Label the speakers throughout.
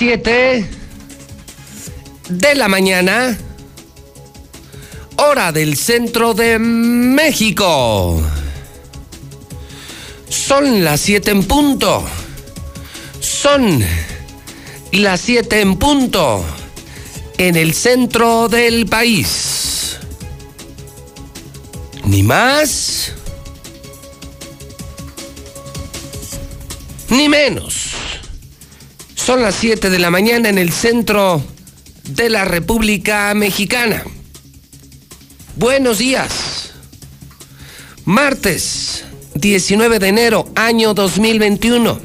Speaker 1: 7 de la mañana, hora del centro de México. Son las 7 en punto. Son las 7 en punto en el centro del país. Ni más ni menos. Son las 7 de la mañana en el centro de la República Mexicana. Buenos días. Martes 19 de enero, año 2021.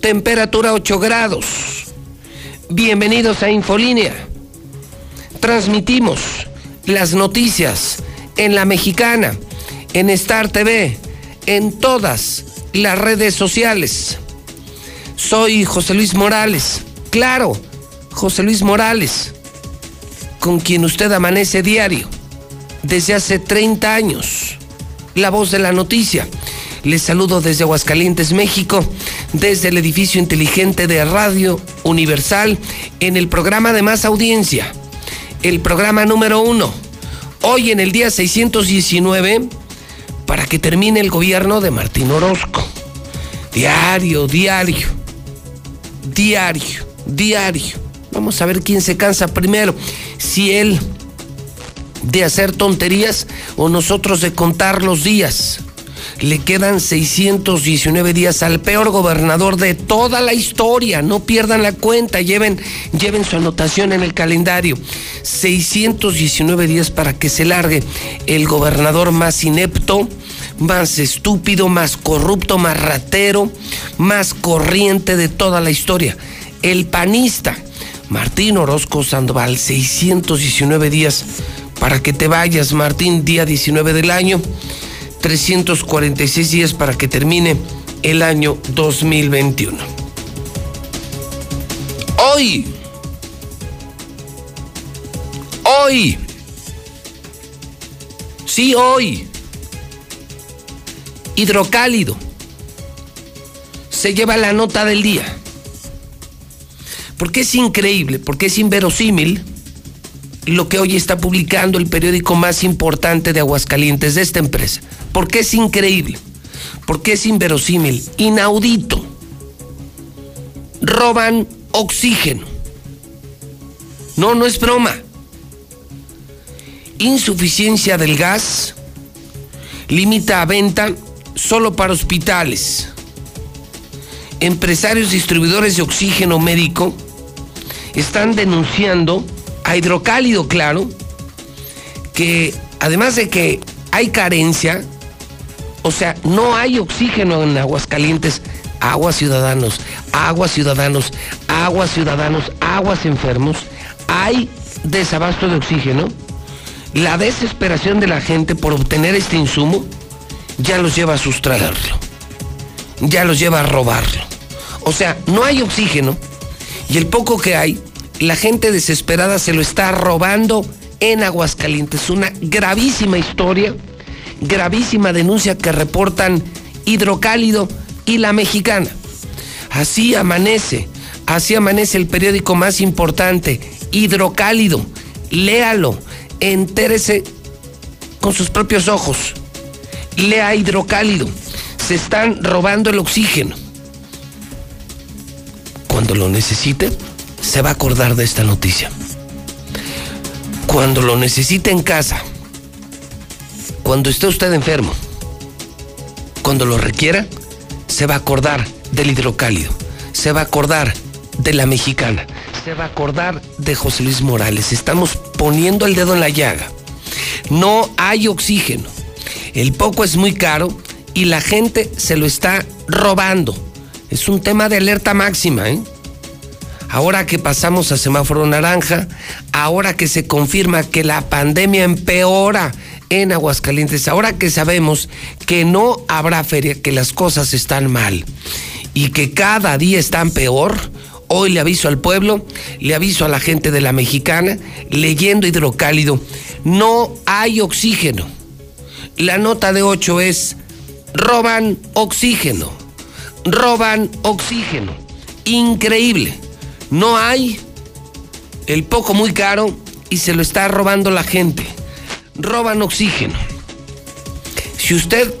Speaker 1: Temperatura 8 grados. Bienvenidos a Infolínea. Transmitimos las noticias en la mexicana, en Star TV, en todas las redes sociales. Soy José Luis Morales, claro, José Luis Morales, con quien usted amanece diario, desde hace 30 años, la voz de la noticia. Les saludo desde Aguascalientes, México, desde el edificio inteligente de Radio Universal, en el programa de más audiencia, el programa número uno. Hoy en el día 619 para que termine el gobierno de Martín Orozco. Diario, diario, diario, diario. Vamos a ver quién se cansa primero, si él de hacer tonterías o nosotros de contar los días. Le quedan 619 días al peor gobernador de toda la historia. No pierdan la cuenta, lleven, lleven su anotación en el calendario. 619 días para que se largue el gobernador más inepto, más estúpido, más corrupto, más ratero, más corriente de toda la historia. El panista Martín Orozco Sandoval, 619 días para que te vayas, Martín, día 19 del año, 346 días para que termine el año 2021. Hoy, hoy, sí, hoy, hidrocálido, se lleva la nota del día. Porque es increíble, porque es inverosímil lo que hoy está publicando el periódico más importante de Aguascalientes, de esta empresa. Porque es increíble, porque es inverosímil, inaudito. Roban oxígeno. No, no es broma. Insuficiencia del gas limita a venta solo para hospitales. Empresarios distribuidores de oxígeno médico están denunciando a Hidrocálido, claro, que además de que hay carencia, o sea, no hay oxígeno en Aguascalientes, aguas ciudadanos, aguas ciudadanos, aguas ciudadanos, aguas enfermos, hay desabasto de oxígeno, la desesperación de la gente por obtener este insumo ya los lleva a sustraerlo, ya los lleva a robarlo. O sea, no hay oxígeno y el poco que hay, la gente desesperada se lo está robando en Aguascalientes. Una gravísima historia, gravísima denuncia que reportan Hidrocálido y La Mexicana. Así amanece, así amanece el periódico más importante, Hidrocálido. Léalo, entérese con sus propios ojos. Lea Hidrocálido. Se están robando el oxígeno cuando lo necesite, se va a acordar de esta noticia. Cuando lo necesite en casa, cuando esté usted enfermo, cuando lo requiera, se va a acordar del hidrocálido, se va a acordar de la mexicana, se va a acordar de José Luis Morales. Estamos poniendo el dedo en la llaga. No hay oxígeno. El poco es muy caro y la gente se lo está robando es un tema de alerta máxima, ¿eh? Ahora que pasamos a semáforo naranja, ahora que se confirma que la pandemia empeora en Aguascalientes, ahora que sabemos que no habrá feria, que las cosas están mal y que cada día están peor, hoy le aviso al pueblo, le aviso a la gente de la mexicana, leyendo hidrocálido, no hay oxígeno. La nota de 8 es roban oxígeno, roban oxígeno. Increíble. No hay el poco muy caro y se lo está robando la gente. Roban oxígeno. Si usted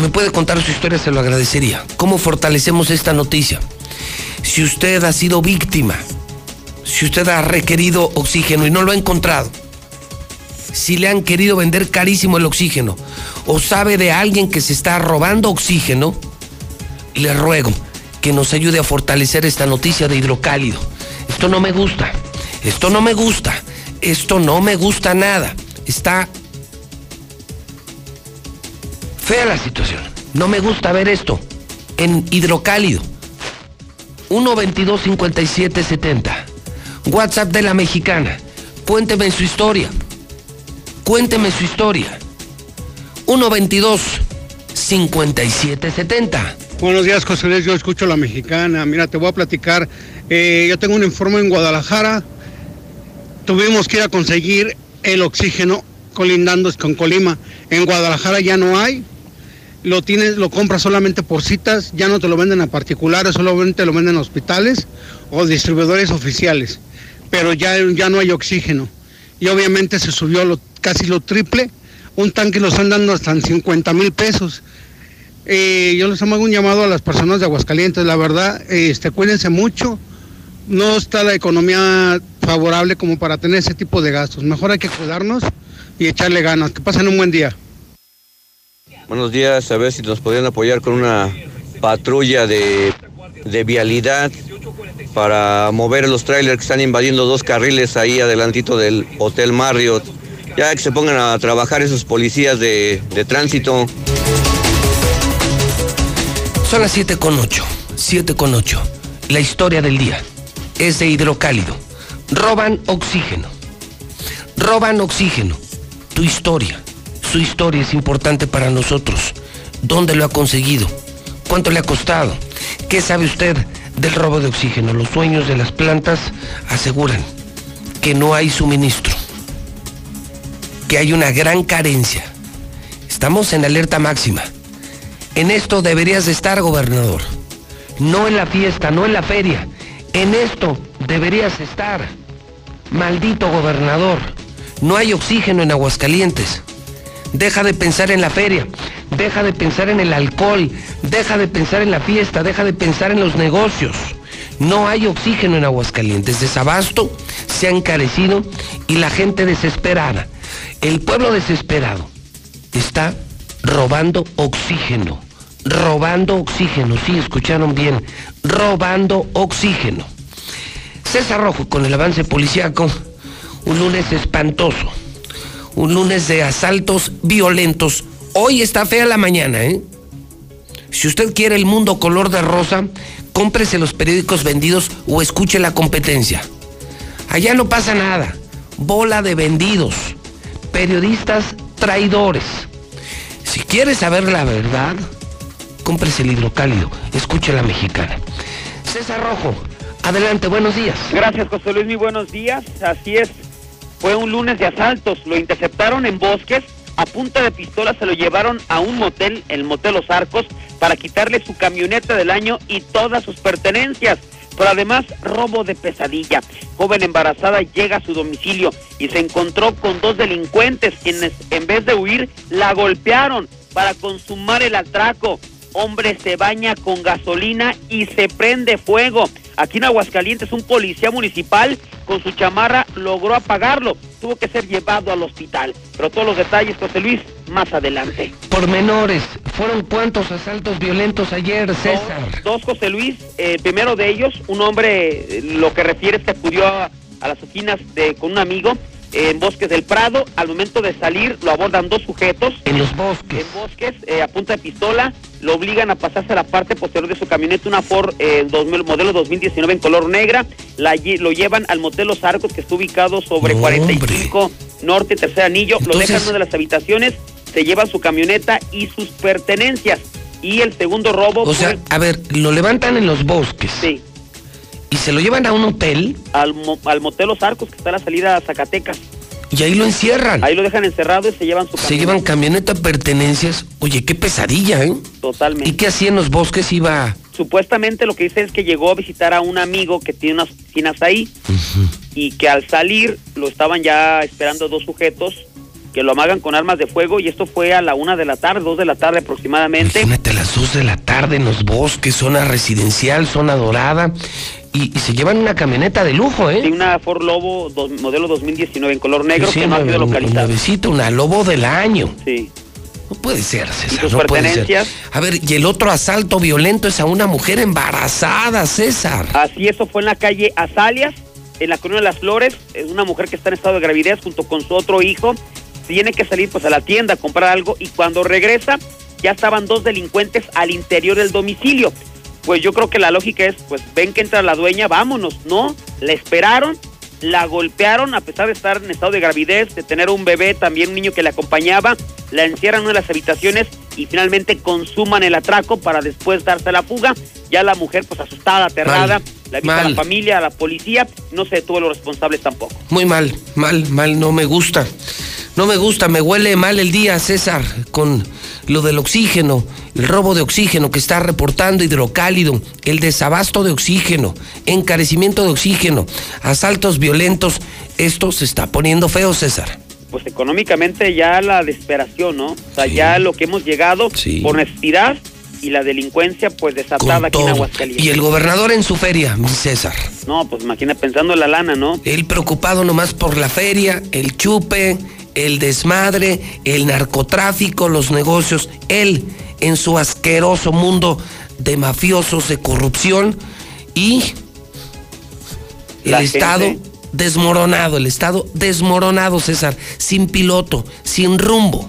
Speaker 1: me puede contar su historia, se lo agradecería. ¿Cómo fortalecemos esta noticia? Si usted ha sido víctima, si usted ha requerido oxígeno y no lo ha encontrado, si le han querido vender carísimo el oxígeno o sabe de alguien que se está robando oxígeno, le ruego que nos ayude a fortalecer esta noticia de hidrocálido. Esto no me gusta, esto no me gusta, esto no me gusta nada. Está fea la situación. No me gusta ver esto en hidrocálido. 122-5770. WhatsApp de la mexicana. Cuénteme su historia. Cuénteme su historia. 122-5770.
Speaker 2: Buenos días, José Luis. Yo escucho la mexicana. Mira, te voy a platicar. Eh, yo tengo un informe en Guadalajara. Tuvimos que ir a conseguir el oxígeno colindando con Colima. En Guadalajara ya no hay. Lo tienes, lo compras solamente por citas. Ya no te lo venden a particulares, solamente lo venden a hospitales o distribuidores oficiales. Pero ya, ya no hay oxígeno. Y obviamente se subió casi lo triple. Un tanque lo están dando hasta en 50 mil pesos eh, yo les hago un llamado a las personas de Aguascalientes, la verdad, este, cuídense mucho. No está la economía favorable como para tener ese tipo de gastos. Mejor hay que cuidarnos y echarle ganas. Que pasen un buen día.
Speaker 3: Buenos días, a ver si nos podrían apoyar con una patrulla de, de vialidad para mover los trailers que están invadiendo dos carriles ahí adelantito del Hotel Marriott. Ya que se pongan a trabajar esos policías de, de tránsito.
Speaker 1: Son las 7 con 8. 7 con 8. La historia del día es de hidrocálido. Roban oxígeno. Roban oxígeno. Tu historia. Su historia es importante para nosotros. ¿Dónde lo ha conseguido? ¿Cuánto le ha costado? ¿Qué sabe usted del robo de oxígeno? Los dueños de las plantas aseguran que no hay suministro, que hay una gran carencia. Estamos en alerta máxima. En esto deberías de estar, gobernador. No en la fiesta, no en la feria. En esto deberías estar. Maldito gobernador. No hay oxígeno en Aguascalientes. Deja de pensar en la feria. Deja de pensar en el alcohol. Deja de pensar en la fiesta. Deja de pensar en los negocios. No hay oxígeno en Aguascalientes. Desabasto se ha encarecido y la gente desesperada. El pueblo desesperado está robando oxígeno. Robando oxígeno, sí, escucharon bien. Robando oxígeno. César Rojo con el avance policíaco. Un lunes espantoso. Un lunes de asaltos violentos. Hoy está fea la mañana, ¿eh? Si usted quiere el mundo color de rosa, cómprese los periódicos vendidos o escuche la competencia. Allá no pasa nada. Bola de vendidos. Periodistas traidores. Si quiere saber la verdad, cómprese el hidrocálido, escuche la mexicana. César Rojo, adelante, buenos días.
Speaker 4: Gracias, José Luis, muy buenos días. Así es, fue un lunes de asaltos, lo interceptaron en bosques, a punta de pistola se lo llevaron a un motel, el Motel Los Arcos, para quitarle su camioneta del año y todas sus pertenencias pero además robo de pesadilla. Joven embarazada llega a su domicilio y se encontró con dos delincuentes quienes en vez de huir la golpearon para consumar el atraco. Hombre se baña con gasolina y se prende fuego. Aquí en Aguascalientes un policía municipal con su chamarra logró apagarlo. Tuvo que ser llevado al hospital. Pero todos los detalles, José Luis, más adelante.
Speaker 1: Por menores, ¿fueron cuántos asaltos violentos ayer, César?
Speaker 4: Dos, José Luis. Eh, primero de ellos, un hombre, eh, lo que refiere es que acudió a, las oficinas de, con un amigo en Bosques del Prado. Al momento de salir lo abordan dos sujetos.
Speaker 1: En los bosques.
Speaker 4: En bosques, eh, a punta de pistola. Lo obligan a pasarse a la parte posterior de su camioneta, una Ford eh, modelo 2019 en color negra. La, lo llevan al Motel Los Arcos, que está ubicado sobre 45 Norte, tercer anillo. Lo dejan en una de las habitaciones, se llevan su camioneta y sus pertenencias. Y el segundo robo.
Speaker 1: O sea, a ver, lo levantan en los bosques.
Speaker 4: Sí
Speaker 1: ¿Y se lo llevan a un hotel?
Speaker 4: Al, al Motel Los Arcos, que está a la salida a Zacatecas.
Speaker 1: Y ahí lo encierran.
Speaker 4: Ahí lo dejan encerrado y se llevan su
Speaker 1: Se llevan camioneta, pertenencias. Oye, qué pesadilla, ¿eh?
Speaker 4: Totalmente.
Speaker 1: ¿Y qué hacía en los bosques? Iba.
Speaker 4: Supuestamente lo que dice es que llegó a visitar a un amigo que tiene unas oficinas ahí y que al salir lo estaban ya esperando dos sujetos que lo amagan con armas de fuego y esto fue a la una de la tarde, dos de la tarde aproximadamente.
Speaker 1: Imagínate a las dos de la tarde en los bosques, zona residencial, zona dorada. Y, y se llevan una camioneta de lujo, ¿eh?
Speaker 4: Sí, una Ford Lobo dos- modelo 2019 en color negro
Speaker 1: Sí,
Speaker 4: que no ha sido localizada.
Speaker 1: una lobo del año.
Speaker 4: Sí.
Speaker 1: No puede ser, César.
Speaker 4: sus
Speaker 1: no puede ser. A ver, y el otro asalto violento es a una mujer embarazada, César.
Speaker 4: Así, eso fue en la calle Azalias, en la Colonia de las Flores. Es una mujer que está en estado de gravidez junto con su otro hijo. Tiene que salir pues a la tienda a comprar algo y cuando regresa ya estaban dos delincuentes al interior del domicilio. Pues yo creo que la lógica es, pues ven que entra la dueña, vámonos. No, la esperaron, la golpearon a pesar de estar en estado de gravidez, de tener un bebé, también un niño que le acompañaba, la encierran en una de las habitaciones y finalmente consuman el atraco para después darse la fuga. Ya la mujer pues asustada, aterrada,
Speaker 1: Mal,
Speaker 4: la avisa a la familia, a la policía, no se detuvo los responsables tampoco.
Speaker 1: Muy mal, mal, mal, no me gusta. No me gusta, me huele mal el día, César, con lo del oxígeno, el robo de oxígeno que está reportando hidrocálido, el desabasto de oxígeno, encarecimiento de oxígeno, asaltos violentos. Esto se está poniendo feo, César.
Speaker 4: Pues económicamente ya la desesperación, ¿no? O sea,
Speaker 1: Sí.
Speaker 4: ya lo que hemos llegado
Speaker 1: Sí.
Speaker 4: por necesidad y la delincuencia pues desatada aquí en. Aguascalientes.
Speaker 1: Y el gobernador en su feria, mi César.
Speaker 4: No, pues imagina pensando en la lana, ¿no?
Speaker 1: Él preocupado nomás por la feria, el chupe, el desmadre, el narcotráfico, los negocios. Él en su asqueroso mundo de mafiosos, de corrupción y el
Speaker 4: La
Speaker 1: Estado
Speaker 4: gente.
Speaker 1: desmoronado, el Estado desmoronado, César, sin piloto, sin rumbo.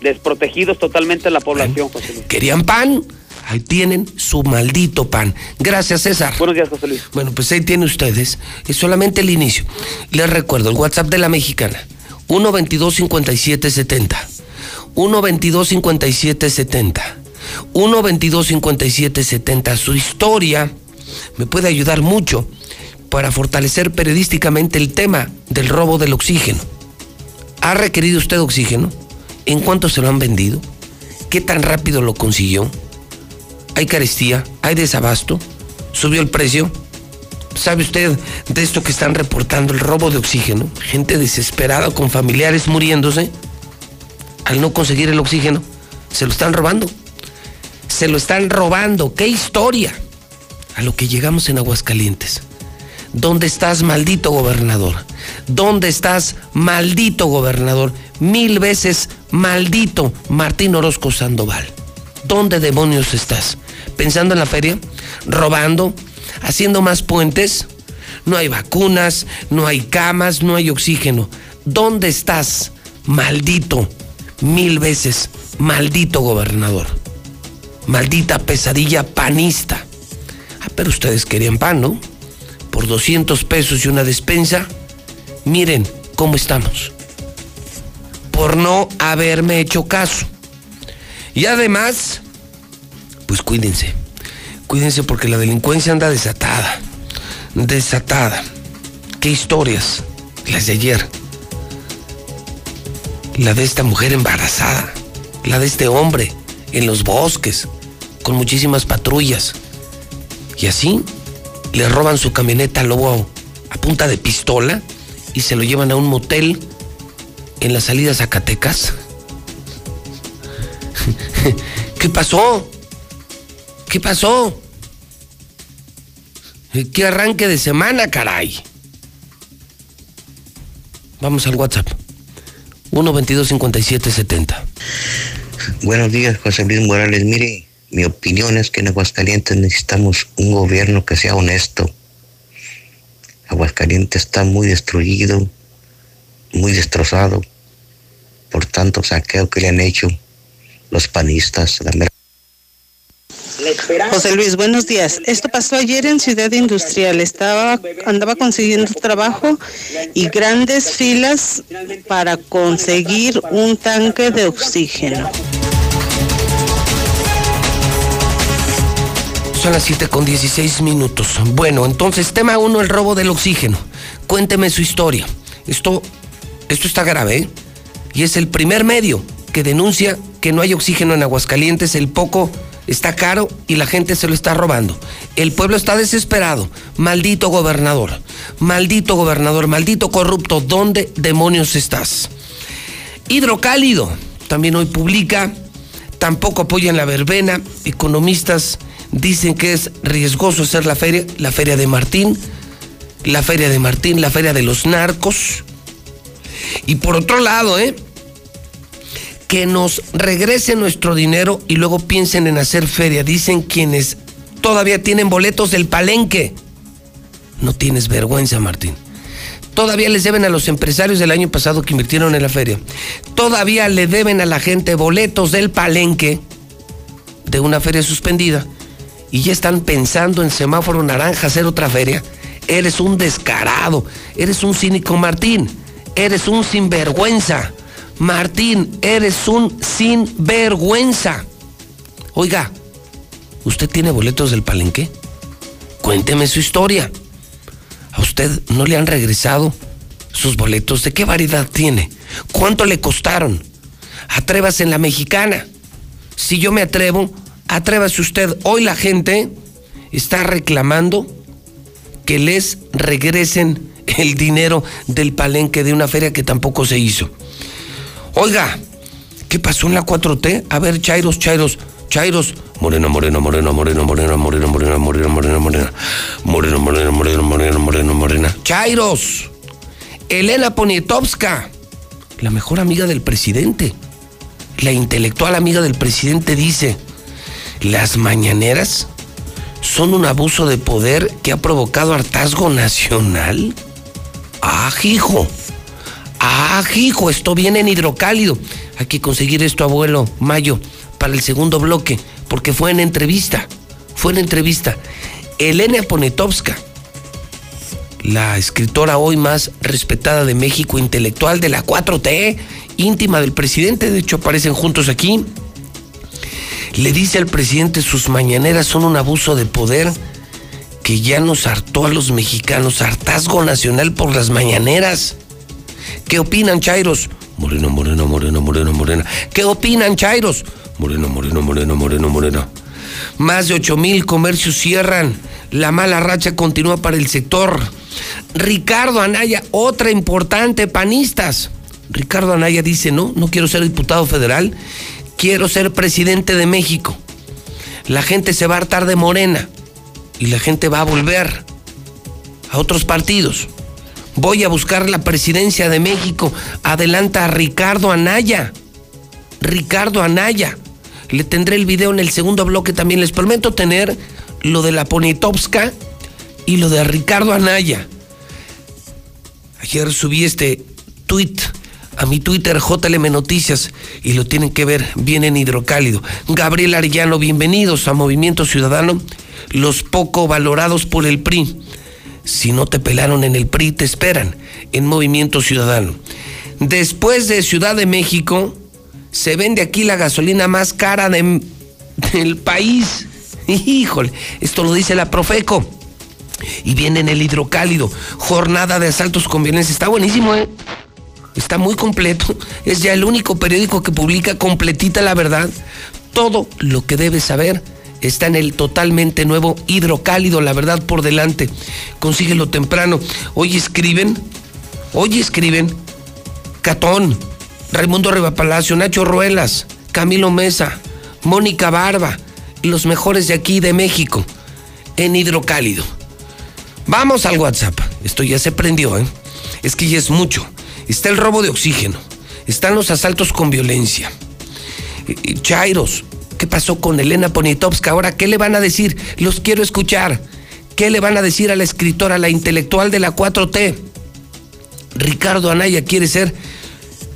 Speaker 4: Desprotegidos totalmente la población, José Luis.
Speaker 1: ¿Querían pan? Ahí tienen su maldito pan. Gracias, César.
Speaker 4: Buenos días, José Luis.
Speaker 1: Bueno, pues ahí tiene ustedes. Es solamente el inicio. Les recuerdo, el WhatsApp de la mexicana. 122-5770. 122-5770. 122-5770. Su historia me puede ayudar mucho para fortalecer periodísticamente el tema del robo del oxígeno. ¿Ha requerido usted oxígeno? ¿En cuánto se lo han vendido? ¿Qué tan rápido lo consiguió? ¿Hay carestía? ¿Hay desabasto? ¿Subió el precio? ¿Sabe usted de esto que están reportando, el robo de oxígeno? Gente desesperada con familiares muriéndose al no conseguir el oxígeno. Se lo están robando. Se lo están robando. ¡Qué historia! A lo que llegamos en Aguascalientes. ¿Dónde estás, maldito gobernador? ¿Dónde estás, maldito gobernador? Mil veces maldito Martín Orozco Sandoval. ¿Dónde demonios estás? ¿Pensando en la feria? ¿Robando? ¿Haciendo más puentes? No hay vacunas, no hay camas, no hay oxígeno. ¿Dónde estás, maldito? Mil veces maldito gobernador. Maldita pesadilla panista. Ah, pero ustedes querían pan, ¿no? Por 200 pesos y una despensa. Miren cómo estamos. Por no haberme hecho caso. Y además, pues cuídense. Cuídense porque la delincuencia anda desatada. Desatada. ¿Qué historias? Las de ayer. La de esta mujer embarazada. La de este hombre en los bosques. Con muchísimas patrullas. Y así le roban su camioneta al lobo a punta de pistola y se lo llevan a un motel en la salida Zacatecas. ¿Qué pasó? ¿Qué pasó? ¿Qué arranque de semana, caray? Vamos al WhatsApp. 122-5770.
Speaker 5: Buenos días, José Luis Morales. Mire, mi opinión es que en Aguascalientes necesitamos un gobierno que sea honesto. Aguascalientes está muy destruido, muy destrozado por tanto saqueo que le han hecho los panistas. La mer-
Speaker 6: José Luis, buenos días. Esto pasó ayer en Ciudad Industrial. Estaba, andaba consiguiendo trabajo y grandes filas para conseguir un tanque de oxígeno.
Speaker 1: Son las 7 con 16 minutos. Bueno, entonces, tema 1, el robo del oxígeno. Cuénteme su historia. Esto Esto está grave, ¿eh? Y es el primer medio que denuncia que no hay oxígeno en Aguascalientes, el poco está caro y la gente se lo está robando. El pueblo está desesperado. Maldito gobernador, maldito gobernador, maldito corrupto, ¿dónde demonios estás? Hidrocálido, también hoy publica, tampoco apoyan la verbena, economistas dicen que es riesgoso hacer la feria, la feria de Martín, la feria de Martín, la feria de los narcos. Y por otro lado, ¿eh? Que nos regrese nuestro dinero y luego piensen en hacer feria. Dicen quienes todavía tienen boletos del palenque. No tienes vergüenza, Martín. Todavía les deben a los empresarios del año pasado que invirtieron en la feria. Todavía le deben a la gente boletos del palenque de una feria suspendida. Y ya están pensando en semáforo naranja hacer otra feria. Eres un descarado. Eres un cínico, Martín. Eres un sinvergüenza. Martín, eres un sinvergüenza. Oiga, ¿usted tiene boletos del palenque? Cuénteme su historia. ¿A usted no le han regresado sus boletos? ¿De qué variedad tiene? ¿Cuánto le costaron? Atrévase en la mexicana. Si yo me atrevo, atrévase usted. Hoy la gente está reclamando que les regresen el dinero del palenque de una feria que tampoco se hizo. Oiga, ¿qué pasó en la 4T? A ver, Chairos, Chairos, Chairos. Moreno, moreno, moreno, moreno, moreno, moreno, moreno, moreno, moreno, moreno. Moreno, moreno, moreno, moreno, moreno, morena. Chairos. Elena Poniatowska, la mejor amiga del presidente. La intelectual amiga del presidente dice, las mañaneras son un abuso de poder que ha provocado hartazgo nacional. Ah, hijo. Ah, hijo, esto viene en hidrocálido. Hay que conseguir esto, abuelo Mayo, para el segundo bloque, porque fue en entrevista. Fue en entrevista. Elena Poniatowska, la escritora hoy más respetada de México, intelectual de la 4T, íntima del presidente, de hecho aparecen juntos aquí, le dice al presidente sus mañaneras son un abuso de poder que ya nos hartó a los mexicanos, hartazgo nacional por las mañaneras. ¿Qué opinan, Chairos? Moreno, moreno, moreno, moreno, morena. ¿Qué opinan, Chairos? Moreno, moreno, moreno, moreno, moreno. Más de 8 mil comercios cierran. La mala racha continúa para el sector. Ricardo Anaya, otra importante panistas. Ricardo Anaya dice, no, no quiero ser diputado federal, quiero ser presidente de México. La gente se va a hartar de Morena y la gente va a volver a otros partidos. Voy a buscar la presidencia de México. Adelanta a Ricardo Anaya. Ricardo Anaya. Le tendré el video en el segundo bloque también. Les prometo tener lo de la Ponitovska y lo de Ricardo Anaya. Ayer subí este tweet a mi Twitter JLM Noticias y lo tienen que ver bien en hidrocálido. Gabriel Arellano, bienvenidos a Movimiento Ciudadano, los poco valorados por el PRI. Si no te pelaron en el PRI, te esperan en Movimiento Ciudadano. Después de Ciudad de México, se vende aquí la gasolina más cara del país. Híjole, esto lo dice la Profeco. Y viene en el hidrocálido. Jornada de asaltos con violencia. Está buenísimo, ¿eh? Está muy completo. Es ya el único periódico que publica completita la verdad. Todo lo que debes saber está en el totalmente nuevo hidrocálido, la verdad por delante. Consíguelo temprano. Hoy escriben, hoy escriben Catón, Raimundo Palacio, Nacho Ruelas, Camilo Mesa, Mónica Barba, los mejores de aquí de México, en hidrocálido. Vamos al WhatsApp. Esto ya se prendió, ¿eh? Es que ya es mucho. Está el robo de oxígeno. Están los asaltos con violencia. Chairos, ¿Qué pasó con Elena Poniatowska? Ahora, ¿qué le van a decir? Los quiero escuchar. ¿Qué le van a decir a la escritora, a la intelectual de la 4T? Ricardo Anaya quiere ser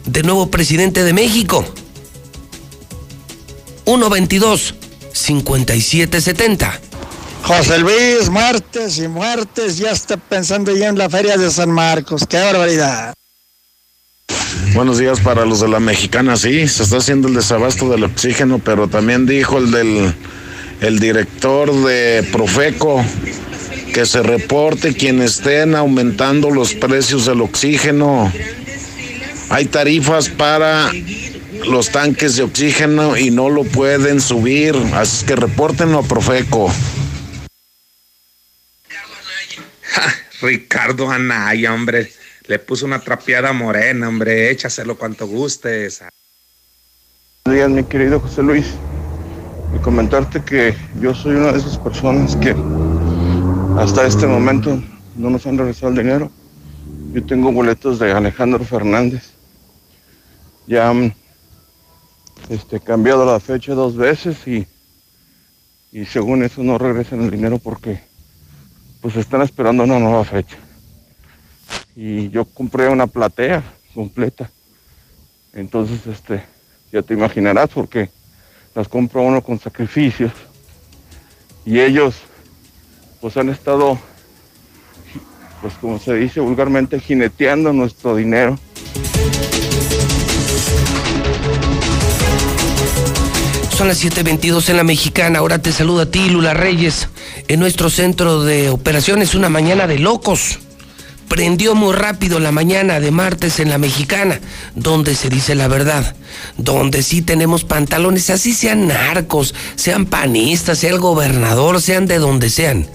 Speaker 1: de nuevo presidente de México. 122 5770.
Speaker 7: José Luis, muertes y muertes, ya está pensando ya en la feria de San Marcos. ¡Qué barbaridad!
Speaker 8: Buenos días para los de la mexicana, sí, se está haciendo el desabasto del oxígeno, pero también dijo el del el director de Profeco que se reporte quienes estén aumentando los precios del oxígeno. hay tarifas para los tanques de oxígeno y no lo pueden subir. Así que repórtenlo a Profeco.
Speaker 9: Ricardo Anaya, hombre, le puso una trapeada morena, hombre, échaselo cuanto gustes.
Speaker 10: Buenos días, mi querido José Luis. Y comentarte que yo soy una de esas personas que hasta este momento no nos han regresado el dinero. Yo tengo boletos de Alejandro Fernández. Ya han este, cambiado la fecha dos veces y, y según eso no regresan el dinero porque pues están esperando una nueva fecha. Y yo compré una platea completa. Entonces, este, ya te imaginarás porque las compra uno con sacrificios. Y ellos, pues han estado, pues como se dice vulgarmente, jineteando nuestro dinero.
Speaker 1: Son las 7:22 en la mexicana. Ahora te saludo a ti, Lula Reyes, en nuestro centro de operaciones. Una mañana de locos. Prendió muy rápido la mañana de martes en la mexicana, donde se dice la verdad, donde sí tenemos pantalones, así sean narcos, sean panistas, sea el gobernador, sean de donde sean.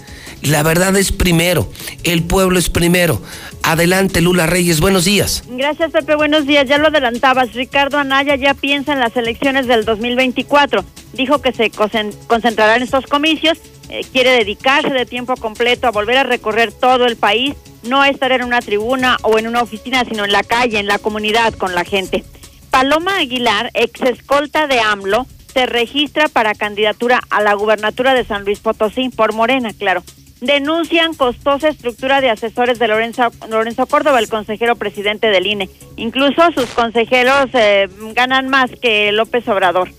Speaker 1: La verdad es primero, el pueblo es primero. Adelante, Lula Reyes, buenos días.
Speaker 11: Gracias, Pepe, buenos días. Ya lo adelantabas, Ricardo Anaya ya piensa en las elecciones del 2024. Dijo que se concentrará en estos comicios, eh, quiere dedicarse de tiempo completo a volver a recorrer todo el país, no estar en una tribuna o en una oficina, sino en la calle, en la comunidad, con la gente. Paloma Aguilar, ex escolta de AMLO, se registra para candidatura a la gubernatura de San Luis Potosí por Morena, claro denuncian costosa estructura de asesores de Lorenzo, Lorenzo Córdoba, el consejero presidente del INE. Incluso sus consejeros eh, ganan más que López Obrador.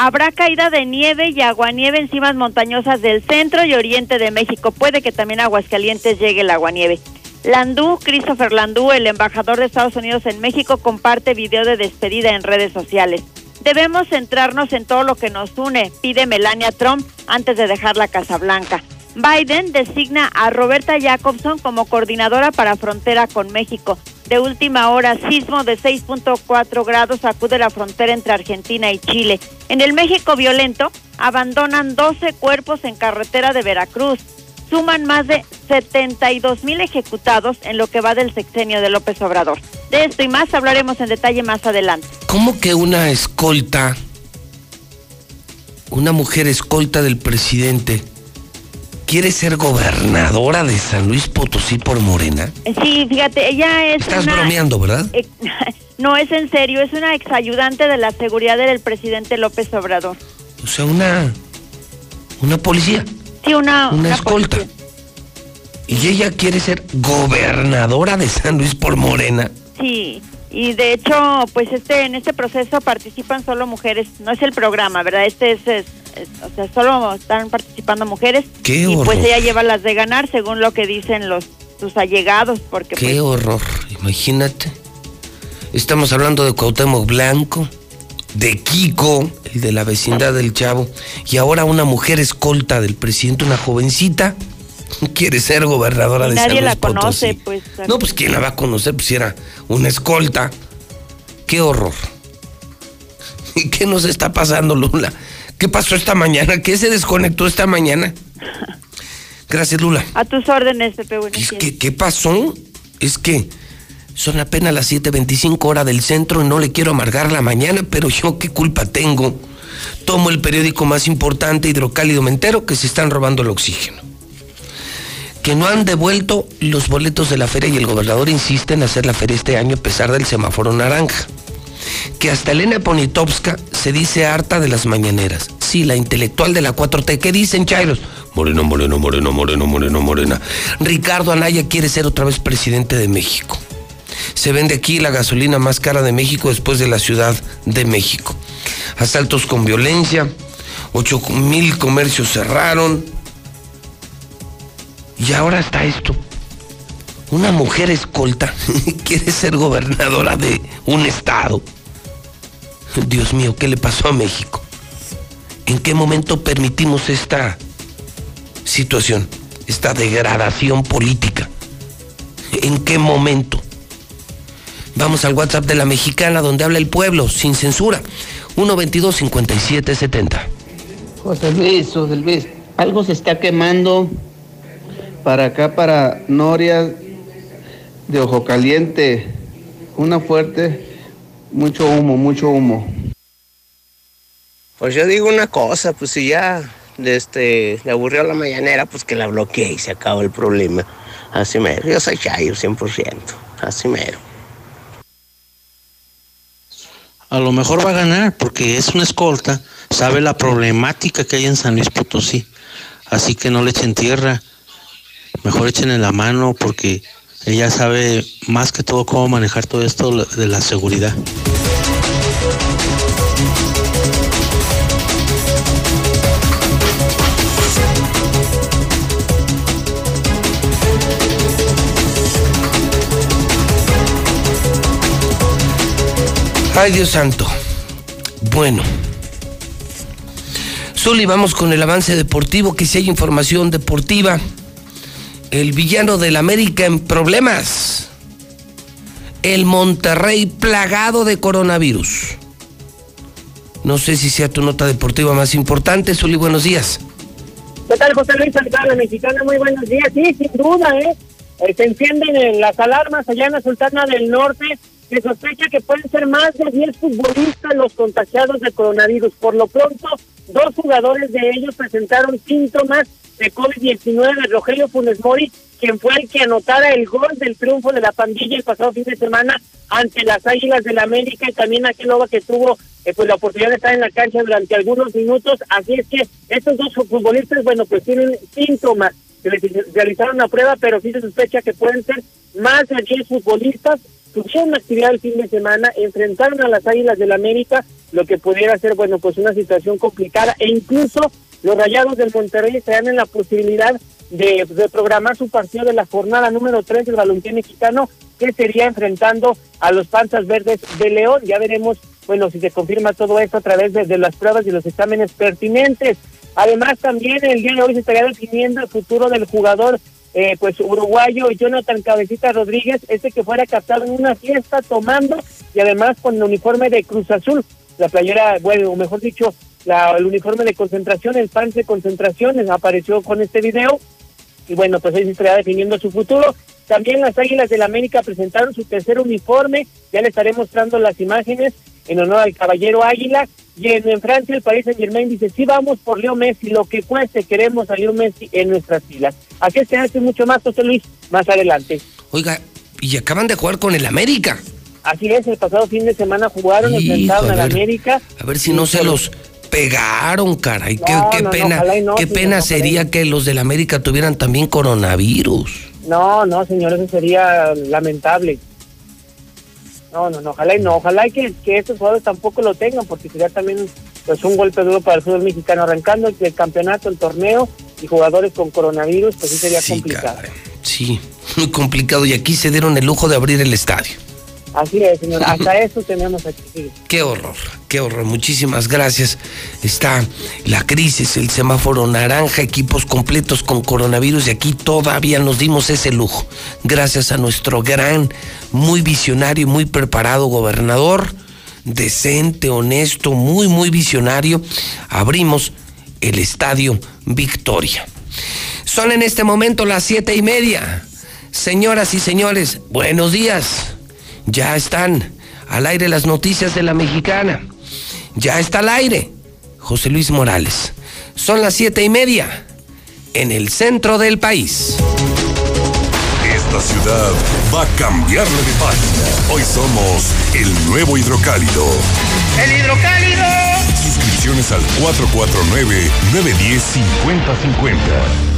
Speaker 11: Habrá caída de nieve y aguanieve en cimas montañosas del centro y oriente de México. Puede que también a Aguascalientes llegue el aguanieve. Landú, Christopher Landú, el embajador de Estados Unidos en México, comparte video de despedida en redes sociales. Debemos centrarnos en todo lo que nos une, pide Melania Trump antes de dejar la Casa Blanca. Biden designa a Roberta Jacobson como coordinadora para frontera con México. De última hora, sismo de 6.4 grados sacude la frontera entre Argentina y Chile. En el México violento, abandonan 12 cuerpos en carretera de Veracruz. Suman más de 72 mil ejecutados en lo que va del sexenio de López Obrador. De esto y más hablaremos en detalle más adelante.
Speaker 1: ¿Cómo que una escolta, una mujer escolta del presidente, quiere ser gobernadora de San Luis Potosí por Morena?
Speaker 11: Sí, fíjate, ella es.
Speaker 1: Estás bromeando, ¿verdad?
Speaker 11: no es en serio, es una exayudante de la seguridad del presidente López Obrador.
Speaker 1: O sea, una. Una policía.
Speaker 11: Sí, una.
Speaker 1: Una, escolta. Y ella quiere ser gobernadora de San Luis por Morena.
Speaker 11: Sí. Y de hecho, pues este en este proceso participan solo mujeres, no es el programa, ¿verdad? Este es o sea, solo están participando mujeres.
Speaker 1: Qué
Speaker 11: y pues ella lleva las de ganar según lo que dicen los sus allegados, porque
Speaker 1: Qué
Speaker 11: pues,
Speaker 1: horror, imagínate. Estamos hablando de Cuauhtémoc Blanco, de Kiko, el de la vecindad del Chavo, y ahora una mujer escolta del presidente, una jovencita, quiere ser gobernadora de
Speaker 11: San
Speaker 1: Luis
Speaker 11: la conoce, pues.
Speaker 1: No, pues quién la va a conocer, pues si era una escolta. Qué horror. ¿Y qué nos está pasando, Lula? ¿Qué pasó esta mañana? ¿Qué se desconectó esta mañana? Gracias, Lula.
Speaker 11: A tus órdenes, Pepe.
Speaker 1: ¿Qué, ¿Qué pasó? Es que son apenas las 7.25 horas del centro y no le quiero amargar la mañana, pero yo qué culpa tengo. Tomo el periódico más importante, Hidrocálido Mentero, que se están robando el oxígeno. Que no han devuelto los boletos de la feria y el gobernador insiste en hacer la feria este año a pesar del semáforo naranja que hasta Elena Ponitovska se dice harta de las mañaneras. Sí, la intelectual de la 4T. ¿Qué dicen, Chairos? Moreno, moreno, moreno, moreno, moreno, morena. Ricardo Anaya quiere ser otra vez presidente de México. Se vende aquí la gasolina más cara de México después de la Ciudad de México. Asaltos con violencia, 8 mil comercios cerraron. Y ahora está esto. Una mujer escolta quiere ser gobernadora de un estado. Dios mío, ¿qué le pasó a México? ¿En qué momento permitimos esta situación, esta degradación política? ¿En qué momento? Vamos al WhatsApp de la mexicana donde habla el pueblo, sin censura. 122-5770.
Speaker 12: José Luis, José Luis, algo se está quemando para acá, para Noria de Ojo Caliente. Una fuerte, mucho humo, mucho humo.
Speaker 13: Pues yo digo una cosa, pues si ya este, le aburrió la mañanera, pues que la bloquee y se acabó el problema. Así mero. Yo soy Chayo 100%. Así mero.
Speaker 14: A lo mejor va a ganar porque es una escolta, sabe la problemática que hay en San Luis Potosí. Así que no le echen tierra. Mejor echen la mano porque ella sabe más que todo cómo manejar todo esto de la seguridad.
Speaker 1: Ay, Dios santo. Bueno. Zuli, vamos con el avance deportivo, que si hay información deportiva. El villano del América en problemas. El Monterrey plagado de coronavirus. No sé si sea tu nota deportiva más importante. Zuli, buenos días.
Speaker 15: ¿Qué tal, José Luis la Mexicana? Muy buenos días. Sí, sin duda, ¿eh? eh se encienden las alarmas allá en la Sultana del Norte se sospecha que pueden ser más de 10 futbolistas los contagiados de coronavirus. Por lo pronto, dos jugadores de ellos presentaron síntomas de COVID-19. Rogelio Funes Mori, quien fue el que anotara el gol del triunfo de la pandilla el pasado fin de semana ante las Águilas del la América y también aquel Loba que tuvo eh, pues la oportunidad de estar en la cancha durante algunos minutos. Así es que estos dos futbolistas, bueno, pues tienen síntomas. Se realizaron una prueba, pero sí se sospecha que pueden ser más de 10 futbolistas tuvieron actividad el fin de semana, enfrentaron a las Águilas del la América, lo que pudiera ser, bueno, pues una situación complicada, e incluso los Rayados del Monterrey estarían en la posibilidad de, programar su partido de la jornada número 3 del balompié mexicano, que sería enfrentando a los Panzas Verdes de León. Ya veremos, bueno, si se confirma todo esto a través de las pruebas y los exámenes pertinentes. Además, también el día de hoy se estaría definiendo el futuro del jugador eh, pues uruguayo Jonathan Cabecita Rodríguez, este que fuera captado en una fiesta tomando y además con el uniforme de Cruz Azul, la playera, bueno, o mejor dicho, la, el uniforme de concentración, el pan de concentración, apareció con este video y bueno, pues ahí se estaría definiendo su futuro. También las Águilas del la América presentaron su tercer uniforme, ya le estaré mostrando las imágenes en honor al caballero Águila. Y en, Francia el país Saint Germain dice, sí vamos por Leo Messi, lo que cueste, queremos a Leo Messi en nuestras filas. Aquí se hace mucho más, José Luis, más adelante.
Speaker 1: Oiga, y acaban de jugar con el América.
Speaker 15: Así es, el pasado fin de semana jugaron, enfrentaron al América.
Speaker 1: A ver si no se los pegaron, caray. qué, pena, qué pena sería que los del América tuvieran también coronavirus.
Speaker 15: No, no, señor, eso sería lamentable. No, no, no, ojalá y no, ojalá que, que estos jugadores tampoco lo tengan, porque sería también pues un golpe duro para el fútbol mexicano, arrancando el, campeonato, el torneo, y jugadores con coronavirus, pues sí sería complicado.
Speaker 1: Sí, muy complicado, y aquí se dieron el lujo de abrir el estadio.
Speaker 15: Así es, señor. Hasta eso tenemos aquí.
Speaker 1: Qué horror, qué horror. Muchísimas gracias. Está la crisis, el semáforo naranja, equipos completos con coronavirus y aquí todavía nos dimos ese lujo. Gracias a nuestro gran, muy visionario y muy preparado gobernador, decente, honesto, muy, muy visionario, abrimos el estadio Victoria. Son en este momento las siete y media. Señoras y señores, buenos días. Ya están al aire las noticias de la mexicana. Ya está al aire. José Luis Morales. Son las siete y media en el centro del país.
Speaker 16: Esta ciudad va a cambiarle de página. Hoy somos el nuevo hidrocálido.
Speaker 15: ¡El hidrocálido!
Speaker 16: Suscripciones al 449-910-5050.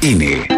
Speaker 17: INE.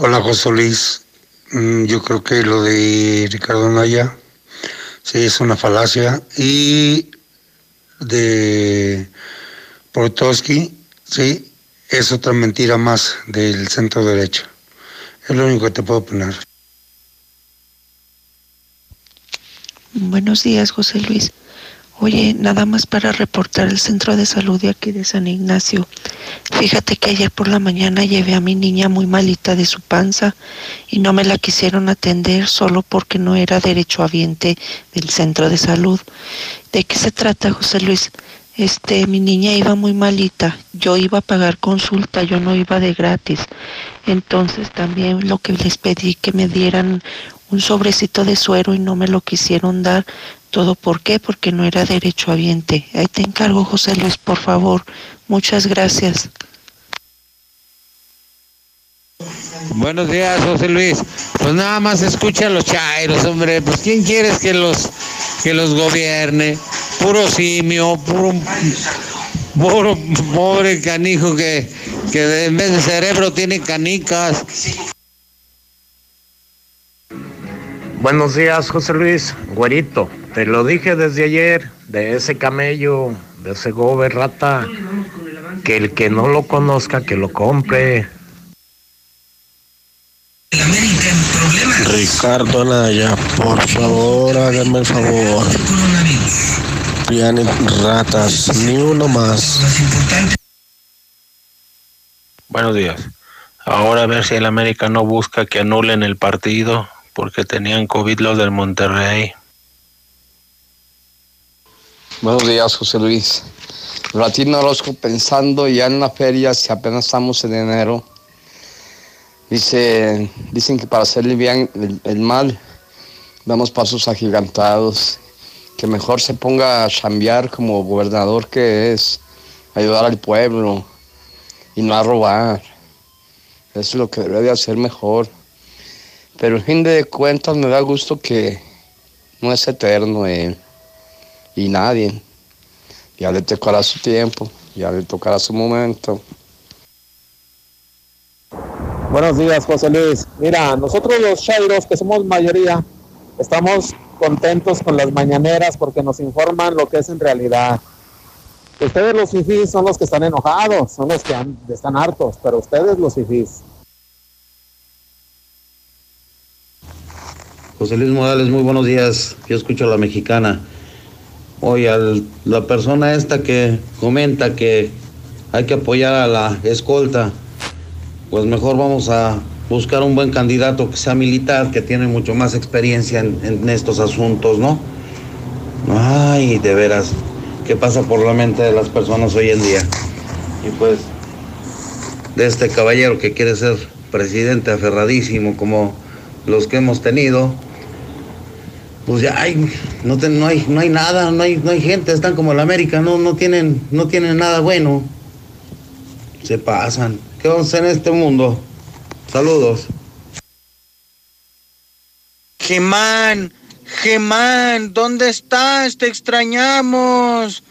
Speaker 18: Hola José Luis, mm, yo creo que lo de Ricardo Naya sí es una falacia y de Portowski, sí, es otra mentira más del centro derecho. Es lo único que te puedo poner.
Speaker 19: Buenos días, José Luis. Oye, nada más para reportar el centro de salud de aquí de San Ignacio. Fíjate que ayer por la mañana llevé a mi niña muy malita de su panza y no me la quisieron atender solo porque no era derechohabiente del centro de salud. ¿De qué se trata, José Luis? Este, mi niña iba muy malita. Yo iba a pagar consulta, yo no iba de gratis. Entonces también lo que les pedí que me dieran un sobrecito de suero y no me lo quisieron dar. ¿Todo por qué? Porque no era derechohabiente. Ahí te encargo, José Luis, por favor. Muchas gracias.
Speaker 20: Buenos días, José Luis. Pues nada más escucha a los chairos, hombre. Pues ¿quién quieres que los que los gobierne? Puro simio, puro puro pobre canijo que, que en vez de cerebro tiene canicas.
Speaker 1: Buenos días, José Luis. Güerito, te lo dije desde ayer, de ese camello, de ese gobe rata, que el que no lo conozca, que lo compre. Ricardo Anaya, por favor, hágame el favor. Pianen ratas, ni uno más.
Speaker 21: Buenos días. Ahora a ver si el América no busca que anulen el partido porque tenían COVID los del Monterrey.
Speaker 22: Buenos días, José Luis. Ratino Orozco pensando ya en la feria, si apenas estamos en enero. Dice, dicen que para hacerle bien el, mal, damos pasos agigantados. Que mejor se ponga a chambear como gobernador que es, ayudar al pueblo y no a robar. Es lo que debe de hacer mejor. Pero en fin de cuentas me da gusto que no es eterno él y nadie. Ya le tocará su tiempo, ya le tocará su momento.
Speaker 23: Buenos días, José Luis. Mira, nosotros los Chairos, que somos mayoría, estamos contentos con las mañaneras porque nos informan lo que es en realidad. Ustedes los fifís son los que están enojados, son los que están hartos, pero ustedes los fifís.
Speaker 24: José Luis Morales, muy buenos días. Yo escucho a la mexicana. Oye, al- la persona esta que comenta que hay que apoyar a la escolta, pues mejor vamos a buscar un buen candidato que sea militar, que tiene mucho más experiencia en, en estos asuntos, ¿no? Ay, de veras, ¿qué pasa por la mente de las personas hoy en día? Y pues, de este caballero que quiere ser presidente aferradísimo como los que hemos tenido, pues ya hay, no, te- no hay, no hay nada, no hay, no hay gente, están como el América, no, no tienen, no tienen nada bueno. Se pasan. ¿Qué vamos a hacer en este mundo? Saludos.
Speaker 25: Gemán, Gemán, ¿dónde estás? Te extrañamos.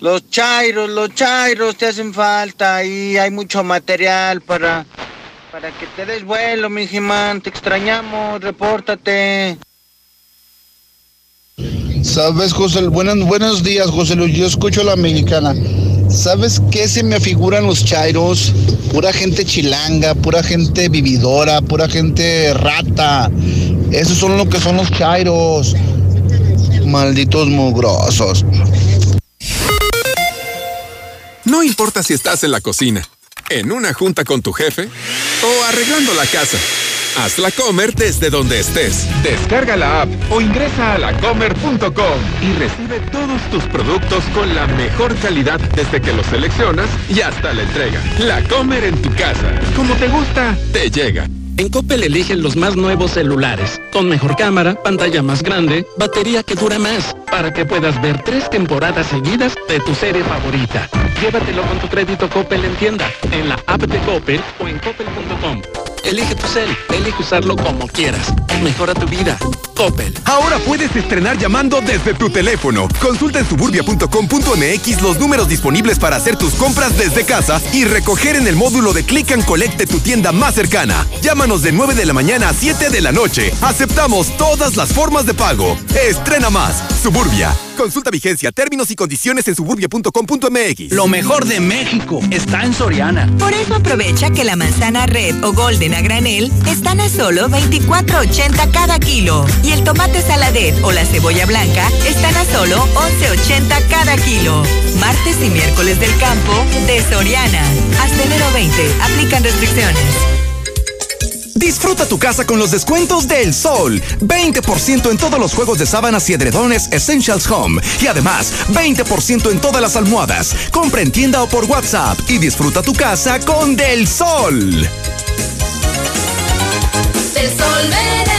Speaker 25: Los chairos, los chairos te hacen falta y hay mucho material para, para que te des vuelo, mi Gemán. Te extrañamos, repórtate.
Speaker 26: Sabes, José, buenos, buenos días, José Luis. Yo escucho a la mexicana. ¿Sabes qué se me figuran los chairos? Pura gente chilanga, pura gente vividora, pura gente rata. Esos son lo que son los chairos. Malditos mugrosos.
Speaker 27: No importa si estás en la cocina, en una junta con tu jefe o arreglando la casa. Haz la Comer desde donde estés. Descarga la app o ingresa a lacomer.com y recibe todos tus productos con la mejor calidad desde que los seleccionas y hasta la entrega. La Comer en tu casa. Como te gusta, te llega.
Speaker 28: En Coppel eligen los más nuevos celulares, con mejor cámara, pantalla más grande, batería que dura más, para que puedas ver tres temporadas seguidas de tu serie favorita. Llévatelo con tu crédito Coppel en tienda, en la app de Coppel o en coppel.com. Elige tu cel, elige usarlo como quieras. Mejora tu vida. Coppel.
Speaker 17: Ahora puedes estrenar llamando desde tu teléfono. Consulta en suburbia.com.mx los números disponibles para hacer tus compras desde casa y recoger en el módulo de Click and Collect de tu tienda más cercana. Llámanos de 9 de la mañana a 7 de la noche. Aceptamos todas las formas de pago. Estrena más. Suburbia. Consulta vigencia, términos y condiciones en suburbia.com.mx.
Speaker 29: Lo mejor de México está en Soriana.
Speaker 30: Por eso aprovecha que la manzana red o golden a granel están a solo 24.80 cada kilo y el tomate saladet o la cebolla blanca están a solo 11.80 cada kilo. Martes y miércoles del campo de Soriana. Hasta enero 20. Aplican restricciones.
Speaker 31: Disfruta tu casa con los descuentos del sol. 20% en todos los juegos de sábanas y edredones Essentials Home. Y además, 20% en todas las almohadas. Compra en tienda o por WhatsApp y disfruta tu casa con Del Sol.
Speaker 32: Del sol merece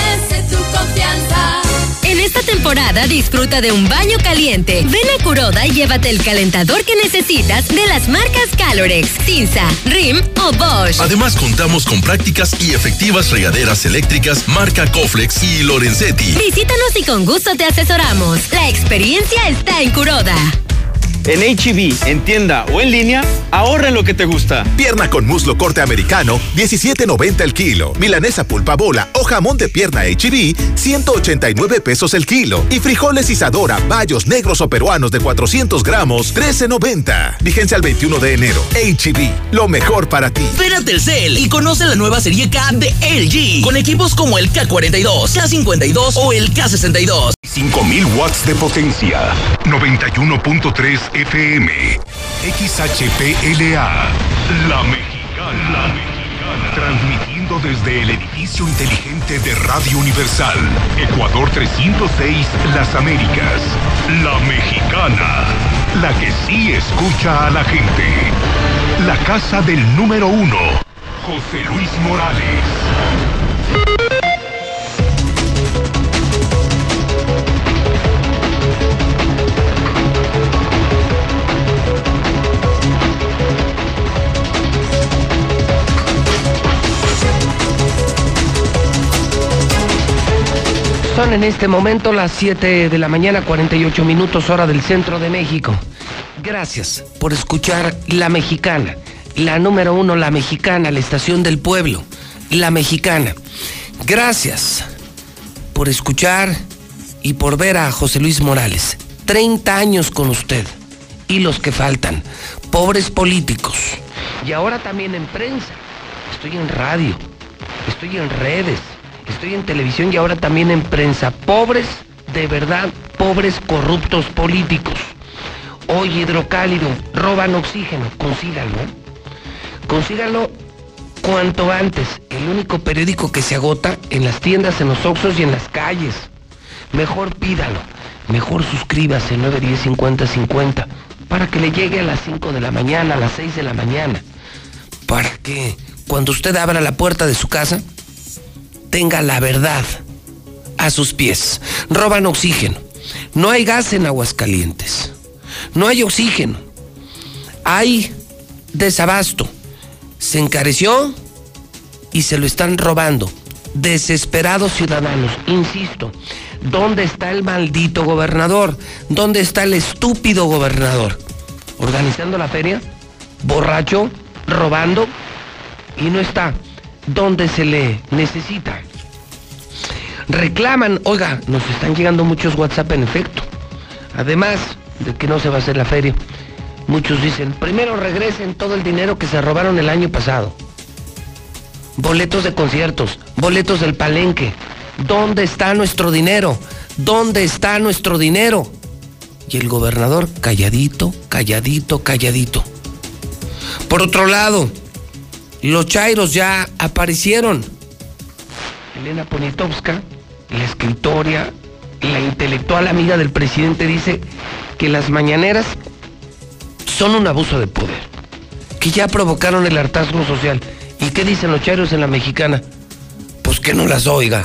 Speaker 32: temporada disfruta de un baño caliente. Ven a Curoda y llévate el calentador que necesitas de las marcas Calorex, Cinza, Rim o Bosch.
Speaker 33: Además contamos con prácticas y efectivas regaderas eléctricas marca Coflex y Lorenzetti.
Speaker 32: Visítanos y con gusto te asesoramos. La experiencia está en Curoda.
Speaker 34: En HB, en tienda o en línea, ahorra en lo que te gusta.
Speaker 35: Pierna con muslo corte americano, 17.90 el kilo. Milanesa pulpa bola o jamón de pierna HB, 189 pesos el kilo. Y frijoles Isadora, bayos negros o peruanos de 400 gramos, 13.90. Vigencia al 21 de enero. HB, lo mejor para ti.
Speaker 36: Ven a Telcel y conoce la nueva serie K de LG, con equipos como el K42, K52 o el K62.
Speaker 16: 5000 watts de potencia. 91.3 FM. XHPLA. La Mexicana. La Mexicana. Transmitiendo desde el edificio inteligente de Radio Universal. Ecuador 306, Las Américas. La Mexicana. La que sí escucha a la gente. La casa del número uno. José Luis Morales.
Speaker 1: Son en este momento las 7 de la mañana, 48 minutos hora del centro de México. Gracias por escuchar La Mexicana, la número uno, La Mexicana, la estación del pueblo, La Mexicana. Gracias por escuchar y por ver a José Luis Morales. 30 años con usted y los que faltan, pobres políticos. Y ahora también en prensa. Estoy en radio, estoy en redes, estoy en televisión y ahora también en prensa. Pobres, de verdad, pobres corruptos políticos. Hoy hidrocálido, roban oxígeno, consígalo. Consígalo cuanto antes. El único periódico que se agota en las tiendas, en los oxos y en las calles. Mejor pídalo. Mejor suscríbase 910 50 50 para que le llegue a las 5 de la mañana, a las 6 de la mañana. Para que cuando usted abra la puerta de su casa, tenga la verdad a sus pies. Roban oxígeno. No hay gas en Aguascalientes. No hay oxígeno. Hay desabasto. Se encareció y se lo están robando. Desesperados ciudadanos, insisto, ¿dónde está el maldito gobernador? ¿Dónde está el estúpido gobernador? ¿Organizando la feria? ¿Borracho? ¿Robando? Y no está donde se le necesita. Reclaman, oiga, nos están llegando muchos WhatsApp en efecto. Además de que no se va a hacer la feria, muchos dicen, primero regresen todo el dinero que se robaron el año pasado. Boletos de conciertos, boletos del palenque. ¿Dónde está nuestro dinero? ¿Dónde está nuestro dinero? Y el gobernador calladito, calladito, calladito. Por otro lado, los Chairos ya aparecieron. Elena Poniatowska, la escritora, la intelectual amiga del presidente, dice que las mañaneras son un abuso de poder, que ya provocaron el hartazgo social. ¿Y qué dicen los Chairos en la mexicana? Pues que no las oiga.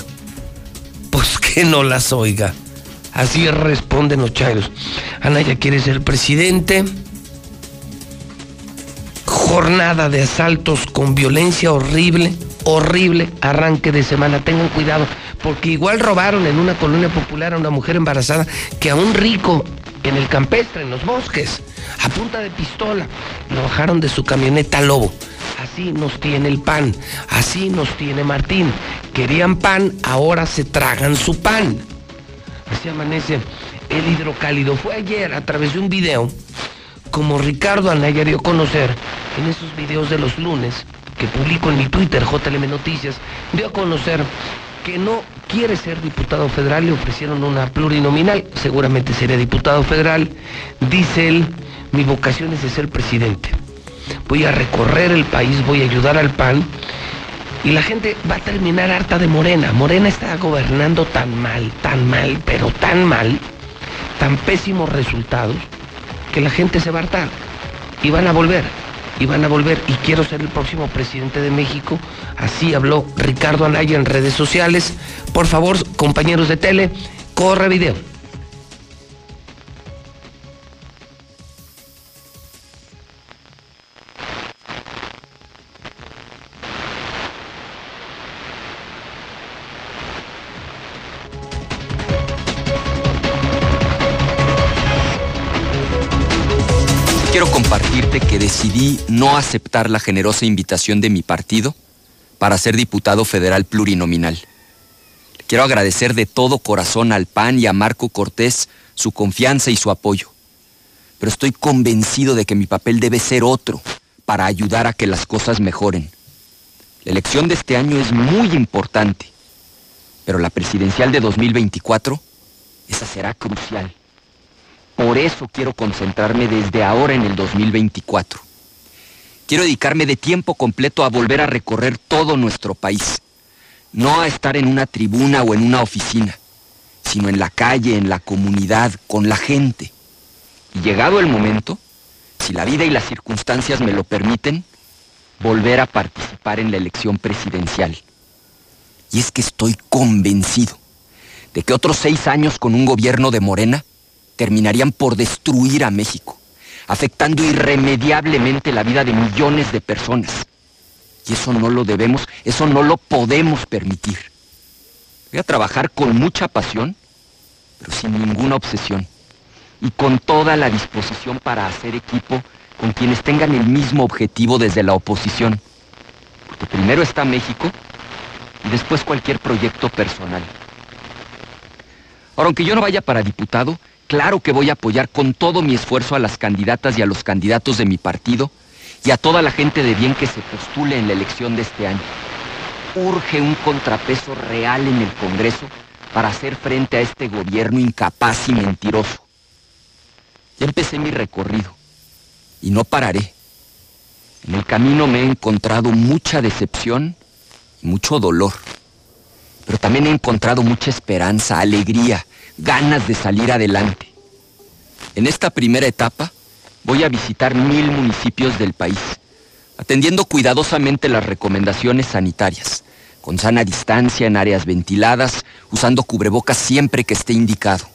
Speaker 1: Pues que no las oiga. Así responden los Chairos. Anaya quiere ser presidente jornada de asaltos con violencia horrible, horrible, arranque de semana. Tengan cuidado, porque igual robaron en una colonia popular a una mujer embarazada que a un rico en el campestre, en los bosques, a punta de pistola, lo bajaron de su camioneta lobo. Así nos tiene el pan, así nos tiene Martín. Querían pan, ahora se tragan su pan. Así amanece el hidrocálido. Fue ayer a través de un video como Ricardo Anaya dio a conocer en esos videos de los lunes que publico en mi Twitter, JLM Noticias, dio a conocer que no quiere ser diputado federal, le ofrecieron una plurinominal, seguramente sería diputado federal. Dice él, mi vocación es de ser presidente. Voy a recorrer el país, voy a ayudar al PAN y la gente va a terminar harta de Morena. Morena está gobernando tan mal, tan mal, pero tan mal, tan pésimos resultados que la gente se va a hartar y van a volver, y van a volver, y quiero ser el próximo presidente de México. Así habló Ricardo Anaya en redes sociales. Por favor, compañeros de tele, corre video.
Speaker 37: No aceptar la generosa invitación de mi partido para ser diputado federal plurinominal. Quiero agradecer de todo corazón al PAN y a Marco Cortés su confianza y su apoyo. Pero estoy convencido de que mi papel debe ser otro para ayudar a que las cosas mejoren. La elección de este año es muy importante, pero la presidencial de 2024, esa será crucial. Por eso quiero concentrarme desde ahora en el 2024. Quiero dedicarme de tiempo completo a volver a recorrer todo nuestro país. No a estar en una tribuna o en una oficina, sino en la calle, en la comunidad, con la gente. Y llegado el momento, si la vida y las circunstancias me lo permiten, volver a participar en la elección presidencial. Y es que estoy convencido de que otros seis años con un gobierno de Morena terminarían por destruir a México, afectando irremediablemente la vida de millones de personas. Y eso no lo debemos, eso no lo podemos permitir. Voy a trabajar con mucha pasión, pero sin ninguna obsesión, y con toda la disposición para hacer equipo con quienes tengan el mismo objetivo desde la oposición. Porque primero está México y después cualquier proyecto personal. Ahora, aunque yo no vaya para diputado, Claro que voy a apoyar con todo mi esfuerzo a las candidatas y a los candidatos de mi partido y a toda la gente de bien que se postule en la elección de este año. Urge un contrapeso real en el Congreso para hacer frente a este gobierno incapaz y mentiroso. Ya empecé mi recorrido y no pararé. En el camino me he encontrado mucha decepción y mucho dolor, pero también he encontrado mucha esperanza, alegría, ganas de salir adelante. En esta primera etapa voy a visitar mil municipios del país, atendiendo cuidadosamente las recomendaciones sanitarias, con sana distancia en áreas ventiladas, usando cubrebocas siempre que esté indicado.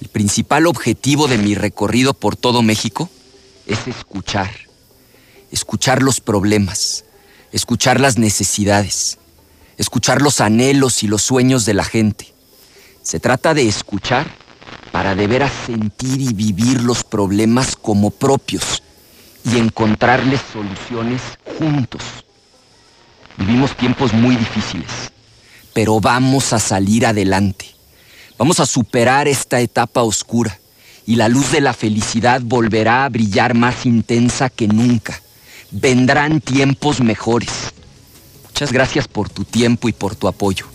Speaker 37: El principal objetivo de mi recorrido por todo México es escuchar, escuchar los problemas, escuchar las necesidades, escuchar los anhelos y los sueños de la gente se trata de escuchar para de veras sentir y vivir los problemas como propios y encontrarles soluciones juntos. Vivimos tiempos muy difíciles, pero vamos a salir adelante. Vamos a superar esta etapa oscura y la luz de la felicidad volverá a brillar más intensa que nunca. Vendrán tiempos mejores. Muchas gracias por tu tiempo y por tu apoyo.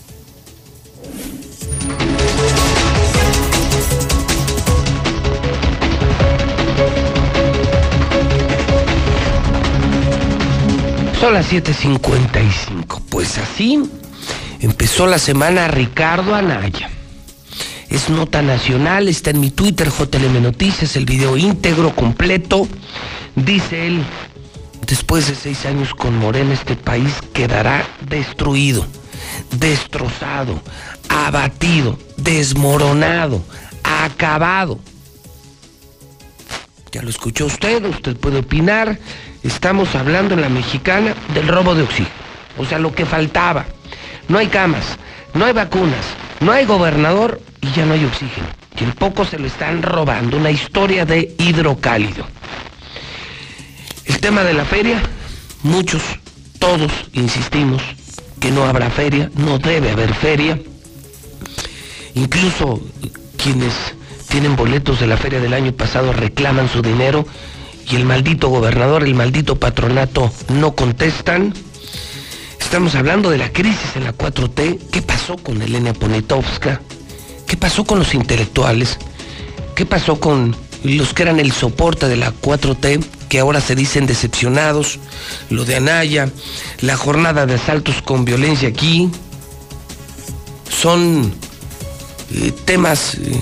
Speaker 1: Son las 7:55. Pues así empezó la semana Ricardo Anaya. Es nota nacional, está en mi Twitter, JLM Noticias, el video íntegro, completo. Dice él, después de seis años con Morena, este país quedará destruido, destrozado, abatido, desmoronado, acabado. Ya lo escuchó usted, usted puede opinar estamos hablando en la mexicana del robo de oxígeno. O sea, lo que faltaba. No hay camas, no hay vacunas, no hay gobernador y ya no hay oxígeno. Y el poco se lo están robando. Una historia de hidrocálido. El tema de la feria, muchos, todos insistimos que no habrá feria, no debe haber feria. Incluso quienes tienen boletos de la feria del año pasado reclaman su dinero y el maldito gobernador, el maldito patronato no contestan. Estamos hablando de la crisis en la 4T. ¿Qué pasó con Elena Poniatowska? ¿Qué pasó con los intelectuales? ¿Qué pasó con los que eran el soporte de la 4T, que ahora se dicen decepcionados? Lo de Anaya, la jornada de asaltos con violencia aquí. Son eh, temas... Eh,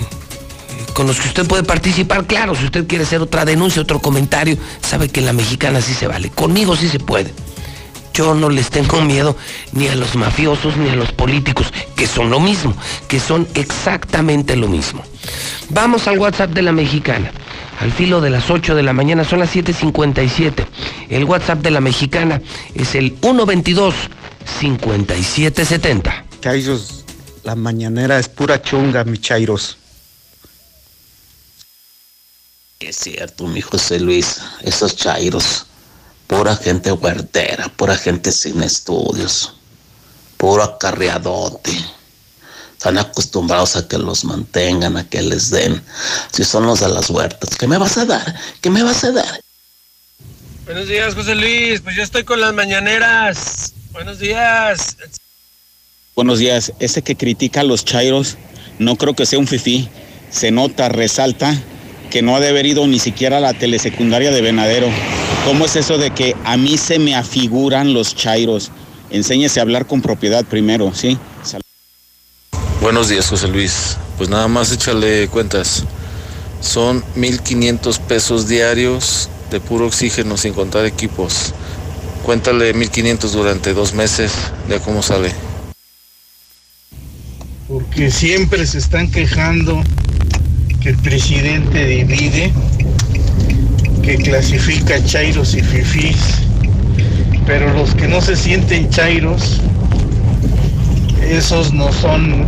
Speaker 1: con los que usted puede participar. Claro, si usted quiere hacer otra denuncia, otro comentario, sabe que la mexicana sí se vale. Conmigo sí se puede. Yo no les tengo miedo ni a los mafiosos ni a los políticos, que son lo mismo, que son exactamente lo mismo. Vamos al WhatsApp de la mexicana. Al filo de las 8 de la mañana son las 7.57. El WhatsApp de la mexicana es el 122-5770.
Speaker 38: Chairos, la mañanera es pura chunga, mi Chairos.
Speaker 39: Es cierto, mi José Luis, esos chairos, pura gente huertera, pura gente sin estudios, puro acarreadote. Están acostumbrados a que los mantengan, a que les den. Si son los de las huertas, ¿qué me vas a dar? ¿Qué me vas a dar?
Speaker 38: Buenos días, José Luis. Pues yo estoy con las mañaneras. Buenos días.
Speaker 40: Buenos días. Ese que critica a los chairos, no creo que sea un fifí. Se nota, resalta que no ha de haber ido ni siquiera a la telesecundaria de Venadero. ¿Cómo es eso de que a mí se me afiguran los chairos? Enséñese a hablar con propiedad primero, ¿sí? Sal-
Speaker 41: Buenos días, José Luis. Pues nada más échale cuentas. Son 1.500 pesos diarios de puro oxígeno sin contar equipos. Cuéntale 1.500 durante dos meses, de cómo sale.
Speaker 42: porque siempre se están quejando que el presidente divide, que clasifica chairos y fifís, pero los que no se sienten chairos, esos no son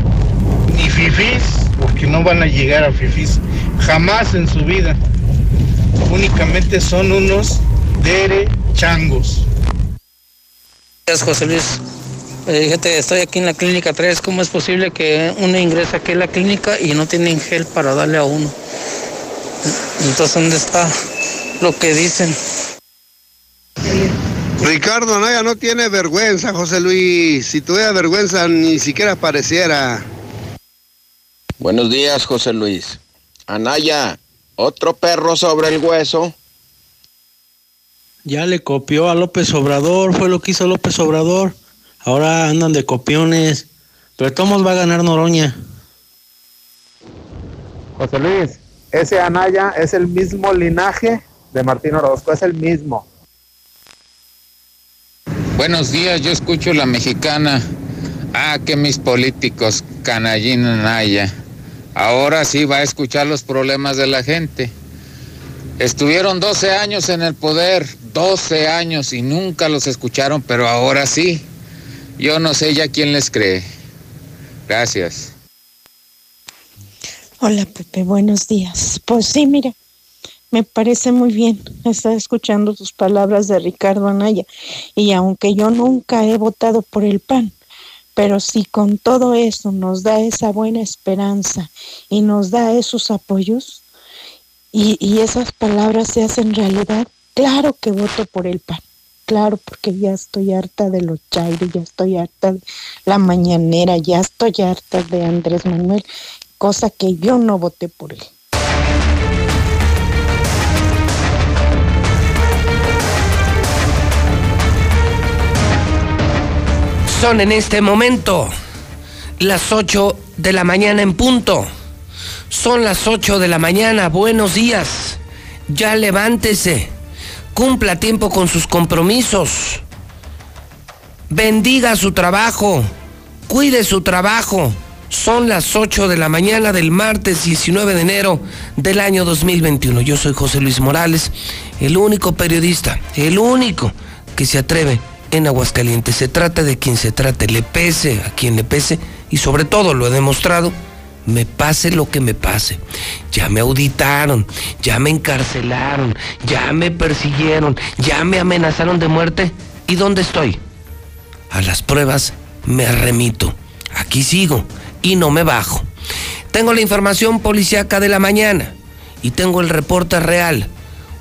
Speaker 42: ni fifís, porque no van a llegar a fifís jamás en su vida, únicamente son unos derechangos.
Speaker 43: Gracias, José Luis. Eh, Fíjate, estoy aquí en la clínica 3. ¿Cómo es posible que uno ingresa aquí a la clínica y no tienen gel para darle a uno? Entonces, ¿dónde está lo que dicen?
Speaker 44: Ricardo Anaya no tiene vergüenza, José Luis. Si tuviera vergüenza, ni siquiera apareciera.
Speaker 45: Buenos días, José Luis. Anaya, otro perro sobre el hueso.
Speaker 43: Ya le copió a López Obrador, fue lo que hizo López Obrador. Ahora andan de copiones. Pero todos va a ganar Noroña.
Speaker 46: José Luis, ese Anaya es el mismo linaje de Martín Orozco, es el mismo.
Speaker 47: Buenos días, yo escucho la mexicana. Ah, que mis políticos, canallín Anaya. Ahora sí va a escuchar los problemas de la gente. Estuvieron 12 años en el poder, 12 años y nunca los escucharon, pero ahora sí. Yo no sé ya quién les cree. Gracias.
Speaker 48: Hola Pepe, buenos días. Pues sí, mira, me parece muy bien estar escuchando tus palabras de Ricardo Anaya. Y aunque yo nunca he votado por el PAN, pero si con todo eso nos da esa buena esperanza y nos da esos apoyos y, y esas palabras se hacen realidad, claro que voto por el PAN. Claro, porque ya estoy harta de los chairos, ya estoy harta de la mañanera, ya estoy harta de Andrés Manuel, cosa que yo no voté por él.
Speaker 1: Son en este momento las 8 de la mañana en punto. Son las 8 de la mañana. Buenos días. Ya levántese. Cumpla tiempo con sus compromisos. Bendiga su trabajo. Cuide su trabajo. Son las 8 de la mañana del martes 19 de enero del año 2021. Yo soy José Luis Morales, el único periodista, el único que se atreve en Aguascalientes. Se trata de quien se trate, le pese a quien le pese y sobre todo lo he demostrado, me pase lo que me pase. Ya me auditaron, ya me encarcelaron, ya me persiguieron, ya me amenazaron de muerte. ¿Y dónde estoy? A las pruebas me remito. Aquí sigo y no me bajo. Tengo la información policíaca de la mañana y tengo el reporte real.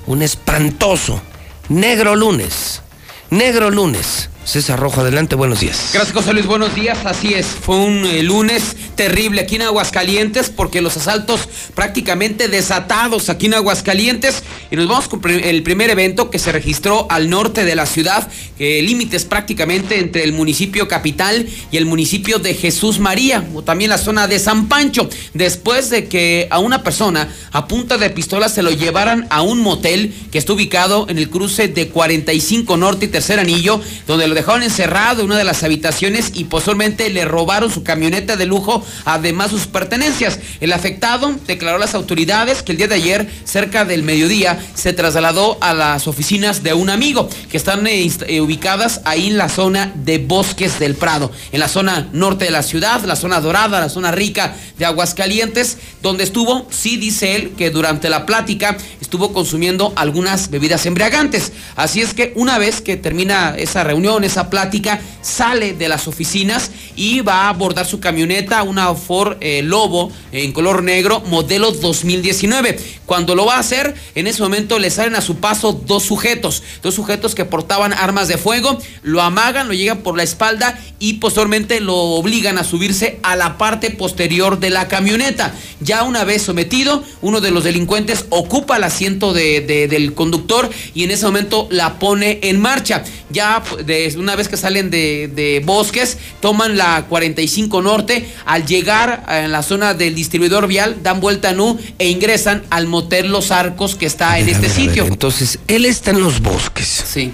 Speaker 1: Un espantoso negro lunes. Negro lunes. César Rojo, adelante, buenos días.
Speaker 48: Gracias, José Luis. Buenos días. Así es, fue un eh, lunes terrible aquí en Aguascalientes porque los asaltos prácticamente desatados aquí en Aguascalientes. Y nos vamos con el primer evento que se registró al norte de la ciudad, eh, límites prácticamente entre el municipio capital y el municipio de Jesús María, o también la zona de San Pancho, después de que a una persona a punta de pistola se lo llevaran a un motel que está ubicado en el cruce de 45 Norte y Tercer Anillo, donde lo dejaron encerrado en una de las habitaciones y posteriormente le robaron su camioneta de lujo
Speaker 49: además sus pertenencias. El afectado declaró a las autoridades que el día de ayer, cerca del mediodía, se trasladó a las oficinas de un amigo que están eh, eh, ubicadas ahí en la zona de Bosques del Prado, en la zona norte de la ciudad, la zona dorada, la zona rica de Aguascalientes, donde estuvo, sí dice él, que durante la plática estuvo consumiendo algunas bebidas embriagantes. Así es que una vez que termina esa reunión, esa plática, sale de las oficinas y va a abordar su camioneta, una Ford eh, Lobo en color negro, modelo 2019. Cuando lo va a hacer, en ese momento le salen a su paso dos sujetos, dos sujetos que portaban armas de fuego, lo amagan, lo llegan por la espalda y posteriormente lo obligan a subirse a la parte posterior de la camioneta. Ya una vez sometido, uno de los delincuentes ocupa el asiento de- de- del conductor y en ese momento la pone en marcha. Ya de- una vez que salen de, de bosques, toman la 45 Norte. Al llegar a la zona del distribuidor vial, dan vuelta a nu e ingresan al motel Los Arcos que está en este
Speaker 1: ver,
Speaker 49: sitio.
Speaker 1: Entonces, él está en los bosques.
Speaker 49: Sí.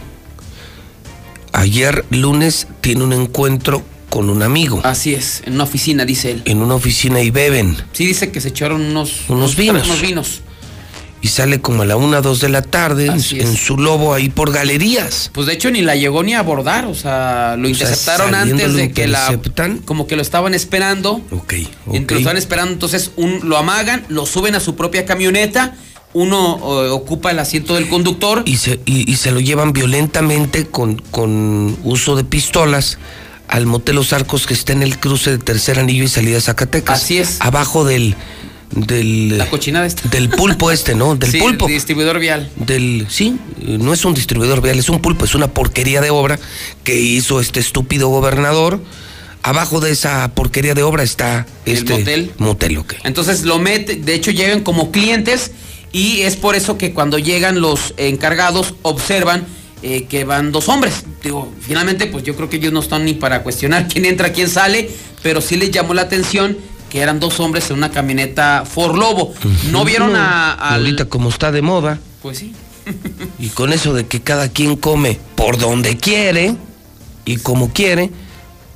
Speaker 1: Ayer lunes tiene un encuentro con un amigo.
Speaker 49: Así es, en una oficina, dice él.
Speaker 1: En una oficina y beben.
Speaker 49: Sí, dice que se echaron unos,
Speaker 1: Unos vinos.
Speaker 49: Unos vinos.
Speaker 1: Y sale como a la una, dos de la tarde en, su lobo ahí por galerías.
Speaker 49: Pues de hecho ni la llegó ni a abordar, o sea, lo
Speaker 1: O
Speaker 49: interceptaron antes de que la como que lo estaban esperando.
Speaker 1: Ok,
Speaker 49: Ent- Lo estaban esperando, entonces un, lo amagan, lo suben a su propia camioneta, uno ocupa el asiento del conductor.
Speaker 1: Y se, y, y se lo llevan violentamente con, con uso de pistolas al motel Los Arcos que está en el cruce de Tercer Anillo y salida Zacatecas.
Speaker 49: Así es.
Speaker 1: Abajo del... del
Speaker 49: La cochinada esta.
Speaker 1: Del pulpo este, ¿no? Del
Speaker 49: Sí,
Speaker 1: pulpo.
Speaker 49: el distribuidor vial.
Speaker 1: Del, sí, no es un distribuidor vial, es un pulpo, es una porquería de obra que hizo este estúpido gobernador. Abajo de esa porquería de obra está
Speaker 49: El
Speaker 1: este
Speaker 49: motel.
Speaker 1: motel, ok.
Speaker 49: Entonces lo mete, de hecho llegan como clientes y es por eso que cuando llegan los encargados observan eh, que van dos hombres. Digo, finalmente pues yo creo que ellos no están ni para cuestionar quién entra, quién sale, pero sí les llamó la atención que eran dos hombres en una camioneta Ford Lobo. No vieron a, al...
Speaker 1: Ahorita como está de moda
Speaker 49: Pues sí.
Speaker 1: y con eso de que cada quien come por donde quiere y como quiere,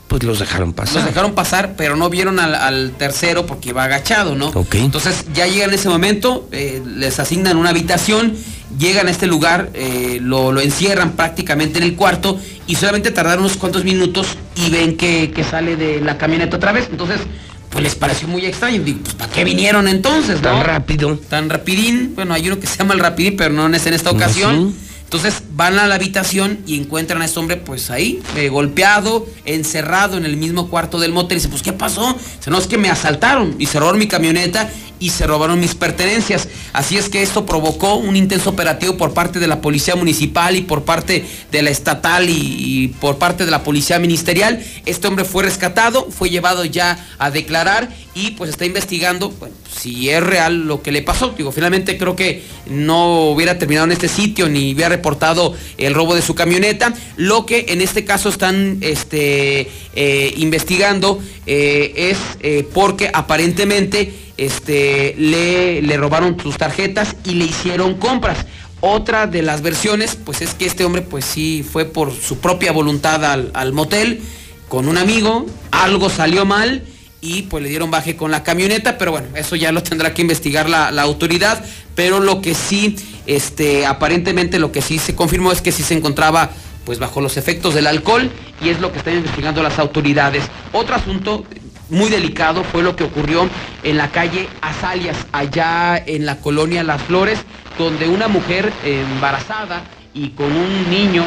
Speaker 1: pues los dejaron pasar.
Speaker 49: Los dejaron pasar, pero no vieron al, al tercero porque iba agachado, ¿no?
Speaker 1: Ok.
Speaker 49: Entonces ya llegan en ese momento, eh, les asignan una habitación, llegan a este lugar, eh, lo, lo encierran prácticamente en el cuarto y solamente tardaron unos cuantos minutos y ven que, que sale de la camioneta otra vez. Entonces, pues les pareció muy extraño. Digo, pues ¿para qué vinieron entonces?
Speaker 1: Tan
Speaker 49: no?
Speaker 1: rápido.
Speaker 49: Tan rapidín. Bueno, hay uno que se llama el rapidín, pero no es en esta ocasión. Entonces van a la habitación y encuentran a este hombre pues ahí, eh, golpeado, encerrado en el mismo cuarto del motel. Y dice, pues ¿qué pasó? Dice, no, es que me asaltaron y robaron mi camioneta y se robaron mis pertenencias. Así es que esto provocó un intenso operativo por parte de la policía municipal y por parte de la estatal y, por parte de la policía ministerial. Este hombre fue rescatado, fue llevado ya a declarar y pues está investigando si es real lo que le pasó. Digo, finalmente creo que no hubiera terminado en este sitio ni hubiera reportado el robo de su camioneta. Lo que en este caso están este, eh, investigando eh, es eh, porque aparentemente este, le, le robaron sus tarjetas y le hicieron compras. Otra de las versiones, pues es que este hombre, pues sí, fue por su propia voluntad al, al motel con un amigo, algo salió mal y pues le dieron baje con la camioneta, pero bueno, eso ya lo tendrá que investigar la, la autoridad, pero lo que sí, este, aparentemente lo que sí se confirmó es que sí se encontraba pues bajo los efectos del alcohol y es lo que están investigando las autoridades. Otro asunto muy delicado fue lo que ocurrió en la calle Azalias, allá en la colonia Las Flores, donde una mujer embarazada y con un niño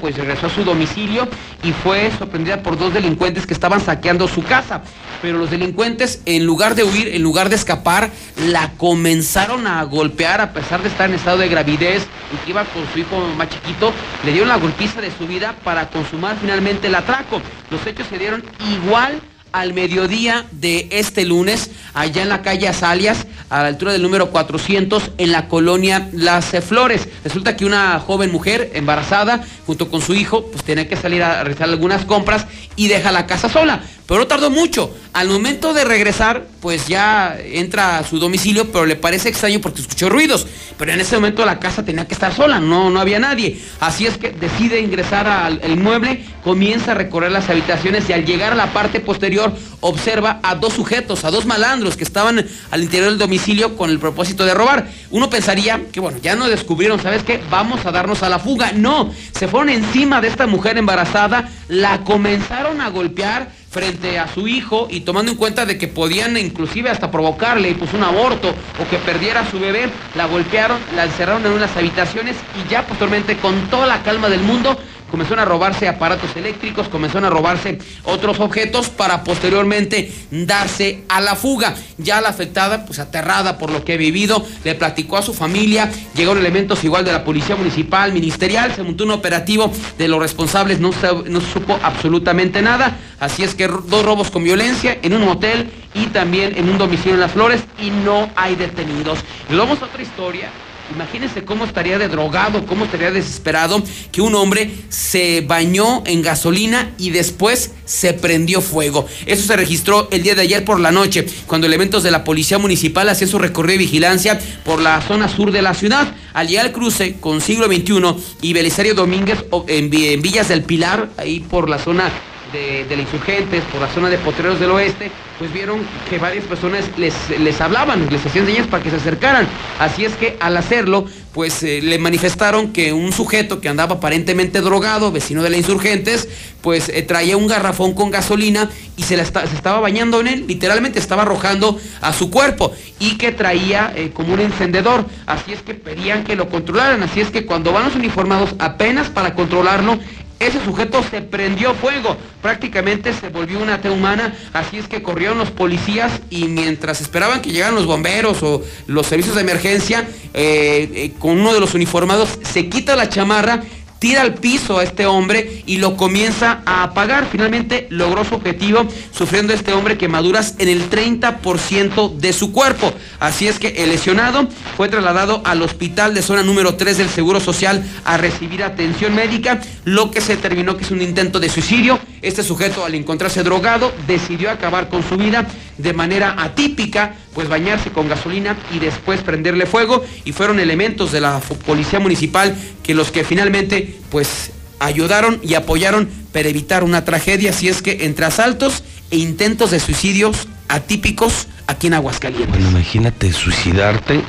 Speaker 49: pues regresó a su domicilio y fue sorprendida por dos delincuentes que estaban saqueando su casa. Pero los delincuentes, en lugar de huir, en lugar de escapar, la comenzaron a golpear a pesar de estar en estado de gravidez y que iba con su hijo más chiquito, le dieron la golpiza de su vida para consumar finalmente el atraco. Los hechos se dieron igual al mediodía de este lunes, allá en la calle Azalias, a la altura del número 400, en la colonia Las Flores. Resulta que una joven mujer embarazada, junto con su hijo, pues tenía que salir a realizar algunas compras y deja la casa sola. Pero no tardó mucho. Al momento de regresar, pues ya entra a su domicilio, pero le parece extraño porque escuchó ruidos. Pero en ese momento la casa tenía que estar sola, no, no había nadie. Así es que decide ingresar al inmueble, comienza a recorrer las habitaciones y al llegar a la parte posterior observa a dos sujetos, a dos malandros que estaban al interior del domicilio con el propósito de robar. Uno pensaría que bueno, ya no descubrieron, ¿sabes qué? Vamos a darnos a la fuga. No, se fueron encima de esta mujer embarazada, la comenzaron a golpear frente a su hijo y tomando en cuenta de que podían inclusive hasta provocarle pues un aborto o que perdiera a su bebé, la golpearon, la encerraron en unas habitaciones y ya posteriormente con toda la calma del mundo comenzaron a robarse aparatos eléctricos, comenzaron a robarse otros objetos para posteriormente darse a la fuga. Ya la afectada, pues aterrada por lo que ha vivido, le platicó a su familia, llegaron elementos igual de la policía municipal, ministerial, se montó un operativo de los responsables, no se, no supo absolutamente nada. Así es que dos robos con violencia en un hotel y también en un domicilio en Las Flores y no hay detenidos. Y vamos a otra historia Imagínense cómo estaría de drogado, cómo estaría desesperado que un hombre se bañó en gasolina y después se prendió fuego. Eso se registró el día de ayer por la noche, cuando elementos de la policía municipal hacían su recorrido de vigilancia por la zona sur de la ciudad. Al al cruce con siglo XXI y Belisario Domínguez en Villas del Pilar, ahí por la zona de, de, insurgentes, por la zona de Potreros del Oeste, pues vieron que varias personas les, les hablaban, les hacían señas para que se acercaran. Así es que al hacerlo, pues eh, le manifestaron que un sujeto que andaba aparentemente drogado, vecino de la insurgentes, pues eh, traía un garrafón con gasolina y se, la se, estaba bañando en él, literalmente estaba arrojando a su cuerpo y que traía eh, como un encendedor. Así es que pedían que lo controlaran. Así es que cuando van los uniformados apenas para controlarlo, ese sujeto se prendió fuego, prácticamente se volvió una T humana, así es que corrieron los policías y mientras esperaban que llegaran los bomberos o los servicios de emergencia, eh, eh, con uno de los uniformados se quita la chamarra, tira al piso a este hombre y lo comienza a apagar. Finalmente logró su objetivo, sufriendo este hombre quemaduras en el 30% de su cuerpo. Así es que el lesionado fue trasladado al hospital de zona número 3 del Seguro Social a recibir atención médica, lo que se determinó que es un intento de suicidio. Este sujeto al encontrarse drogado decidió acabar con su vida de manera atípica, pues bañarse con gasolina y después prenderle fuego y fueron elementos de la policía municipal que los que finalmente pues ayudaron y apoyaron para evitar una tragedia, si es que entre asaltos e intentos de suicidios atípicos aquí en Aguascalientes.
Speaker 1: Bueno, imagínate suicidarte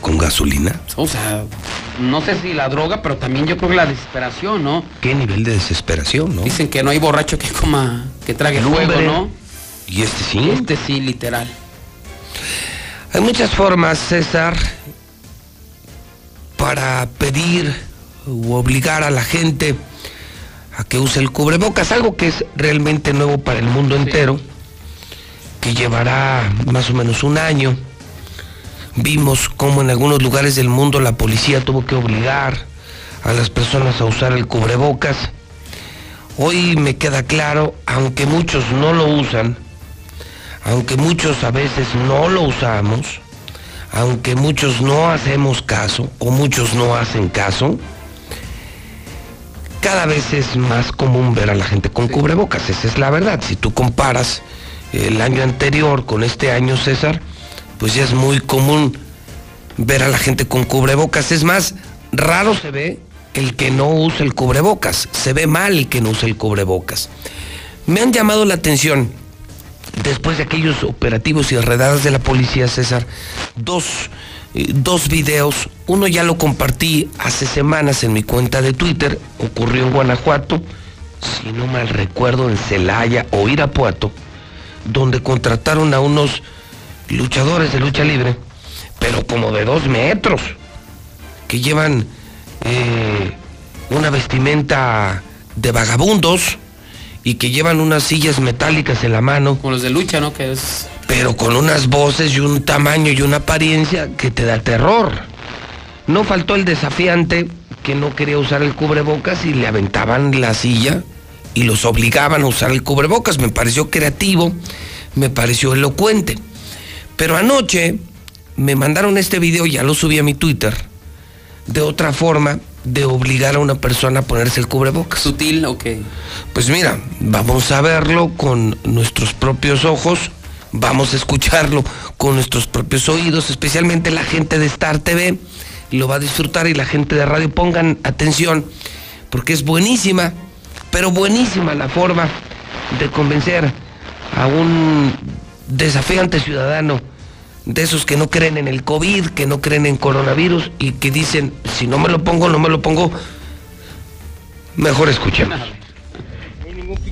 Speaker 1: con gasolina.
Speaker 49: O sea, no sé si la droga, pero también yo creo que la desesperación, ¿no?
Speaker 1: ¿Qué nivel de desesperación, no?
Speaker 49: Dicen que no hay borracho que coma, que trague fuego, ¿no?
Speaker 1: Y este sí.
Speaker 49: Este sí, literal.
Speaker 1: Hay muchas formas, César, para pedir u obligar a la gente a que use el cubrebocas, algo que es realmente nuevo para el mundo entero, que llevará más o menos un año. Vimos cómo en algunos lugares del mundo la policía tuvo que obligar a las personas a usar el cubrebocas. Hoy me queda claro, aunque muchos no lo usan, aunque muchos a veces no lo usamos, aunque muchos no hacemos caso o muchos no hacen caso, cada vez es más común ver a la gente con cubrebocas, esa es la verdad. Si tú comparas el año anterior con este año, César, pues ya es muy común ver a la gente con cubrebocas. Es más, raro se ve el que no usa el cubrebocas, se ve mal el que no usa el cubrebocas. Me han llamado la atención después de aquellos operativos y redadas de la policía, César, dos, eh, dos videos. Uno ya lo compartí hace semanas en mi cuenta de Twitter, ocurrió en Guanajuato, si no mal recuerdo, en Celaya o Irapuato, donde contrataron a unos luchadores de lucha libre, pero como de dos metros, que llevan eh, una vestimenta de vagabundos, y que llevan unas sillas metálicas en la mano.
Speaker 49: Con los de lucha, ¿no? Que es.
Speaker 1: Pero con unas voces y un tamaño y una apariencia que te da terror. No faltó el desafiante que no quería usar el cubrebocas y le aventaban la silla y los obligaban a usar el cubrebocas. Me pareció creativo, me pareció elocuente. Pero anoche me mandaron este video, ya lo subí a mi Twitter, de otra forma, de obligar a una persona a ponerse el cubrebocas.
Speaker 49: Sutil, ok.
Speaker 1: Pues mira, vamos a verlo con nuestros propios ojos, vamos a escucharlo con nuestros propios oídos, especialmente la gente de Star TV lo va a disfrutar y la gente de radio pongan atención, porque es buenísima, pero buenísima la forma de convencer a un desafiante ciudadano de esos que no creen en el COVID, que no creen en coronavirus y que dicen, si no me lo pongo, no me lo pongo, mejor escuchemos.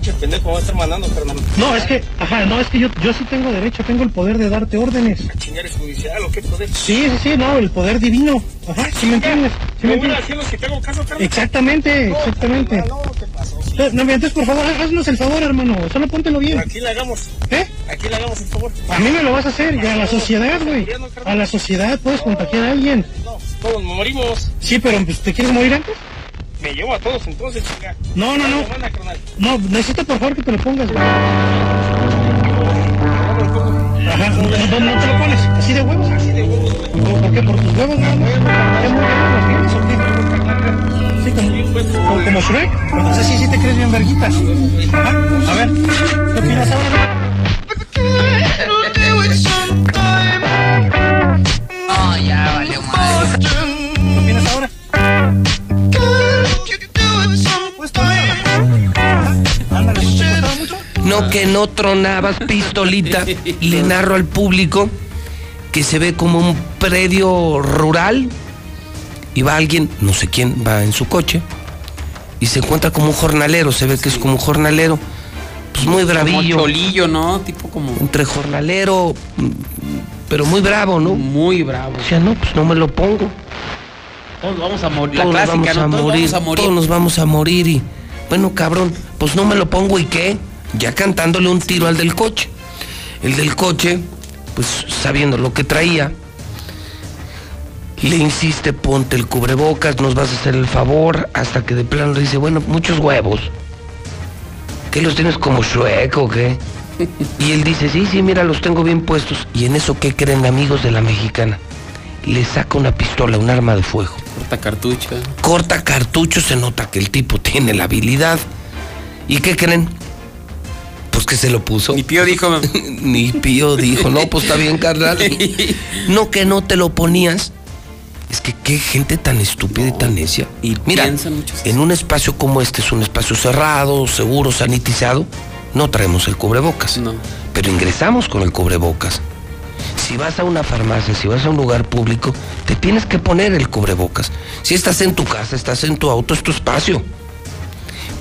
Speaker 50: Pinche pendejo va a estar mandando, carnal.
Speaker 51: No, es que, ajá, no, es que yo, yo sí tengo derecho, tengo el poder de darte órdenes.
Speaker 50: ¿Chingar es judicial o qué poder?
Speaker 51: Sí, sí, sí, no, el poder divino. Ajá, ¿sí me entiendes? ¿Sí me
Speaker 50: ¿Me voy
Speaker 51: entiendes?
Speaker 50: haciendo que te hago caso, carnal?
Speaker 51: Exactamente, exactamente.
Speaker 50: No, ¿qué pasó?
Speaker 51: Eh, No, entonces por favor, haznos el favor, hermano, solo póntelo bien.
Speaker 50: Aquí le hagamos.
Speaker 51: ¿Eh?
Speaker 50: Aquí le hagamos el favor.
Speaker 51: A mí me lo vas a hacer, y a la sociedad, güey. A la sociedad puedes contagiar a alguien.
Speaker 50: No, todos morimos.
Speaker 51: Sí, pero pues, ¿te quieres morir antes?
Speaker 50: Me llevo a todos entonces, chinga.
Speaker 51: No, no, no. No, necesito por favor que te lo pongas, güey. Ajá, no, no, te lo pones, así de huevos. Así de huevos. ¿Por qué? ¿Por tus huevos, no? ¿Qué muy bien los tienes o qué? Sí, como, como, como Shrek. Entonces sí, sí te crees bien verguitas. Ajá. A ver, ¿qué opinas ahora?
Speaker 49: No, ya valió madre.
Speaker 51: ¿Qué opinas ahora?
Speaker 1: No que no tronabas pistolita, le narro al público que se ve como un predio rural y va alguien, no sé quién, va en su coche y se encuentra como un jornalero, se ve que es como un jornalero, pues muy bravillo.
Speaker 49: Como cholillo, ¿no? Tipo como...
Speaker 1: Entre jornalero, mm, pero muy bravo, ¿no?
Speaker 49: Muy bravo.
Speaker 1: O sea, no, pues no me lo pongo.
Speaker 49: Todos vamos a morir. La
Speaker 1: Todos nos
Speaker 49: clásica,
Speaker 1: vamos
Speaker 49: ¿no?
Speaker 1: a
Speaker 49: Todos
Speaker 1: morir,
Speaker 49: vamos a morir.
Speaker 1: todos nos vamos a morir y bueno, cabrón, pues no me lo pongo y qué, ya cantándole un tiro al del coche. El del coche, pues sabiendo lo que traía, le insiste, ponte el cubrebocas, nos vas a hacer el favor, hasta que de plano le dice, bueno, muchos huevos. ¿Qué los tienes como Shrek o qué? Y él dice, sí, sí, mira, los tengo bien puestos. Y en eso, ¿qué creen amigos de la mexicana? Le saca una pistola, un arma de fuego.
Speaker 49: Corta cartucho.
Speaker 1: Corta cartucho, se nota que el tipo tiene la habilidad. ¿Y qué creen? Pues que se lo puso.
Speaker 49: Mi pío dijo.
Speaker 1: Ni Pío dijo, no, pues está bien, carnal. No que no te lo ponías. Es que qué gente tan estúpida y tan necia.
Speaker 49: Y
Speaker 1: Mira,
Speaker 49: piensan
Speaker 1: en un espacio como este, es un espacio cerrado, seguro, sanitizado, no traemos el cubrebocas.
Speaker 49: No.
Speaker 1: Pero ingresamos con el cubrebocas. Si vas a una farmacia, si vas a un lugar público, te tienes que poner el cubrebocas. Si estás en tu casa, estás en tu auto, es tu espacio.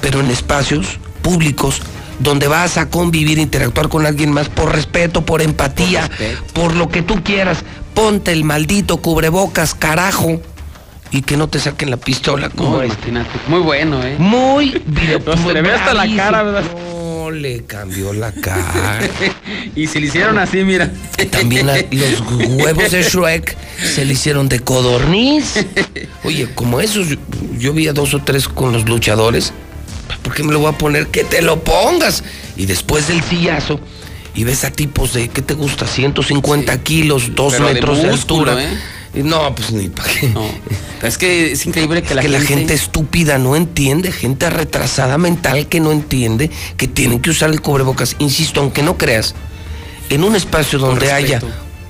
Speaker 1: Pero en espacios públicos donde vas a convivir, interactuar con alguien más por respeto, por empatía, por, lo que tú quieras, ponte el maldito cubrebocas, carajo, y que no te saquen la pistola como
Speaker 49: No,
Speaker 1: este.
Speaker 49: Muy bueno, ¿eh?
Speaker 1: Muy
Speaker 49: No, se le ve hasta la cara, ¿verdad?
Speaker 1: No le cambió la cara.
Speaker 49: y se le hicieron así, mira.
Speaker 1: También los huevos de Shrek se le hicieron de codorniz. Oye, como esos, yo, yo vi a dos o tres con los luchadores. ¿Por qué me lo voy a poner? Que te lo pongas. Y después del sillazo, y ves a tipos de, ¿qué te gusta? 150 kilos, 2
Speaker 49: Pero de
Speaker 1: metros de, altura.
Speaker 49: ¿eh?
Speaker 1: Y No, pues ni para qué.
Speaker 49: No. Es que es increíble que,
Speaker 1: Es
Speaker 49: la,
Speaker 1: que
Speaker 49: gente...
Speaker 1: la gente estúpida no entiende, gente retrasada mental que no entiende que tienen que usar el cubrebocas. Insisto, aunque no creas, en un espacio donde haya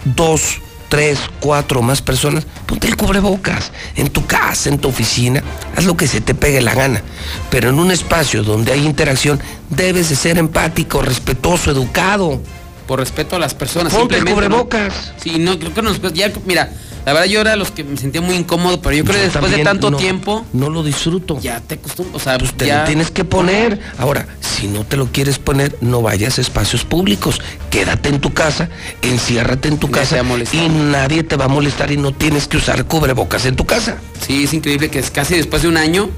Speaker 1: dos, tres, cuatro o más personas, ponte el cubrebocas. En tu casa, en tu oficina, haz lo que se te pegue la gana. Pero en un espacio donde hay interacción, debes de ser empático, respetuoso, educado.
Speaker 49: Por respeto a las personas.
Speaker 1: Ponte el cubrebocas.
Speaker 49: Sí, no, creo que nos... Ya, mira, la verdad yo era los que me sentía muy incómodo, pero yo creo que después de tanto
Speaker 1: no-
Speaker 49: tiempo...
Speaker 1: No lo disfruto.
Speaker 49: Ya te acostumbras, o sea,
Speaker 1: Pues te
Speaker 49: ya...
Speaker 1: lo tienes que poner. Ahora, si no te lo quieres poner, no vayas a espacios públicos. Quédate en tu casa, enciérrate en tu casa y nadie te va a molestar y no tienes que usar cubrebocas en tu casa.
Speaker 49: Sí, es increíble que es casi después de un año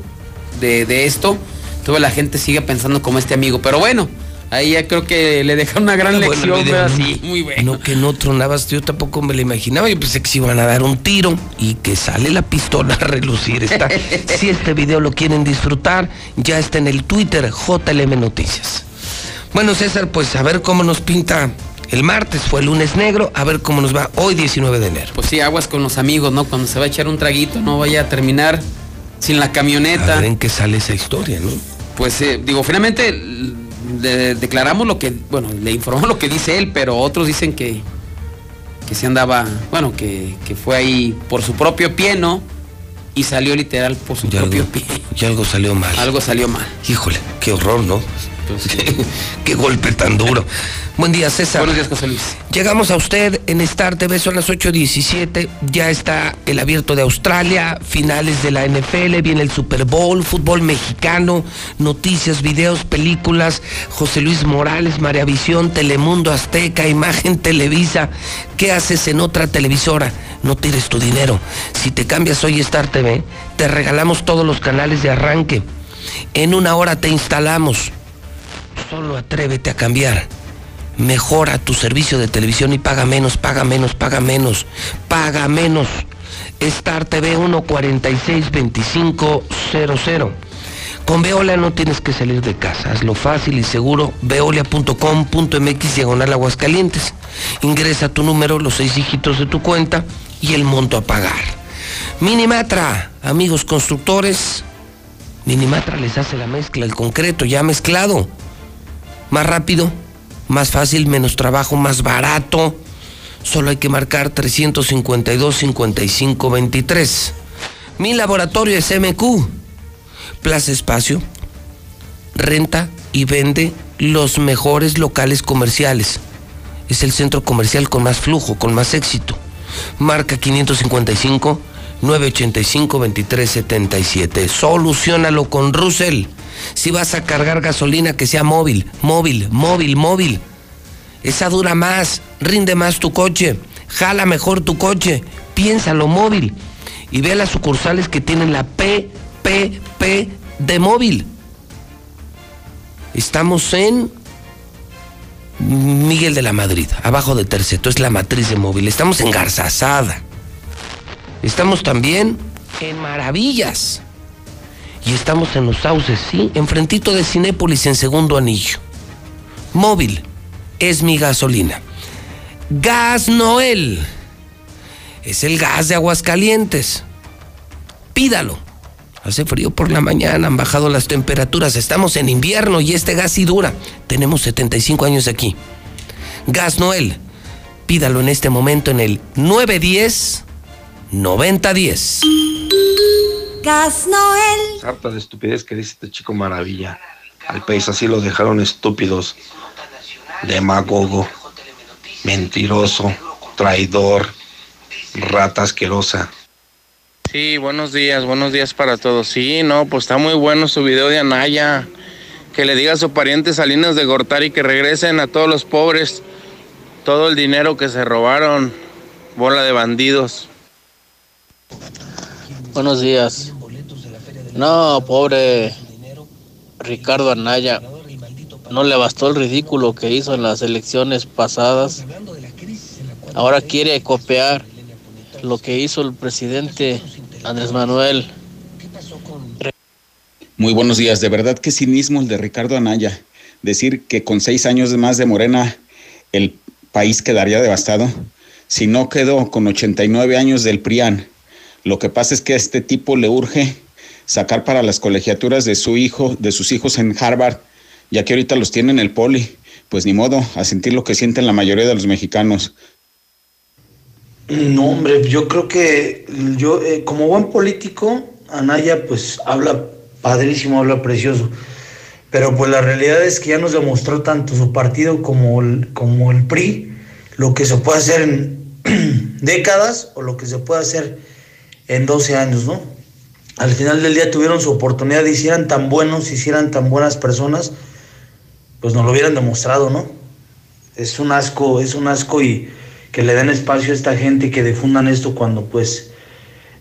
Speaker 49: de, de esto, toda la gente sigue pensando como este amigo. Pero bueno, ahí ya creo que le deja una gran
Speaker 1: Bueno,
Speaker 49: lección, ¿verdad? Sí, muy bueno.
Speaker 1: No que no tronabas, yo tampoco me lo imaginaba. Yo pensé que se iban a dar un tiro y que sale la pistola a relucir. Está. si este video lo quieren disfrutar, ya está en el Twitter JLM Noticias. Bueno, César, pues a ver cómo nos pinta el martes. Fue el lunes negro, a ver cómo nos va hoy 19 de enero.
Speaker 49: Pues sí, aguas con los amigos, ¿no? Cuando se va a echar un traguito, no vaya a terminar sin la camioneta.
Speaker 1: A ver en qué sale esa historia, ¿no?
Speaker 49: Pues eh, digo, finalmente le declaramos lo que, bueno, le informó lo que dice él, pero otros dicen que, que se andaba, bueno, que, que fue ahí por su propio pie, ¿no? Y salió literal por su
Speaker 1: Y
Speaker 49: propio
Speaker 1: algo,
Speaker 49: pie.
Speaker 1: y algo salió mal.
Speaker 49: Algo salió mal.
Speaker 1: Híjole, qué horror, ¿no? Qué golpe tan duro. Buen día, César.
Speaker 49: Buenos días, José Luis.
Speaker 1: Llegamos a usted en Star TV, son las 8.17. Ya está el abierto de Australia, finales de la NFL, viene el Super Bowl, fútbol mexicano, noticias, videos, películas. José Luis Morales, María Visión, Telemundo Azteca, Imagen Televisa. ¿Qué haces en otra televisora? No tires tu dinero. Si te cambias hoy Star TV, te regalamos todos los canales de arranque. En una hora te instalamos. Solo atrévete a cambiar. Mejora tu servicio de televisión y paga menos, paga menos, paga menos, paga menos. Star TV 1462500. Con Veolia no tienes que salir de casa, hazlo fácil y seguro. Veolia.com.mx diagonal Aguascalientes. Ingresa tu número, los seis dígitos de tu cuenta y el monto a pagar. Minimatra, amigos constructores. Minimatra les hace la mezcla, el concreto ya mezclado. Más rápido, más fácil, menos trabajo, más barato. Solo hay que marcar 352-5523. Mi laboratorio es MQ. Plaza Espacio renta y vende los mejores locales comerciales. Es el centro comercial con más flujo, con más éxito. Marca 555 985 2377. Solucionalo con Russell. Si vas a cargar gasolina que sea móvil, móvil, móvil, móvil. Esa dura más, rinde más tu coche, jala mejor tu coche, piénsalo móvil. Y ve a las sucursales que tienen la PPP de móvil. Estamos en Miguel de la Madrid, abajo de Terceto, es la matriz de móvil. Estamos en Garzazada. Estamos también en Maravillas. Y estamos en Los Sauces, sí, enfrentito de Cinépolis en segundo anillo. Móvil es mi gasolina. Gas Noel es el gas de Aguascalientes. Pídalo. Hace frío por la mañana, han bajado las temperaturas, estamos en invierno y este gas sí dura. Tenemos 75 años aquí. Gas Noel, pídalo en este momento en el 910 9010.
Speaker 52: Gas Noel.
Speaker 53: Harta de estupidez que dice este chico maravilla. Al país así lo dejaron estúpidos. Demagogo. Mentiroso. Traidor. Rata asquerosa.
Speaker 47: Sí, buenos días, buenos días para todos. Sí, no, pues está muy bueno su video de Anaya. Que le diga a su pariente Salinas de Gortari que regresen a todos los pobres todo el dinero que se robaron. Bola de bandidos.
Speaker 43: Buenos días. No, pobre Ricardo Anaya. No le bastó el ridículo que hizo en las elecciones pasadas. Ahora quiere copiar lo que hizo el presidente Andrés Manuel.
Speaker 40: Muy buenos días. De verdad que cinismo el de Ricardo Anaya. Decir que con seis años más de Morena el país quedaría devastado. Si no quedó con 89 años del PRIAN. Lo que pasa es que a este tipo le urge sacar para las colegiaturas de su hijo, de sus hijos en Harvard, ya que ahorita los tiene en el poli. Pues ni modo, a sentir lo que sienten la mayoría de los mexicanos.
Speaker 54: No, hombre, yo creo que yo, eh, como buen político, Anaya pues habla padrísimo, habla precioso. Pero pues la realidad es que ya nos demostró tanto su partido como el, como el PRI lo que se puede hacer en décadas o lo que se puede hacer en 12 años, ¿no? Al final del día tuvieron su oportunidad y si eran tan buenos, si eran tan buenas personas, pues nos lo hubieran demostrado, ¿no? Es un asco, es un asco y que le den espacio a esta gente y que difundan esto cuando pues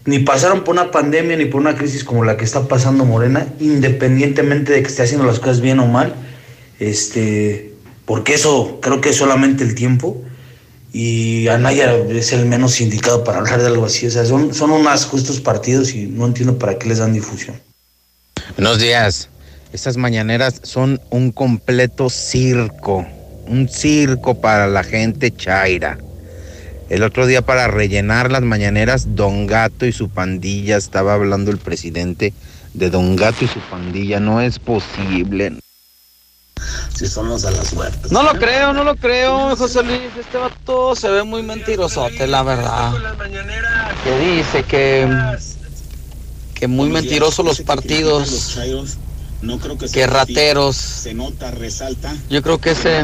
Speaker 54: ni pasaron por una pandemia ni por una crisis como la que está pasando Morena, independientemente de que esté haciendo las cosas bien o mal, este, porque eso creo que es solamente el tiempo y Anaya es el menos indicado para hablar de algo así, o sea, son, son un asco estos partidos y no entiendo para qué les dan difusión.
Speaker 47: Buenos días. Estas mañaneras son un completo circo. Un circo para la gente chaira.
Speaker 55: El otro día para rellenar las mañaneras, Don Gato y su pandilla, estaba hablando el presidente de Don Gato y su pandilla. No es posible.
Speaker 56: Si somos a la suerte.
Speaker 12: No lo creo, no lo creo, José Luis. Este vato se ve muy mentirosote, la verdad. Que dice que, que muy mentiroso los partidos.
Speaker 40: No creo que,
Speaker 12: que rateros.
Speaker 40: Se nota, resalta.
Speaker 12: Yo creo que ese.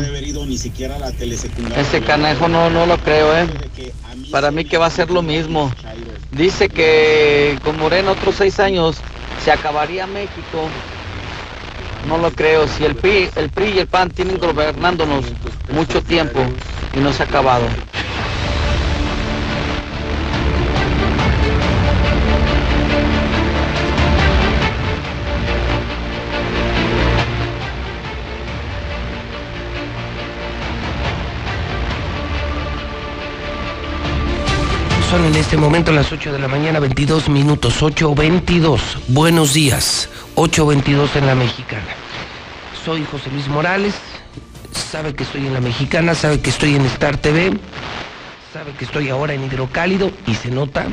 Speaker 12: Ese canejo no, no lo creo, eh. Para mí que va a ser lo mismo. Dice que con Moreno otros seis años se acabaría México. No lo creo. Si el PRI, el PRI y el PAN tienen gobernándonos mucho tiempo y no se ha acabado.
Speaker 1: Son en este momento las 8 de la mañana, 22 minutos, 8.22. Buenos días, 8.22 en la mexicana. Soy José Luis Morales, sabe que estoy en la mexicana, sabe que estoy en Star TV, sabe que estoy ahora en Hidrocálido y se nota.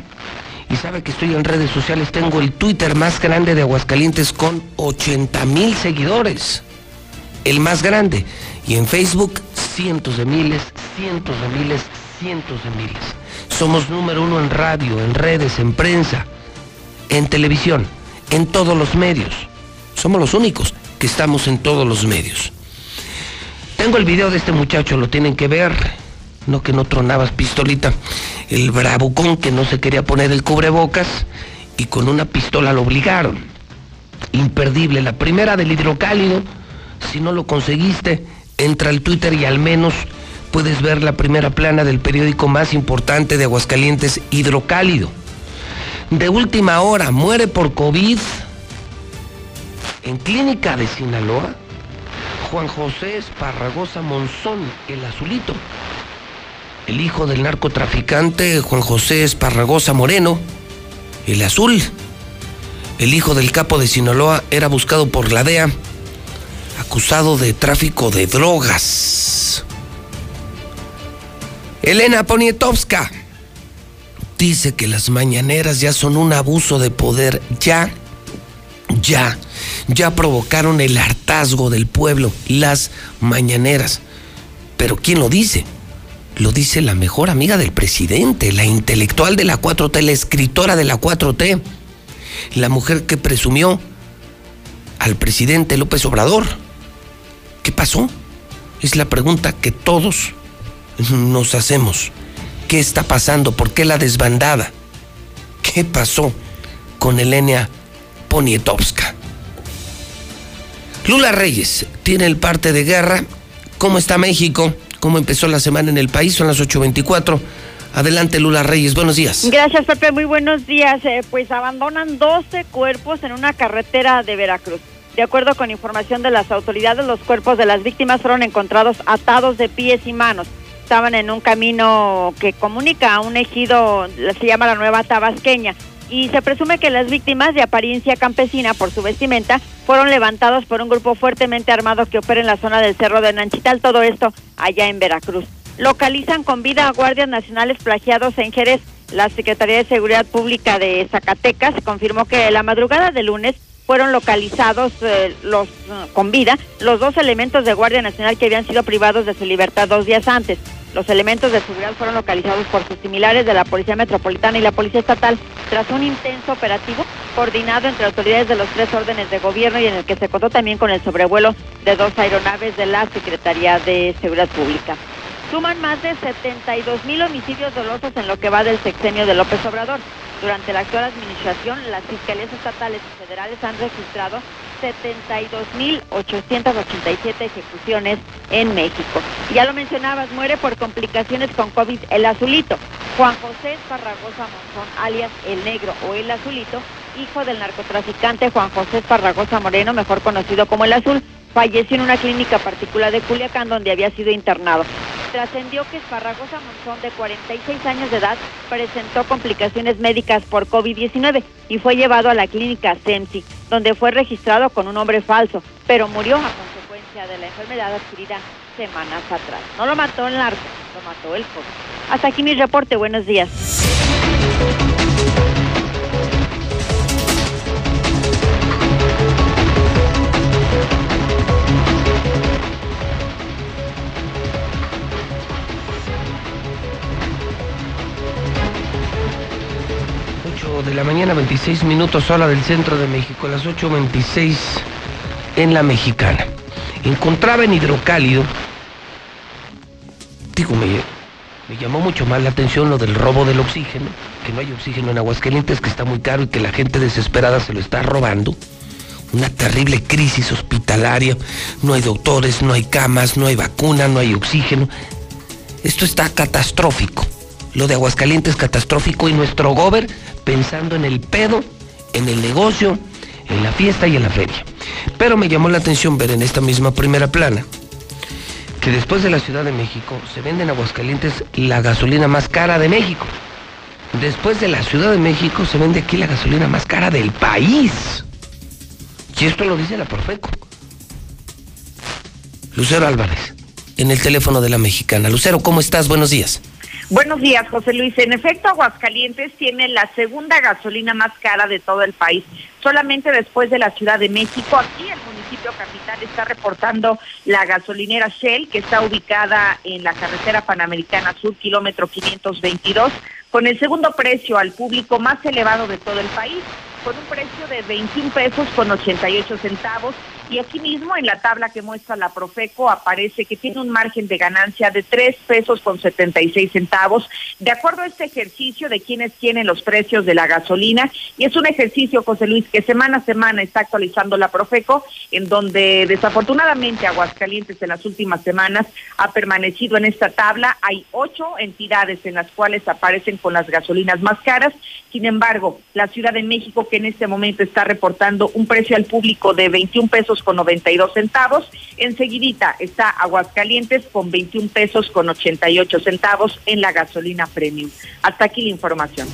Speaker 1: Y sabe que estoy en redes sociales, tengo el Twitter más grande de Aguascalientes con 80 mil seguidores. El más grande. Y en Facebook, cientos de miles, cientos de miles, cientos de miles. Somos número uno en radio, en redes, en prensa, en televisión, en todos los medios. Somos los únicos que estamos en todos los medios. Tengo el video de este muchacho, lo tienen que ver. No que no tronabas pistolita. El bravucón que no se quería poner el cubrebocas y con una pistola lo obligaron. Imperdible. La primera del hidrocálido. Si no lo conseguiste, entra al Twitter y al menos puedes ver la primera plana del periódico más importante de Aguascalientes, Hidrocálido. De última hora, muere por COVID en clínica de Sinaloa Juan José Esparragosa Monzón, el azulito. El hijo del narcotraficante Juan José Esparragosa Moreno, el azul. El hijo del capo de Sinaloa era buscado por la DEA, acusado de tráfico de drogas. Elena Poniatowska dice que las mañaneras ya son un abuso de poder, ya, ya, ya provocaron el hartazgo del pueblo, las mañaneras. Pero ¿quién lo dice? Lo dice la mejor amiga del presidente, la intelectual de la 4T, la escritora de la 4T, la mujer que presumió al presidente López Obrador. ¿Qué pasó? Es la pregunta que todos nos hacemos. ¿Qué está pasando? ¿Por qué la desbandada? ¿Qué pasó con Elena Poniatowska? Lula Reyes tiene el parte de guerra. ¿Cómo está México? ¿Cómo empezó la semana en el país? Son las 8.24. Adelante, Lula Reyes. Buenos días.
Speaker 11: Gracias, Pepe. Muy buenos días. Eh, pues abandonan 12 cuerpos en una carretera de Veracruz. De acuerdo con información de las autoridades, los cuerpos de las víctimas fueron encontrados atados de pies y manos estaban en un camino que comunica a un ejido, se llama la Nueva Tabasqueña, y se presume que las víctimas de apariencia campesina por su vestimenta fueron levantados por un grupo fuertemente armado que opera en la zona del Cerro de Nanchital, todo esto allá en Veracruz. Localizan con vida a guardias nacionales plagiados en Jerez. La Secretaría de Seguridad Pública de Zacatecas confirmó que la madrugada de lunes fueron localizados eh, los con vida los dos elementos de Guardia Nacional que habían sido privados de su libertad dos días antes. Los elementos de seguridad fueron localizados por sus similares de la Policía Metropolitana y la Policía Estatal tras un intenso operativo coordinado entre autoridades de los tres órdenes de gobierno y en el que se contó también con el sobrevuelo de dos aeronaves de la Secretaría de Seguridad Pública. Suman más de 72 mil homicidios dolosos en lo que va del sexenio de López Obrador. Durante la actual administración, las fiscalías estatales y federales han registrado 72.887 ejecuciones en México. Ya lo mencionabas, muere por complicaciones con COVID el azulito. Juan José Esparragosa Monzón, alias El Negro o El Azulito, hijo del narcotraficante Juan José Esparragosa Moreno, mejor conocido como El Azul, falleció en una clínica particular de Culiacán donde había sido internado. Trascendió que Esparragosa Monzón, de 46 años de edad, presentó complicaciones médicas por COVID-19 y fue llevado a la clínica SEMSI, donde fue registrado con un nombre falso, pero murió a consecuencia de la enfermedad adquirida semanas atrás. No lo mató el narco, lo mató el COVID. Hasta aquí mi reporte. Buenos días.
Speaker 1: De la mañana, 26 minutos hora del centro de México, las 8.26 en la mexicana. Encontraba en hidrocálido, digo, me, me llamó mucho más la atención lo del robo del oxígeno, que no hay oxígeno en Aguascalientes, que está muy caro y que la gente desesperada se lo está robando. Una terrible crisis hospitalaria, no hay doctores, no hay camas, no hay vacuna, no hay oxígeno. Esto está catastrófico. Lo de Aguascalientes catastrófico y nuestro gober pensando en el pedo, en el negocio, en la fiesta y en la feria. Pero me llamó la atención ver en esta misma primera plana que después de la Ciudad de México se vende en Aguascalientes la gasolina más cara de México. Después de la Ciudad de México se vende aquí la gasolina más cara del país. Y esto lo dice la Profeco. Lucero Álvarez, en el teléfono de la mexicana. Lucero, ¿cómo estás? Buenos días.
Speaker 57: Buenos días, José Luis. En efecto, Aguascalientes tiene la segunda gasolina más cara de todo el país. Solamente después de la Ciudad de México, aquí el municipio capital está reportando la gasolinera Shell, que está ubicada en la carretera Panamericana Sur, kilómetro 522, con el segundo precio al público más elevado de todo el país con un precio de 21 pesos con 88 centavos y aquí mismo en la tabla que muestra la Profeco aparece que tiene un margen de ganancia de 3 pesos con 76 centavos, de acuerdo a este ejercicio de quienes tienen los precios de la gasolina y es un ejercicio, José Luis, que semana a semana está actualizando la Profeco, en donde desafortunadamente Aguascalientes en las últimas semanas ha permanecido en esta tabla. Hay ocho entidades en las cuales aparecen con las gasolinas más caras, sin embargo, la Ciudad de México que en este momento está reportando un precio al público de 21 pesos con 92 centavos. Enseguidita está Aguascalientes con 21 pesos con 88 centavos en la gasolina premium. Hasta aquí la información.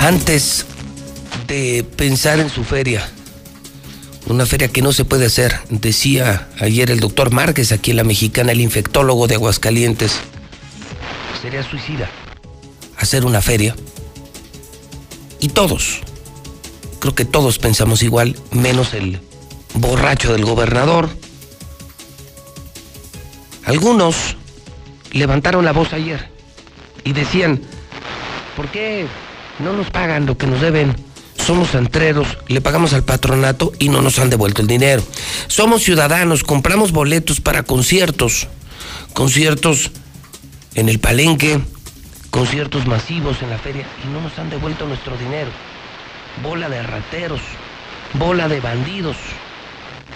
Speaker 1: Antes de pensar en su feria, una feria que no se puede hacer, decía ayer el doctor Márquez, aquí en la mexicana, el infectólogo de Aguascalientes. Sería suicida hacer una feria. Y todos, creo que todos pensamos igual, menos el borracho del gobernador. Algunos levantaron la voz ayer y decían, ¿por qué no nos pagan lo que nos deben? Somos antreros, le pagamos al patronato y no nos han devuelto el dinero. Somos ciudadanos, compramos boletos para conciertos, conciertos en el palenque, conciertos masivos en la feria y no nos han devuelto nuestro dinero. Bola de rateros, bola de bandidos.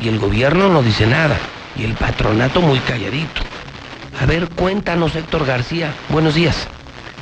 Speaker 1: Y el gobierno no dice nada y el patronato muy calladito. A ver, cuéntanos, Héctor García. Buenos días.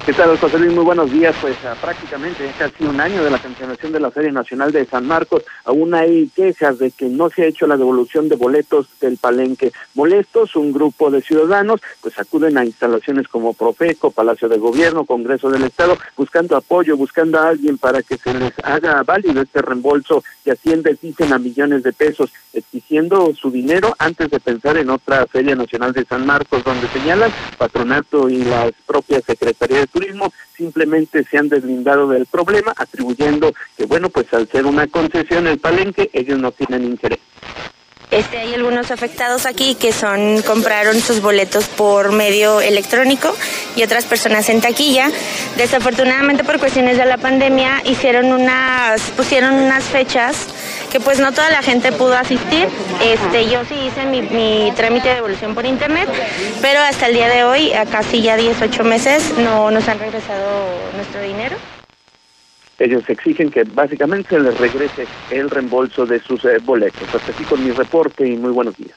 Speaker 46: ¿Qué tal, José Luis? Muy buenos días. Pues a prácticamente casi un año de la cancelación de la Feria Nacional de San Marcos, aún hay quejas de que no se ha hecho la devolución de boletos del palenque. Molestos, un grupo de ciudadanos pues acuden a instalaciones como Profeco, Palacio de Gobierno, Congreso del Estado, buscando apoyo, buscando a alguien para que se les haga válido este reembolso que asciende, dicen, a millones de pesos, exigiendo su dinero antes de pensar en otra Feria Nacional de San Marcos, donde señalan patronato y las propias secretarías turismo simplemente se han deslindado del problema, atribuyendo que, bueno, pues al ser una concesión el palenque, ellos no tienen interés.
Speaker 58: Este, hay algunos afectados aquí que son compraron sus boletos por medio electrónico y otras personas en taquilla. Desafortunadamente por cuestiones de la pandemia hicieron unas pusieron unas fechas que pues no toda la gente pudo asistir. Este, yo sí hice mi, mi trámite de devolución por internet, pero hasta el día de hoy, a casi ya 18 meses, no nos han regresado nuestro dinero.
Speaker 46: Ellos exigen que básicamente se les regrese el reembolso de sus eh, boletos. Hasta aquí con mi reporte y muy buenos días.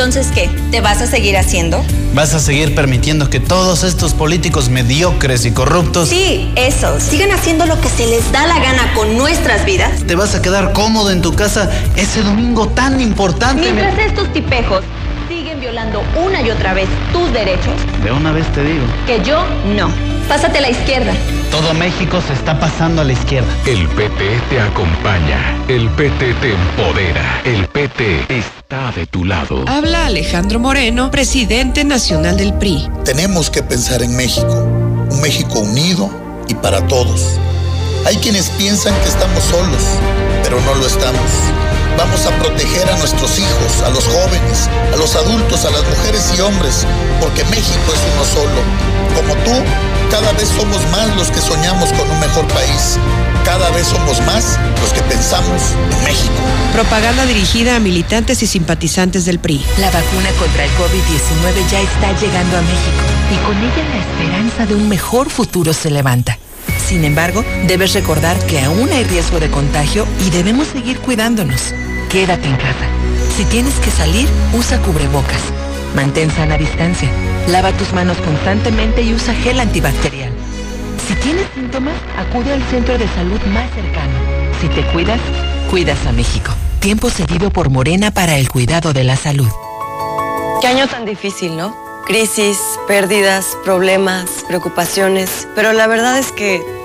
Speaker 30: Entonces, ¿qué? ¿Te vas a seguir haciendo?
Speaker 59: ¿Vas a seguir permitiendo que todos estos políticos mediocres y corruptos...
Speaker 30: Sí, esos. Sigan haciendo lo que se les da la gana con nuestras vidas.
Speaker 59: ¿Te vas a quedar cómodo en tu casa ese domingo tan importante?
Speaker 30: Mientras estos tipejos violando una y otra vez tus derechos.
Speaker 59: De una vez te digo.
Speaker 30: Que yo no. Pásate a la izquierda.
Speaker 59: Todo México se está pasando a la izquierda.
Speaker 60: El PT te acompaña. El PT te empodera. El PT está de tu lado.
Speaker 61: Habla Alejandro Moreno, presidente nacional del PRI.
Speaker 26: Tenemos que pensar en México. Un México unido y para todos. Hay quienes piensan que estamos solos, pero no lo estamos. Vamos a proteger a nuestros hijos, a los jóvenes, a los adultos, a las mujeres y hombres, porque México es uno solo. Como tú, cada vez somos más los que soñamos con un mejor país. Cada vez somos más los que pensamos en México.
Speaker 61: Propaganda dirigida a militantes y simpatizantes del PRI.
Speaker 62: La vacuna contra el COVID-19 ya está llegando a México y con ella la esperanza de un mejor futuro se levanta. Sin embargo, debes recordar que aún hay riesgo de contagio y debemos seguir cuidándonos. Quédate en casa. Si tienes que salir, usa cubrebocas. Mantén sana distancia. Lava tus manos constantemente y usa gel antibacterial. Si tienes síntomas, acude al centro de salud más cercano. Si te cuidas, cuidas a México. Tiempo cedido por Morena para el cuidado de la salud.
Speaker 63: Qué año tan difícil, ¿no? Crisis, pérdidas, problemas, preocupaciones, pero la verdad es que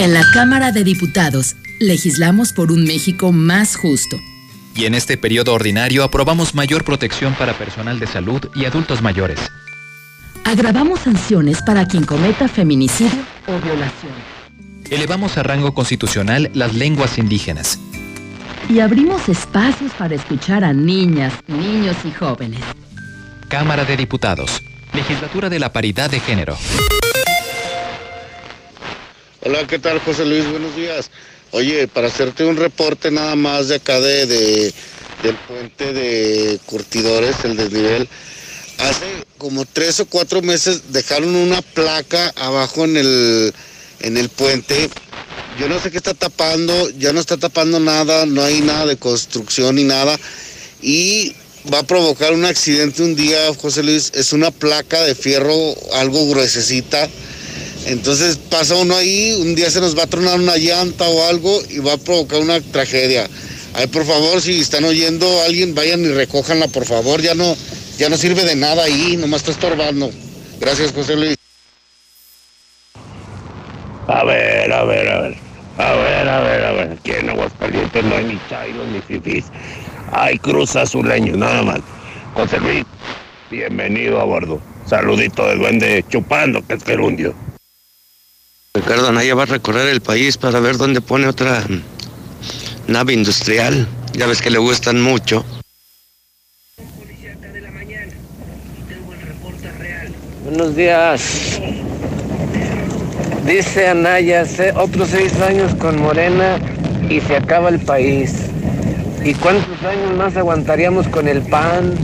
Speaker 46: En la Cámara de Diputados, legislamos por un México más justo.
Speaker 64: Y en este periodo ordinario aprobamos mayor protección para personal de salud y adultos mayores.
Speaker 46: Agravamos sanciones para quien cometa feminicidio o violación.
Speaker 64: Elevamos a rango constitucional las lenguas indígenas.
Speaker 46: Y abrimos espacios para escuchar a niñas, niños y jóvenes.
Speaker 64: Cámara de Diputados. Legislatura de la Paridad de Género.
Speaker 65: Hola, ¿qué tal, José Luis? Buenos días. Oye, para hacerte un reporte nada más de acá de, de- del puente de Curtidores, el desnivel. Hace como tres o cuatro meses dejaron una placa abajo en el, en el puente. Yo no sé qué está tapando, ya no está tapando nada, no hay nada de construcción ni nada. Y va a provocar un accidente un día, José Luis. Es una placa de fierro, algo gruesecita. Entonces pasa uno ahí, un día se nos va a tronar una llanta o algo y va a provocar una tragedia. Ay, por favor, si están oyendo a alguien, vayan y recójanla, por favor. Ya no, ya no sirve de nada ahí, nomás está estorbando. Gracias, José Luis.
Speaker 66: A ver, a ver, a ver. A ver, a ver, a ver. Aquí en Aguascalientes no hay ni chairos ni fifís. Hay cruz azuleños, nada más. José Luis, bienvenido a bordo. Saludito de duende chupando, que es gerundio.
Speaker 39: Ricardo Anaya va a recorrer el país para ver dónde pone otra nave industrial. Ya ves que le gustan mucho.
Speaker 67: Buenos días. Dice Anaya, otros seis años con Morena y se acaba el país. ¿Y cuántos años más aguantaríamos con el PAN?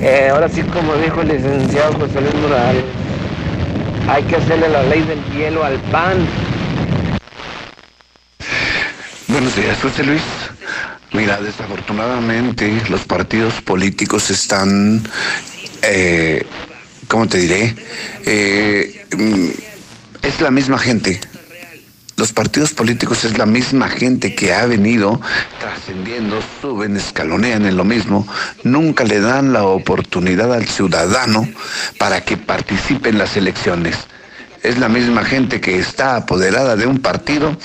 Speaker 67: Eh, ahora sí, como dijo el licenciado José Luis Morales, hay que hacerle la ley del hielo al PAN.
Speaker 68: Buenos días, José Luis. Mira, desafortunadamente los partidos políticos están, eh, ¿cómo te diré? Eh, mm, es la misma gente. Los partidos políticos es la misma gente que ha venido trascendiendo, suben, escalonean en lo mismo, nunca le dan la oportunidad al ciudadano para que participe en las elecciones. Es la misma gente que está apoderada de un partido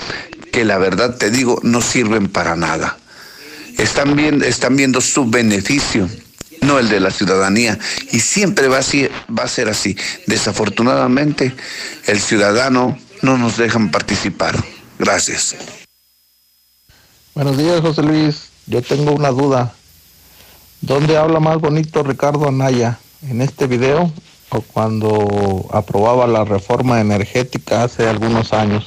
Speaker 68: que la verdad te digo no sirven para nada. Están viendo, están viendo su beneficio, no el de la ciudadanía. Y siempre va va a ser así. Desafortunadamente, el ciudadano no nos dejan participar. Gracias.
Speaker 59: Buenos días, José Luis. Yo tengo una duda. ¿Dónde habla más bonito Ricardo Anaya? ¿En este video o cuando aprobaba la reforma energética hace algunos años?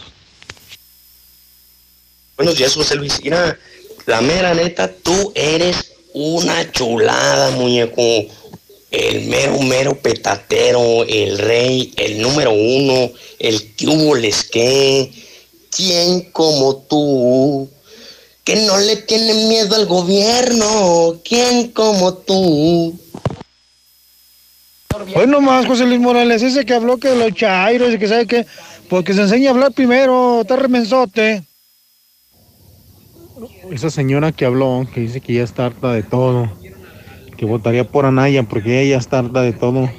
Speaker 39: Buenos días, José Luis. Mira, la mera neta, tú eres una chulada, muñeco el mero, mero petatero, el rey, el número uno, el que hubo les que, ¿quién como tú? Que no le tiene miedo al gobierno, ¿quién como tú?
Speaker 69: Bueno más, José Luis Morales, ese que habló que los chairos y que sabe que, porque se enseña a hablar primero, está remensote.
Speaker 59: Esa señora que habló, que dice que ya está harta de todo que votaría por Anaya porque ella está harta de todo.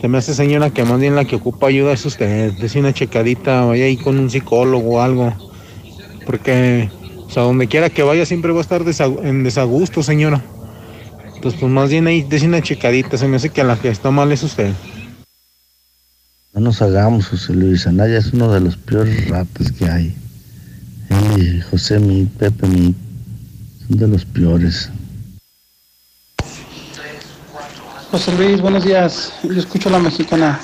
Speaker 59: Se me hace señora que más bien la que ocupa ayuda es usted. Decir una checadita, vaya ahí con un psicólogo o algo. Porque, o sea, donde quiera que vaya siempre va a estar en desagusto, señora. Entonces, pues más bien ahí decir una checadita. Se me hace que la que está mal es usted. No nos hagamos, José Luis. Anaya es uno de los peores ratas que hay. José mi, Pepe mi, son de los peores.
Speaker 70: José Luis, buenos días. Yo escucho la mexicana.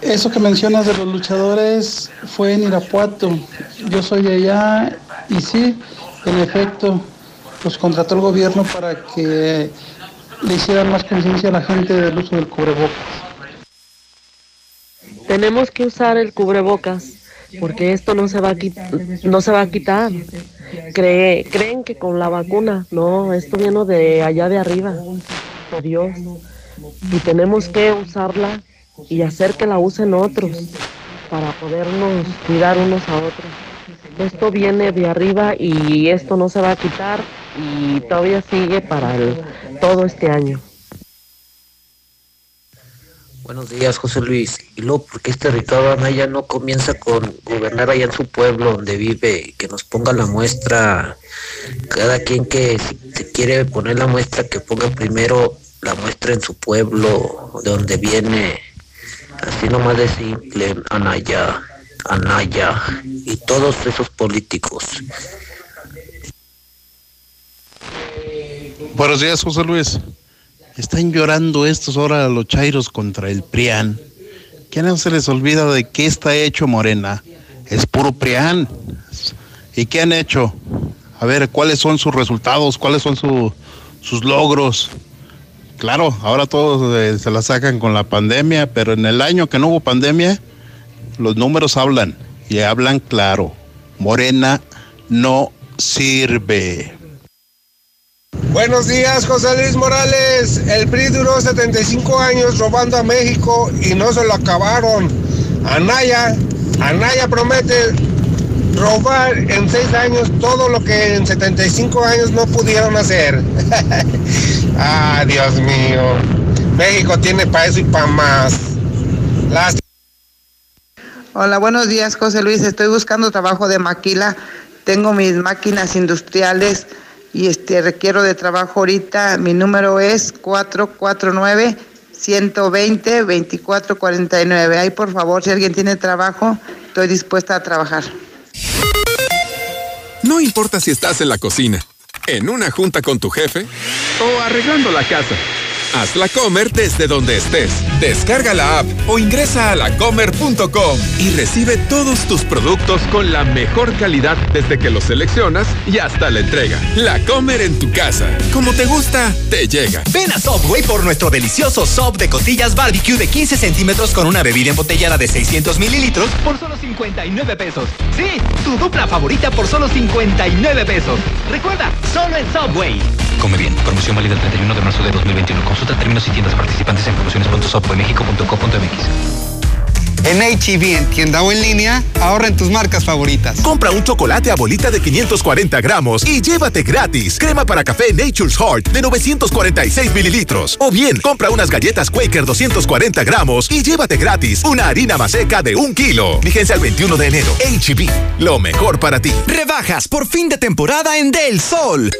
Speaker 70: Eso que mencionas de los luchadores fue en Irapuato. Yo soy de allá y sí, en efecto, los contrató el gobierno para que le hicieran más conciencia a la gente del uso del cubrebocas.
Speaker 46: Tenemos que usar el cubrebocas porque esto no se va a, no se va a quitar. creen que con la vacuna, no, esto viene de allá de arriba. Dios. Y tenemos que usarla y hacer que la usen otros para podernos cuidar unos a otros. Esto viene de arriba y esto no se va a quitar y todavía sigue para todo este año.
Speaker 71: Buenos días, José Luis. Y luego, porque este Ricardo Anaya no comienza con gobernar allá en su pueblo donde vive, que nos ponga la muestra, cada quien que se quiere poner la muestra, que ponga primero la muestra en su pueblo, de donde viene, así nomás de simple, Anaya, Anaya y todos esos políticos.
Speaker 72: Buenos días, José Luis. Están llorando estos ahora los chairos contra el PRIAN. ¿Qué no se les olvida de qué está hecho Morena? Es puro PRIAN. ¿Y qué han hecho? A ver, ¿cuáles son sus resultados? ¿Cuáles son sus logros? Claro, ahora todos eh, se la sacan con la pandemia, pero en el año que no hubo pandemia, los números hablan y hablan claro. Morena no sirve.
Speaker 73: Buenos días, José Luis Morales. El PRI duró 75 años robando a México y no se lo acabaron. Anaya, Anaya promete robar en 6 años todo lo que en 75 años no pudieron hacer. Ah, Dios mío. México tiene para eso y para más.
Speaker 74: Hola, buenos días, José Luis. Estoy buscando trabajo de maquila. Tengo mis máquinas industriales y este requiero de trabajo ahorita. Mi número es 449 120-2449. Ahí, por favor, si alguien tiene trabajo, estoy dispuesta a trabajar.
Speaker 17: No importa si estás en la cocina, en una junta con tu jefe o arreglando la casa. Haz la Comer desde donde estés. Descarga la app o ingresa a lacomer.com y recibe todos tus productos con la mejor calidad desde que los seleccionas y hasta la entrega. La Comer en tu casa. Como te gusta, te llega.
Speaker 59: Ven a Subway por nuestro delicioso sub de costillas barbecue de 15 centímetros con una bebida embotellada de 600 mililitros por solo 59 pesos. Sí, tu dupla favorita por solo 59 pesos. Recuerda, solo en Subway.
Speaker 75: Come bien. Promoción válida el 31 de marzo de 2021. Consulta términos y tiendas participantes en
Speaker 76: En HEB, en tienda o en línea, ahorra en tus marcas favoritas.
Speaker 77: Compra un chocolate a bolita de 540 gramos y llévate gratis crema para café Nature's Heart de 946 mililitros. O bien, compra unas galletas Quaker 240 gramos y llévate gratis una harina maseca de un kilo. Vigencia el 21 de enero. HEB, lo mejor para ti.
Speaker 78: Rebajas por fin de temporada en Del Sol.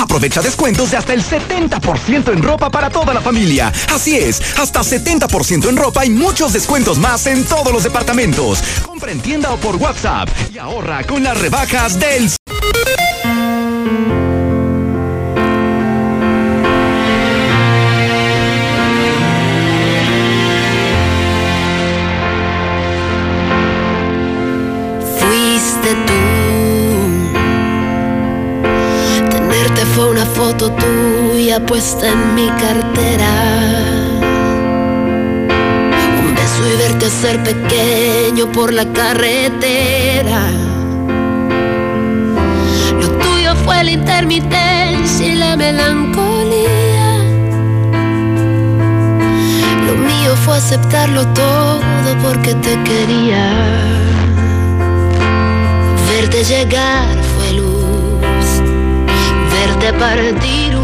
Speaker 78: Aprovecha descuentos de hasta el 70% en ropa para toda la familia. Así es, hasta 70% en ropa y muchos descuentos más en todos los departamentos. Compra en tienda o por WhatsApp y ahorra con las rebajas del...
Speaker 79: puesta en mi cartera. Un beso y verte ser pequeño por la carretera. Lo tuyo fue la intermitencia y la melancolía. Lo mío fue aceptarlo todo porque te quería. Verte llegar fue luz, verte partir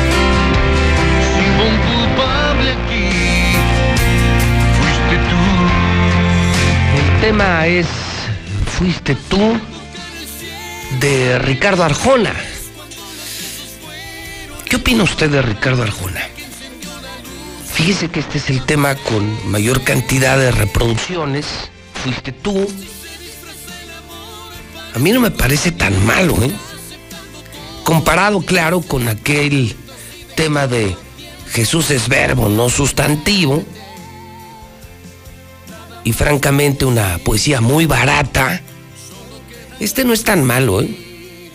Speaker 1: El tema es Fuiste tú de Ricardo Arjona. ¿Qué opina usted de Ricardo Arjona? Fíjese que este es el tema con mayor cantidad de reproducciones. Fuiste tú. A mí no me parece tan malo, ¿eh? Comparado, claro, con aquel tema de Jesús es verbo, no sustantivo. Y francamente una poesía muy barata. Este no es tan malo, ¿eh?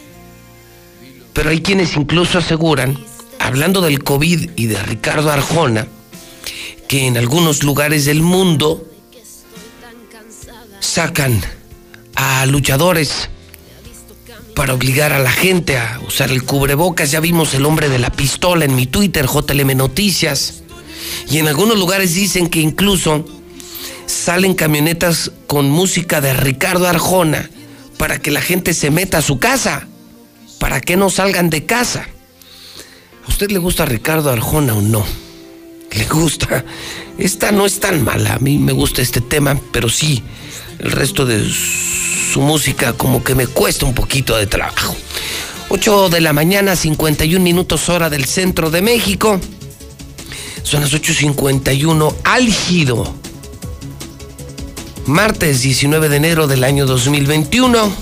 Speaker 1: Pero hay quienes incluso aseguran, hablando del COVID y de Ricardo Arjona, que en algunos lugares del mundo sacan a luchadores para obligar a la gente a usar el cubrebocas. Ya vimos el hombre de la pistola en mi Twitter, JLM Noticias. Y en algunos lugares dicen que incluso salen camionetas con música de Ricardo Arjona para que la gente se meta a su casa, para que no salgan de casa. ¿A usted le gusta Ricardo Arjona o no? ¿Le gusta? Esta no es tan mala, a mí me gusta este tema, pero sí, el resto de su música como que me cuesta un poquito de trabajo. 8 de la mañana, 51 minutos hora del centro de México. Son las 8.51, álgido. Martes 19 de enero del año 2021.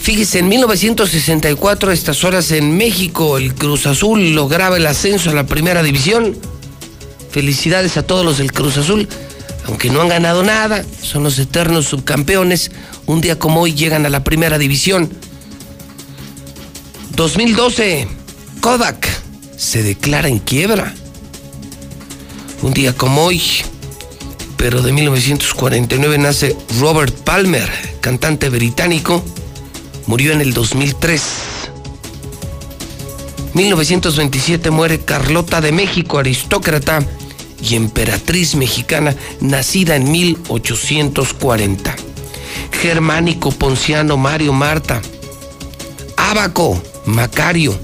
Speaker 1: Fíjese, en 1964, a estas horas en México, el Cruz Azul lograba el ascenso a la primera división. Felicidades a todos los del Cruz Azul, aunque no han ganado nada, son los eternos subcampeones. Un día como hoy llegan a la primera división. 2012, Kodak se declara en quiebra. Un día como hoy, pero de 1949 nace Robert Palmer, cantante británico, murió en el 2003. 1927 muere Carlota de México, aristócrata y emperatriz mexicana, nacida en 1840. Germánico, Ponciano, Mario, Marta. Ábaco, Macario.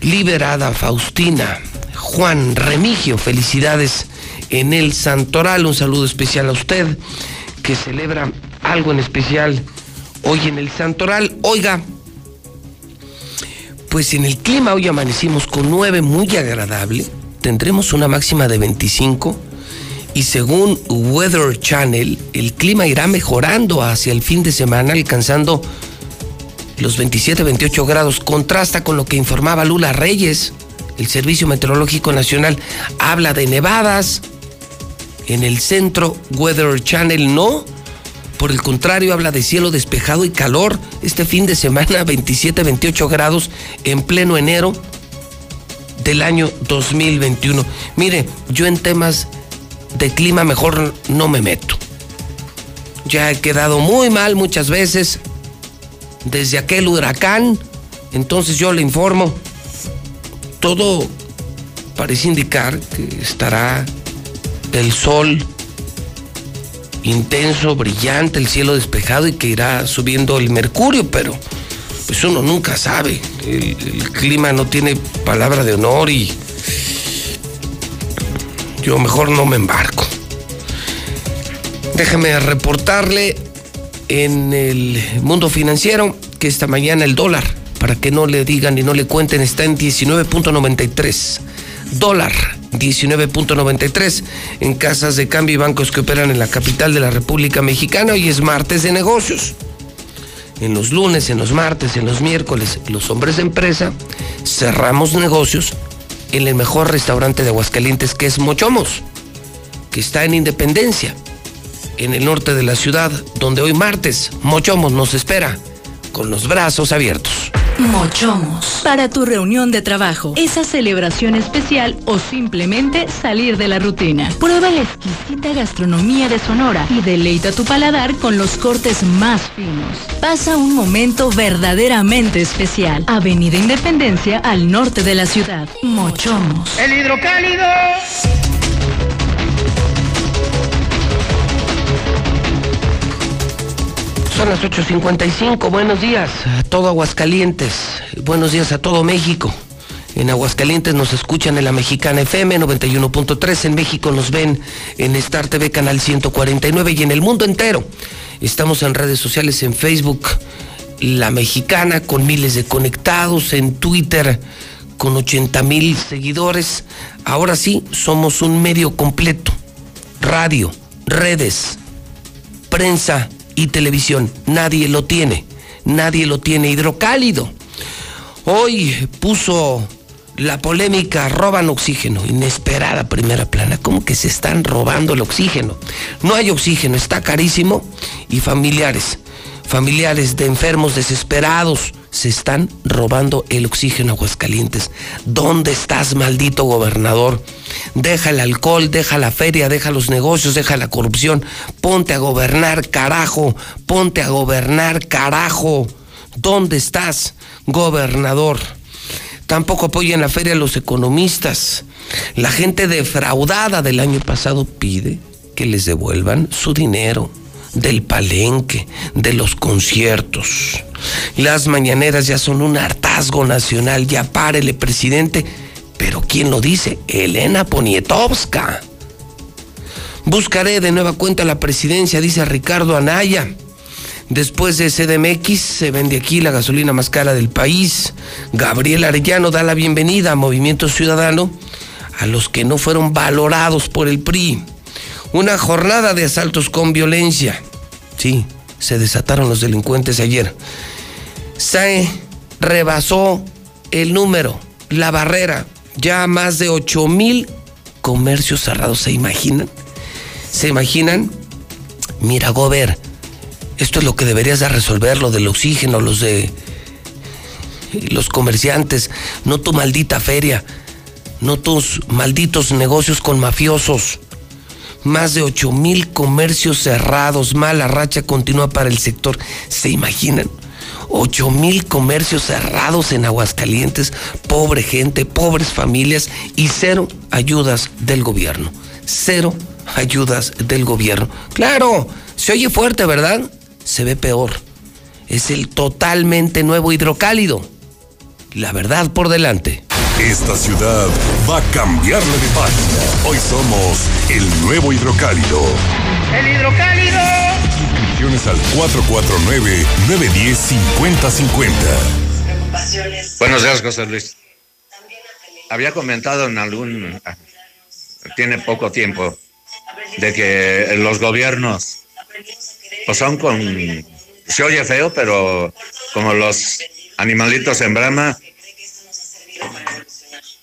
Speaker 1: Liberada, Faustina. Juan Remigio, felicidades en el Santoral. Un saludo especial a usted que celebra algo en especial hoy en el Santoral. Oiga, pues en el clima hoy amanecimos con 9 muy agradable. Tendremos una máxima de 25 y según Weather Channel, el clima irá mejorando hacia el fin de semana, alcanzando los 27-28 grados. Contrasta con lo que informaba Lula Reyes. El Servicio Meteorológico Nacional habla de nevadas. En el centro, Weather Channel no. Por el contrario, habla de cielo despejado y calor. Este fin de semana, 27-28 grados en pleno enero del año 2021. Mire, yo en temas de clima mejor no me meto. Ya he quedado muy mal muchas veces desde aquel huracán. Entonces yo le informo. Todo parece indicar que estará el sol intenso, brillante, el cielo despejado y que irá subiendo el mercurio, pero pues uno nunca sabe. El, clima no tiene palabra de honor y yo mejor no me embarco. Déjeme reportarle en el mundo financiero que esta mañana el dólar, para que no le digan y no le cuenten, está en 19.93. Dólar 19.93 en casas de cambio y bancos que operan en la capital de la República Mexicana. Hoy es martes de negocios. En los lunes, en los martes, en los miércoles, los hombres de empresa cerramos negocios en el mejor restaurante de Aguascalientes que es Mochomos, que está en Independencia, en el norte de la ciudad, donde hoy martes Mochomos nos espera con los brazos abiertos.
Speaker 46: Mochomos. Para tu reunión de trabajo, esa celebración especial o simplemente salir de la rutina. Prueba la exquisita gastronomía de Sonora y deleita tu paladar con los cortes más finos. Pasa un momento verdaderamente especial. Avenida Independencia al norte de la ciudad. Mochomos.
Speaker 15: El hidrocálido.
Speaker 1: Son las 8.55. Buenos días a todo Aguascalientes. Buenos días a todo México. En Aguascalientes nos escuchan en la Mexicana FM 91.3. En México nos ven en Star TV Canal 149 y en el mundo entero. Estamos en redes sociales, en Facebook, La Mexicana, con miles de conectados, en Twitter, con 80 mil seguidores. Ahora sí, somos un medio completo. Radio, redes, prensa y televisión. Nadie lo tiene. Nadie lo tiene. Hidrocálido. Hoy puso la polémica, roban oxígeno. Inesperada primera plana. ¿Cómo que se están robando el oxígeno? No hay oxígeno, está carísimo. Y familiares, familiares de enfermos desesperados, se están robando el oxígeno a Aguascalientes. ¿Dónde estás, maldito gobernador? Deja el alcohol, deja la feria, deja los negocios, deja la corrupción. Ponte a gobernar, carajo. Ponte a gobernar, carajo. ¿Dónde estás, gobernador? Tampoco apoyan la feria a los economistas. La gente defraudada del año pasado pide que les devuelvan su dinero del palenque, de los conciertos. Las mañaneras ya son un hartazgo nacional, ya párele, presidente. Pero ¿quién lo dice? Elena Poniatowska. Buscaré de nueva cuenta la presidencia, dice Ricardo Anaya. Después de CDMX se vende aquí la gasolina más cara del país. Gabriel Arellano da la bienvenida a Movimiento Ciudadano a los que no fueron valorados por el PRI. Una jornada de asaltos con violencia. Sí, se desataron los delincuentes ayer. Se rebasó el número, la barrera. Ya más de 8 mil comercios cerrados. ¿Se imaginan? ¿Se imaginan? Mira, Gober, esto es lo que deberías de resolver, lo del oxígeno, los de los comerciantes, no tu maldita feria, no tus malditos negocios con mafiosos. Más de 8 mil comercios cerrados, mala racha continua para el sector. ¿Se imaginan? 8 mil comercios cerrados en Aguascalientes, pobre gente, pobres familias y cero ayudas del gobierno. Cero ayudas del gobierno. Claro, se oye fuerte, ¿verdad? Se ve peor. Es el totalmente nuevo hidrocálido. La verdad por delante.
Speaker 16: Esta ciudad va a cambiarle de página. Hoy somos el nuevo hidrocálido.
Speaker 80: ¡El hidrocálido!
Speaker 16: Inscripciones al 449-910-5050.
Speaker 81: Buenos días, José Luis. Había comentado en algún. Tiene poco tiempo de que los gobiernos pues son con. Se oye feo, pero como los animalitos en brama,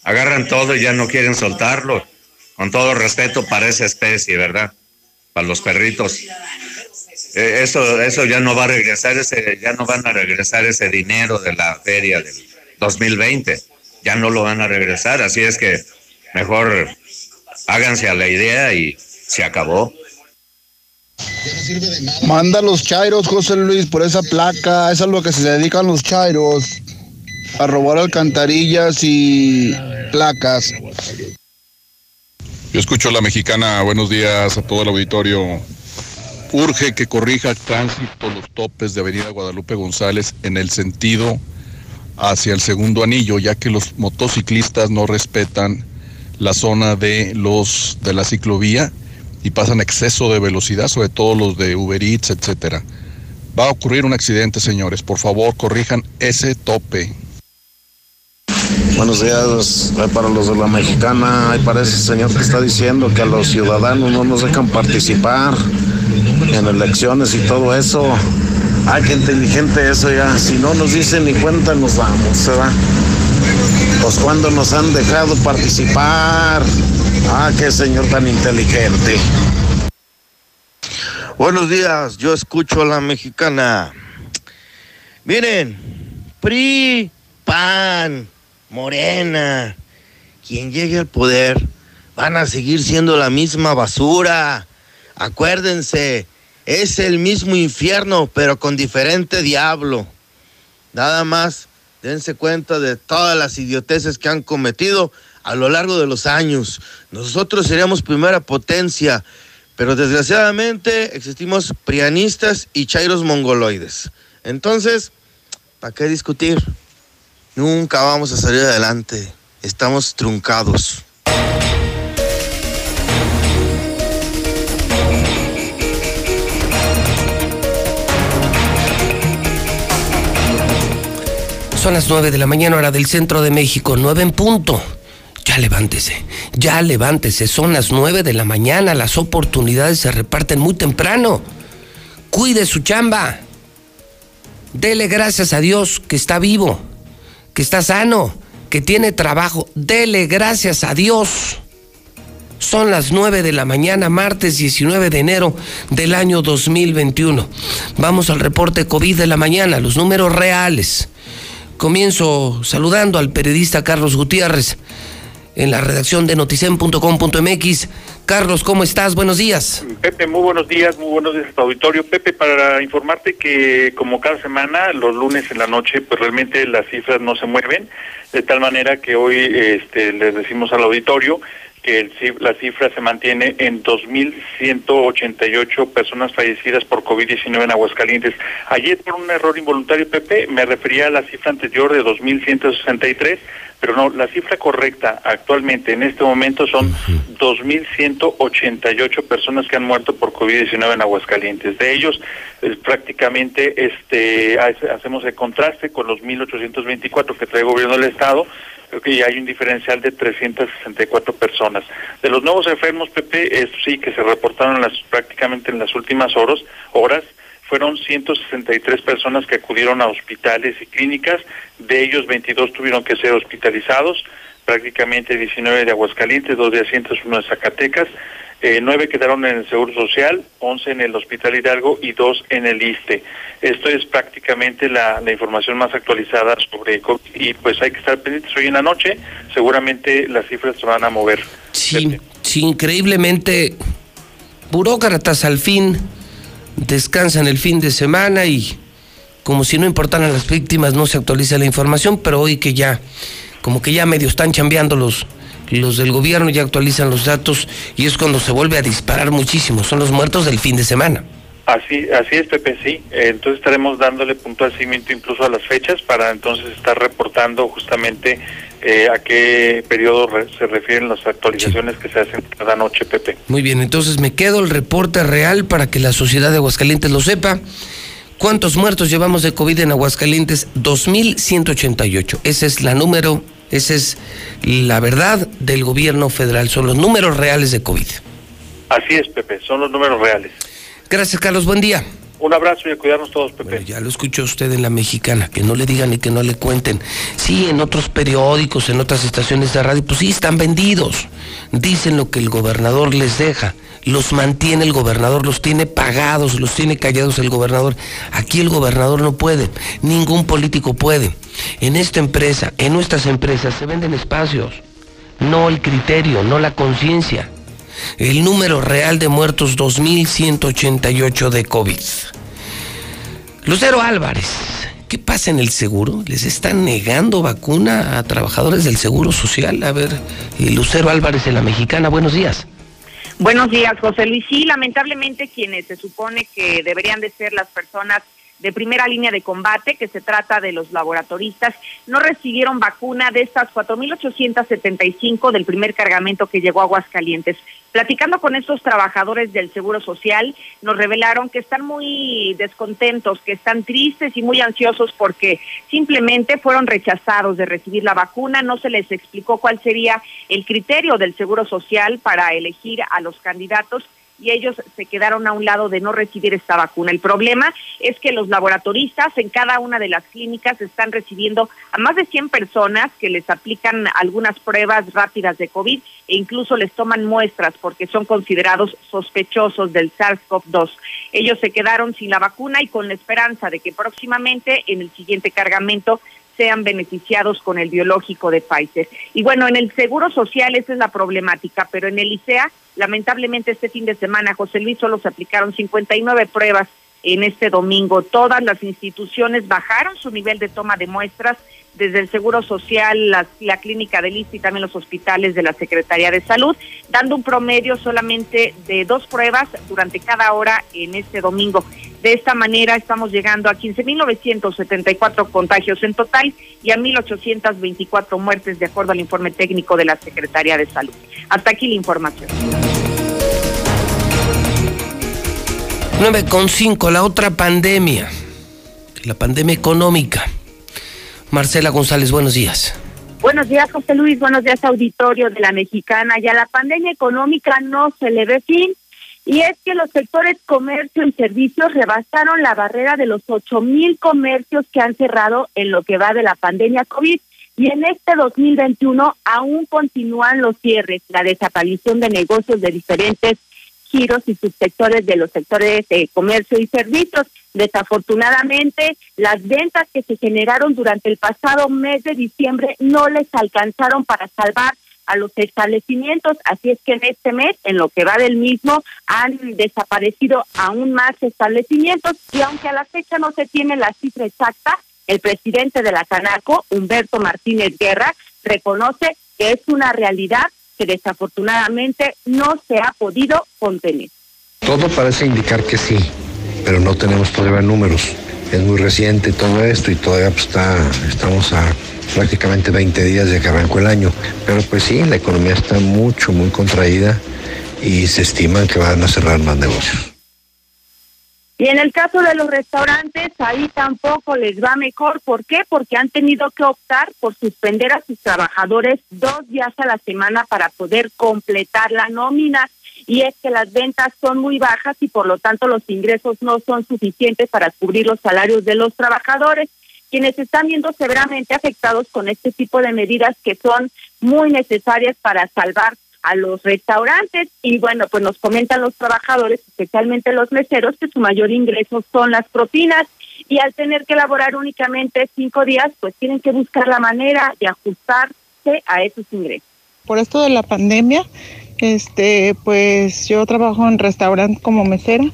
Speaker 81: agarran todo y ya no quieren soltarlo. Con todo respeto para esa especie, ¿verdad? Para los perritos. Eh, eso, eso ya no va a regresar, ese, ya no van a regresar ese dinero de la feria del 2020. Ya no lo van a regresar, así es que mejor háganse a la idea y se acabó.
Speaker 26: Manda los chairos, José Luis, por esa placa. Eso es lo que se dedican los chairos. A robar alcantarillas y placas.
Speaker 59: Yo escucho a la mexicana. Buenos días a todo el auditorio. Urge que corrija el tránsito los topes de Avenida Guadalupe González en el sentido hacia el segundo anillo, ya que los motociclistas no respetan la zona de los de la ciclovía y pasan exceso de velocidad, sobre todo los de Uber Eats, etcétera. Va a ocurrir un accidente, señores. Por favor, corrijan ese tope.
Speaker 8: Buenos días, eh, para los de la mexicana, ahí parece el señor que está diciendo que a los ciudadanos no nos dejan participar en elecciones y todo eso. Ay, qué inteligente eso ya. Si no nos dicen ni cuenta nos damos, ¿se va? Pues cuando nos han dejado participar. Ah, qué señor tan inteligente.
Speaker 65: Buenos días, yo escucho a la mexicana. Miren, PRI, PAN, Morena, quien llegue al poder, van a seguir siendo la misma basura. Acuérdense, es el mismo infierno, pero con diferente diablo. Nada más, dense cuenta de todas las idioteces que han cometido a lo largo de los años. Nosotros seríamos primera potencia, pero desgraciadamente existimos prianistas y chairos mongoloides. Entonces, ¿para qué discutir? Nunca vamos a salir adelante. Estamos truncados.
Speaker 1: Son las 9 de la mañana, hora del centro de México, 9 en punto. Ya levántese, ya levántese, son las 9 de la mañana, las oportunidades se reparten muy temprano. Cuide su chamba. Dele gracias a Dios que está vivo, que está sano, que tiene trabajo. Dele gracias a Dios. Son las 9 de la mañana, martes 19 de enero del año 2021. Vamos al reporte COVID de la mañana, los números reales. Comienzo saludando al periodista Carlos Gutiérrez en la redacción de noticen.com.mx. Carlos, ¿cómo estás? Buenos días.
Speaker 82: Pepe, muy buenos días, muy buenos días a tu auditorio. Pepe, para informarte que como cada semana, los lunes en la noche, pues realmente las cifras no se mueven, de tal manera que hoy este, les decimos al auditorio que el, la cifra se mantiene en 2.188 personas fallecidas por COVID-19 en Aguascalientes. Ayer, por un error involuntario, Pepe, me refería a la cifra anterior de 2.163, pero no, la cifra correcta actualmente en este momento son 2.188 personas que han muerto por COVID-19 en Aguascalientes. De ellos, eh, prácticamente este hacemos el contraste con los 1.824 que trae el gobierno del Estado, creo que ya hay un diferencial de 364 personas. De los nuevos enfermos, Pepe, es, sí, que se reportaron las, prácticamente en las últimas horas, horas fueron 163 personas que acudieron a hospitales y clínicas, de ellos 22 tuvieron que ser hospitalizados, prácticamente 19 de Aguascalientes, 2 de Asientos, 1 de Zacatecas, eh, 9 quedaron en el Seguro Social, 11 en el Hospital Hidalgo y 2 en el ISTE. Esto es prácticamente la, información más actualizada sobre y pues hay que estar pendientes hoy en la noche, seguramente las cifras se van a mover.
Speaker 1: Sí, sí increíblemente burócratas al fin descansan el fin de semana y como si no importaran las víctimas, no se actualiza la información, pero hoy que ya, como que ya medio están chambeando los, los del gobierno, ya actualizan los datos y es cuando se vuelve a disparar muchísimo, son los muertos del fin de semana.
Speaker 82: Así, así es, Pepe, sí. Entonces estaremos dándole puntual seguimiento incluso a las fechas para entonces estar reportando justamente eh, a qué periodo se refieren las actualizaciones que se hacen cada noche, Pepe.
Speaker 1: Muy bien, entonces me quedo el reporte real para que la sociedad de Aguascalientes lo sepa. ¿Cuántos muertos llevamos de COVID en Aguascalientes? 2.188. Ese es la número, esa es la verdad del gobierno federal. Son los números reales de COVID.
Speaker 82: Así es, Pepe, son los números reales.
Speaker 1: Gracias, Carlos. Buen día.
Speaker 82: Un abrazo y a cuidarnos todos, Pepe.
Speaker 1: ya lo escuchó usted en la mexicana, que no le digan y que no le cuenten. Sí, en otros periódicos, en otras estaciones de radio, pues sí, están vendidos. Dicen lo que el gobernador les deja. Los mantiene el gobernador, los tiene pagados, los tiene callados el gobernador. Aquí el gobernador no puede, ningún político puede. En esta empresa, en nuestras empresas, se venden espacios, no el criterio, no la conciencia. El número real de muertos 2.188 de COVID. Lucero Álvarez, ¿qué pasa en el seguro? ¿Les están negando vacuna a trabajadores del Seguro Social? A ver, Lucero Álvarez de la Mexicana, buenos días.
Speaker 57: Buenos días, José Luis. Sí, lamentablemente quienes se supone que deberían de ser las personas de primera línea de combate, que se trata de los laboratoristas, no recibieron vacuna de estas 4.875 del primer cargamento que llegó a Aguascalientes. Platicando con estos trabajadores del Seguro Social, nos revelaron que están muy descontentos, que están tristes y muy ansiosos porque simplemente fueron rechazados de recibir la vacuna, no se les explicó cuál sería el criterio del Seguro Social para elegir a los candidatos y ellos se quedaron a un lado de no recibir esta vacuna. El problema es que los laboratoristas en cada una de las clínicas están recibiendo a más de 100 personas que les aplican algunas pruebas rápidas de COVID e incluso les toman muestras porque son considerados sospechosos del SARS-CoV-2. Ellos se quedaron sin la vacuna y con la esperanza de que próximamente en el siguiente cargamento sean beneficiados con el biológico de Pfizer. Y bueno, en el Seguro Social esa es la problemática, pero en el ICEA, lamentablemente este fin de semana, José Luis, solo se aplicaron 59 pruebas en este domingo. Todas las instituciones bajaron su nivel de toma de muestras, desde el Seguro Social, la, Clínica del ISTE y también los hospitales de la Secretaría de Salud, dando un promedio solamente de dos pruebas durante cada hora en este domingo. De esta manera estamos llegando a 15.974 contagios en total y a 1.824 muertes de acuerdo al informe técnico de la Secretaría de Salud. Hasta aquí la información.
Speaker 1: 9.5, la otra pandemia, la pandemia económica. Marcela González, buenos días.
Speaker 57: Buenos días, José Luis. Buenos días, auditorio de la Mexicana. Ya la pandemia económica no se le ve fin y es que los sectores comercio y servicios rebasaron la barrera de los ocho mil comercios que han cerrado en lo que va de la pandemia COVID. Y en este 2021 aún continúan los cierres, la desaparición de negocios de diferentes giros y subsectores de los sectores de comercio y servicios. Desafortunadamente, las ventas que se generaron durante el pasado mes de diciembre no les alcanzaron para salvar a los establecimientos, así es que en este mes, en lo que va del mismo, han desaparecido aún más establecimientos y aunque a la fecha no se tiene la cifra exacta, el presidente de la Canaco, Humberto Martínez Guerra, reconoce que es una realidad que desafortunadamente no se ha podido contener.
Speaker 59: Todo parece indicar que sí, pero no tenemos todavía números. Es muy reciente todo esto y todavía pues, está, estamos a prácticamente 20 días de que arrancó el año. Pero pues sí, la economía está mucho, muy contraída y se estima que van a cerrar más negocios.
Speaker 57: Y en el caso de los restaurantes, ahí tampoco les va mejor. ¿Por qué? Porque han tenido que optar por suspender a sus trabajadores dos días a la semana para poder completar la nómina. Y es que las ventas son muy bajas y por lo tanto los ingresos no son suficientes para cubrir los salarios de los trabajadores, quienes están viendo severamente afectados con este tipo de medidas que son muy necesarias para salvar a los restaurantes y bueno, pues nos comentan los trabajadores, especialmente los meseros, que su mayor ingreso son las propinas y al tener que elaborar únicamente cinco días, pues tienen que buscar la manera de ajustarse a esos ingresos.
Speaker 83: Por esto de la pandemia, este, pues yo trabajo en restaurante como mesera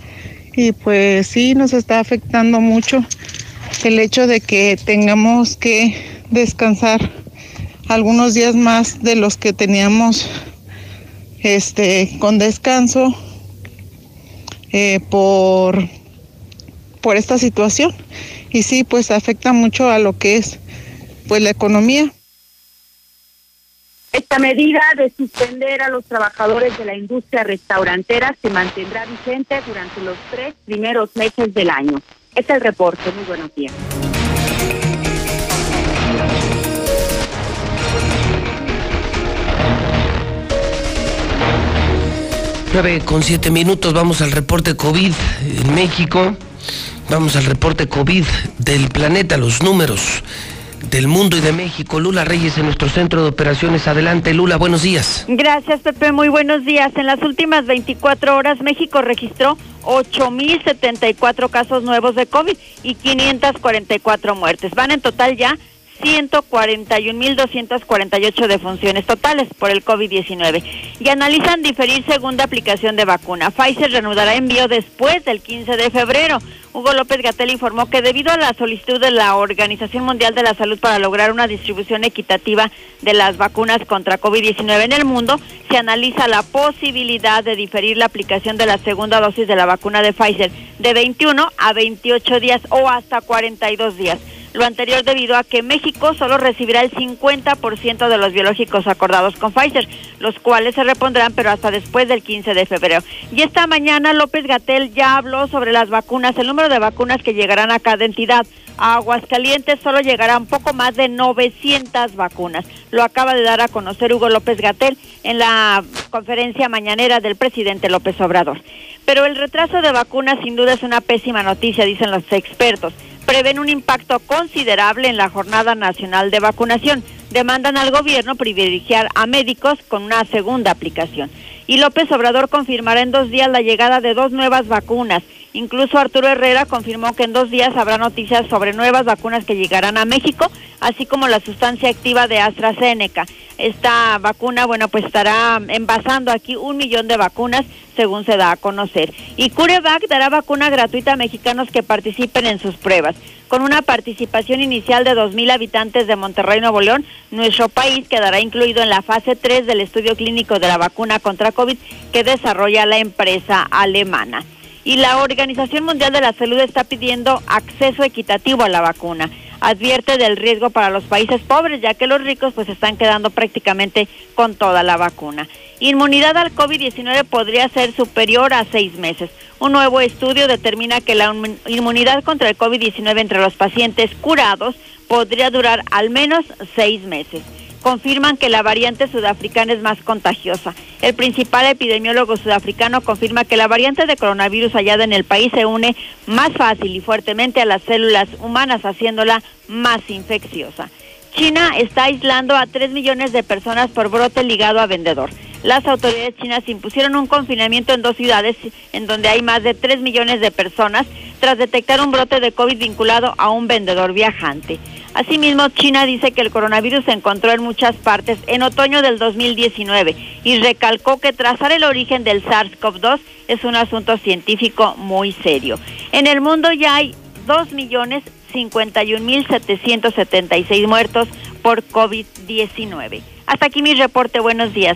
Speaker 83: y pues sí nos está afectando mucho
Speaker 84: el hecho de que tengamos que descansar algunos días más de los que teníamos este con descanso eh, por por esta situación y sí pues afecta mucho a lo que es pues la economía
Speaker 57: esta medida de suspender a los trabajadores de la industria restaurantera se mantendrá vigente durante los tres primeros meses del año. Este es el reporte. Muy buenos días.
Speaker 1: Nueve con siete minutos, vamos al reporte COVID en México. Vamos al reporte COVID del planeta, los números del mundo y de México. Lula Reyes en nuestro centro de operaciones. Adelante, Lula, buenos días.
Speaker 11: Gracias, Pepe. Muy buenos días. En las últimas 24 horas, México registró 8.074 casos nuevos de COVID y 544 muertes. Van en total ya 141.248 defunciones totales por el COVID-19 y analizan diferir segunda aplicación de vacuna. Pfizer reanudará envío después del 15 de febrero. Hugo López Gatel informó que debido a la solicitud de la Organización Mundial de la Salud para lograr una distribución equitativa de las vacunas contra COVID-19 en el mundo, se analiza la posibilidad de diferir la aplicación de la segunda dosis de la vacuna de Pfizer de 21 a 28 días o hasta 42 días. Lo anterior debido a que México solo recibirá el 50% de los biológicos acordados con Pfizer, los cuales se repondrán pero hasta después del 15 de febrero. Y esta mañana López Gatel ya habló sobre las vacunas, el número de vacunas que llegarán a cada entidad. A Aguascalientes solo llegarán poco más de 900 vacunas. Lo acaba de dar a conocer Hugo López Gatel en la conferencia mañanera del presidente López Obrador. Pero el retraso de vacunas sin duda es una pésima noticia, dicen los expertos prevén un impacto considerable en la Jornada Nacional de Vacunación. Demandan al gobierno privilegiar a médicos con una segunda aplicación. Y López Obrador confirmará en dos días la llegada de dos nuevas vacunas. Incluso Arturo Herrera confirmó que en dos días habrá noticias sobre nuevas vacunas que llegarán a México, así como la sustancia activa de AstraZeneca. Esta vacuna, bueno, pues estará envasando aquí un millón de vacunas, según se da a conocer. Y CureVac dará vacuna gratuita a mexicanos que participen en sus pruebas. Con una participación inicial de 2.000 habitantes de Monterrey, Nuevo León, nuestro país quedará incluido en la fase 3 del estudio clínico de la vacuna contra COVID que desarrolla la empresa alemana. Y la Organización Mundial de la Salud está pidiendo acceso equitativo a la vacuna advierte del riesgo para los países pobres, ya que los ricos pues están quedando prácticamente con toda la vacuna. Inmunidad al COVID-19 podría ser superior a seis meses. Un nuevo estudio determina que la inmunidad contra el COVID-19 entre los pacientes curados podría durar al menos seis meses confirman que la variante sudafricana es más contagiosa. El principal epidemiólogo sudafricano confirma que la variante de coronavirus hallada en el país se une más fácil y fuertemente a las células humanas, haciéndola más infecciosa. China está aislando a 3 millones de personas por brote ligado a vendedor. Las autoridades chinas impusieron un confinamiento en dos ciudades en donde hay más de 3 millones de personas tras detectar un brote de COVID vinculado a un vendedor viajante. Asimismo, China dice que el coronavirus se encontró en muchas partes en otoño del 2019 y recalcó que trazar el origen del SARS-CoV-2 es un asunto científico muy serio. En el mundo ya hay 2.051.776 muertos por COVID-19. Hasta aquí mi reporte. Buenos días.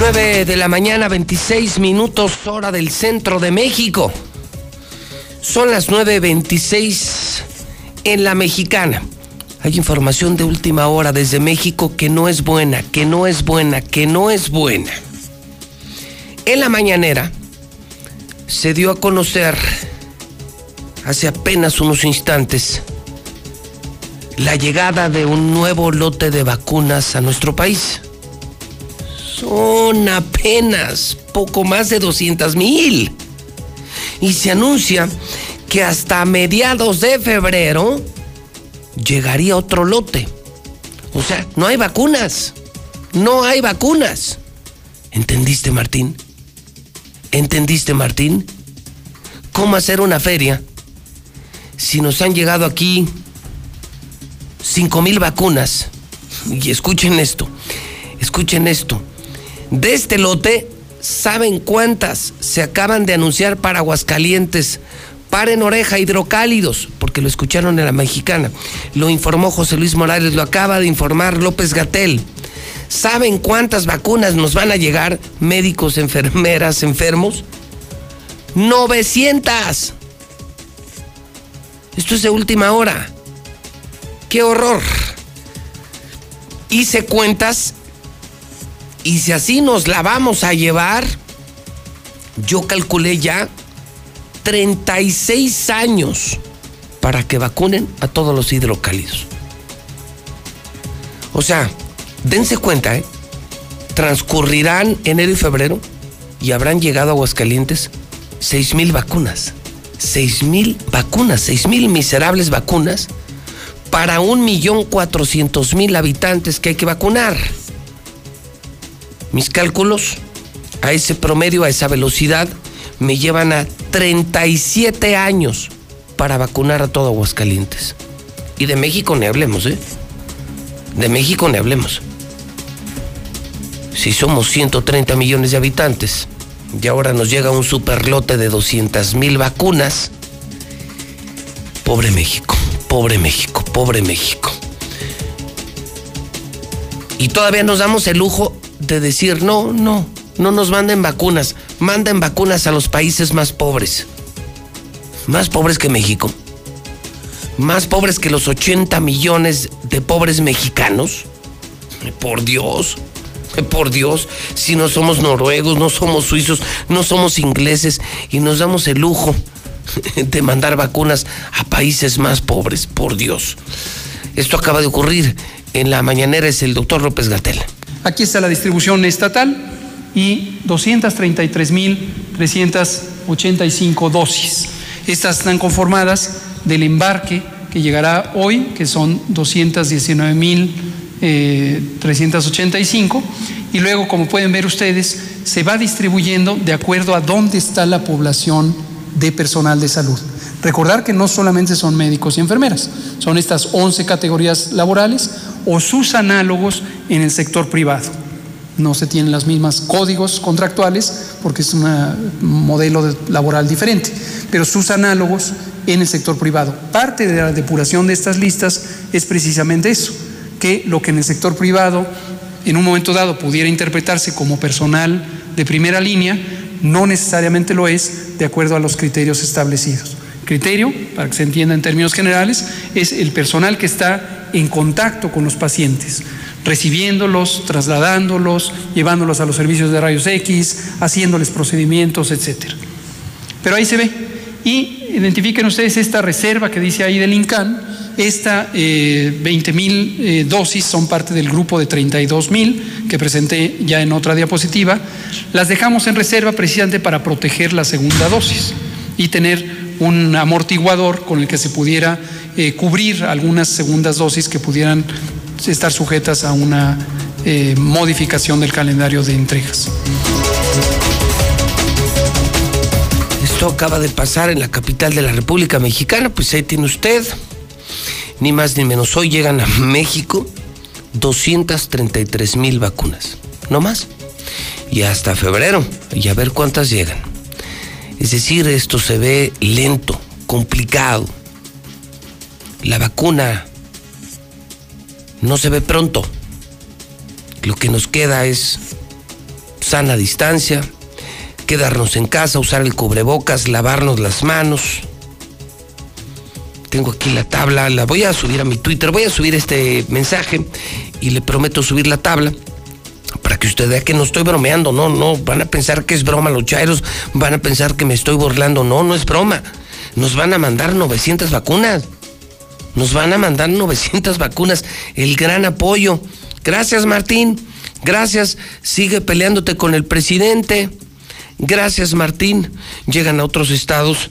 Speaker 1: 9 de la mañana, 26 minutos hora del centro de México. Son las 9.26 en la mexicana. Hay información de última hora desde México que no es buena, que no es buena, que no es buena. En la mañanera se dio a conocer hace apenas unos instantes la llegada de un nuevo lote de vacunas a nuestro país son apenas poco más de 200 mil. Y se anuncia que hasta mediados de febrero llegaría otro lote. O sea, no hay vacunas. No hay vacunas. ¿Entendiste, Martín? ¿Entendiste, Martín? ¿Cómo hacer una feria si nos han llegado aquí cinco mil vacunas? Y escuchen esto, escuchen esto. De este lote, ¿saben cuántas se acaban de anunciar para Aguascalientes? Paren oreja, hidrocálidos, porque lo escucharon en la mexicana. Lo informó José Luis Morales, lo acaba de informar López Gatel. ¿Saben cuántas vacunas nos van a llegar? Médicos, enfermeras, enfermos. 900. Esto es de última hora. ¡Qué horror! Hice cuentas y si así nos la vamos a llevar, yo calculé ya 36 años para que vacunen a todos los hidrocálidos. O sea, dense cuenta, ¿eh? transcurrirán enero y febrero y habrán llegado a Aguascalientes 6 mil vacunas. 6 mil vacunas, 6 mil miserables vacunas para un millón cuatrocientos mil habitantes que hay que vacunar. Mis cálculos a ese promedio, a esa velocidad, me llevan a 37 años para vacunar a todo Aguascalientes. Y de México ni hablemos, ¿eh? De México ni hablemos. Si somos 130 millones de habitantes y ahora nos llega un superlote de 200 mil vacunas, pobre México, pobre México, pobre México. Y todavía nos damos el lujo de decir, no, no, no nos manden vacunas, manden vacunas a los países más pobres. Más pobres que México. Más pobres que los 80 millones de pobres mexicanos. Por Dios, por Dios, si no somos noruegos, no somos suizos, no somos ingleses y nos damos el lujo de mandar vacunas a países más pobres, por Dios. Esto acaba de ocurrir en la mañanera, es el doctor López Gatel.
Speaker 85: Aquí está la distribución estatal y 233.385 dosis. Estas están conformadas del embarque que llegará hoy, que son 219.385, y luego, como pueden ver ustedes, se va distribuyendo de acuerdo a dónde está la población de personal de salud. Recordar que no solamente son médicos y enfermeras, son estas 11 categorías laborales o sus análogos en el sector privado. No se tienen los mismos códigos contractuales porque es un modelo laboral diferente, pero sus análogos en el sector privado. Parte de la depuración de estas listas es precisamente eso, que lo que en el sector privado en un momento dado pudiera interpretarse como personal de primera línea, no necesariamente lo es de acuerdo a los criterios establecidos. Criterio, para que se entienda en términos generales, es el personal que está en contacto con los pacientes, recibiéndolos, trasladándolos, llevándolos a los servicios de rayos X, haciéndoles procedimientos, etc. Pero ahí se ve. Y identifiquen ustedes esta reserva que dice ahí del INCAN. Esta eh, 20 mil eh, dosis son parte del grupo de 32 mil que presenté ya en otra diapositiva. Las dejamos en reserva precisamente para proteger la segunda dosis y tener un amortiguador con el que se pudiera eh, cubrir algunas segundas dosis que pudieran estar sujetas a una eh, modificación del calendario de entregas.
Speaker 1: Esto acaba de pasar en la capital de la República Mexicana, pues ahí tiene usted. Ni más ni menos. Hoy llegan a México 233 mil vacunas. No más. Y hasta febrero. Y a ver cuántas llegan. Es decir, esto se ve lento, complicado. La vacuna no se ve pronto. Lo que nos queda es sana distancia, quedarnos en casa, usar el cubrebocas, lavarnos las manos. Tengo aquí la tabla, la voy a subir a mi Twitter, voy a subir este mensaje y le prometo subir la tabla para que usted vea que no estoy bromeando, no, no, van a pensar que es broma los chairos, van a pensar que me estoy burlando, no, no es broma. Nos van a mandar 900 vacunas. Nos van a mandar 900 vacunas. El gran apoyo. Gracias, Martín. Gracias. Sigue peleándote con el presidente. Gracias, Martín. Llegan a otros estados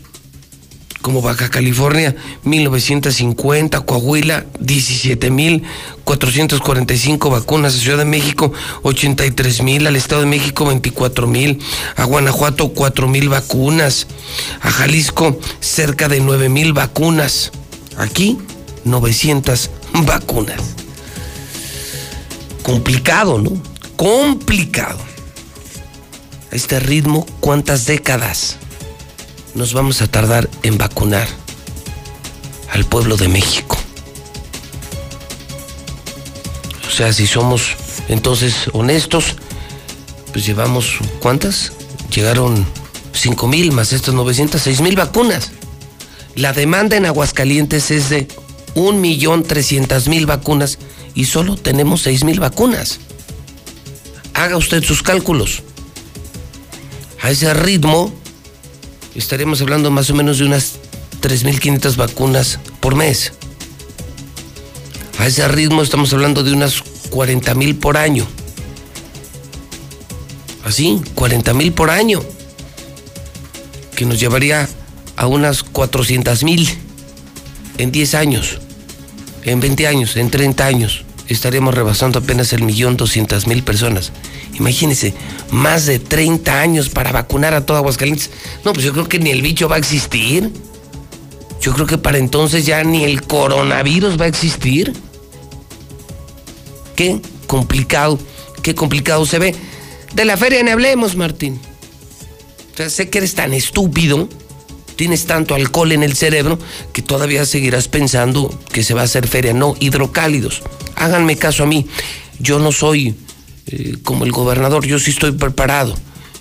Speaker 1: como Baja California 1950, Coahuila 17.445 vacunas, Ciudad de México 83.000, al Estado de México 24.000, a Guanajuato 4.000 vacunas, a Jalisco cerca de 9.000 vacunas, aquí 900 vacunas. Complicado, ¿no? Complicado. A este ritmo, ¿cuántas décadas? nos vamos a tardar en vacunar al pueblo de México. O sea, si somos entonces honestos, pues llevamos, ¿cuántas? Llegaron 5 mil más estas 900, 6 mil vacunas. La demanda en Aguascalientes es de 1.300.000 vacunas y solo tenemos 6 mil vacunas. Haga usted sus cálculos. A ese ritmo, estaremos hablando más o menos de unas 3.500 vacunas por mes. A ese ritmo estamos hablando de unas 40.000 por año. Así, 40.000 por año. Que nos llevaría a unas 400.000 en 10 años, en 20 años, en 30 años. Estaremos rebasando apenas el millón doscientas mil personas. Imagínense, más de 30 años para vacunar a toda Aguascalientes. No, pues yo creo que ni el bicho va a existir. Yo creo que para entonces ya ni el coronavirus va a existir. Qué complicado, qué complicado se ve. De la feria ni hablemos, Martín. O sea, sé que eres tan estúpido, tienes tanto alcohol en el cerebro, que todavía seguirás pensando que se va a hacer feria. No, hidrocálidos. Háganme caso a mí. Yo no soy eh, como el gobernador, yo sí estoy preparado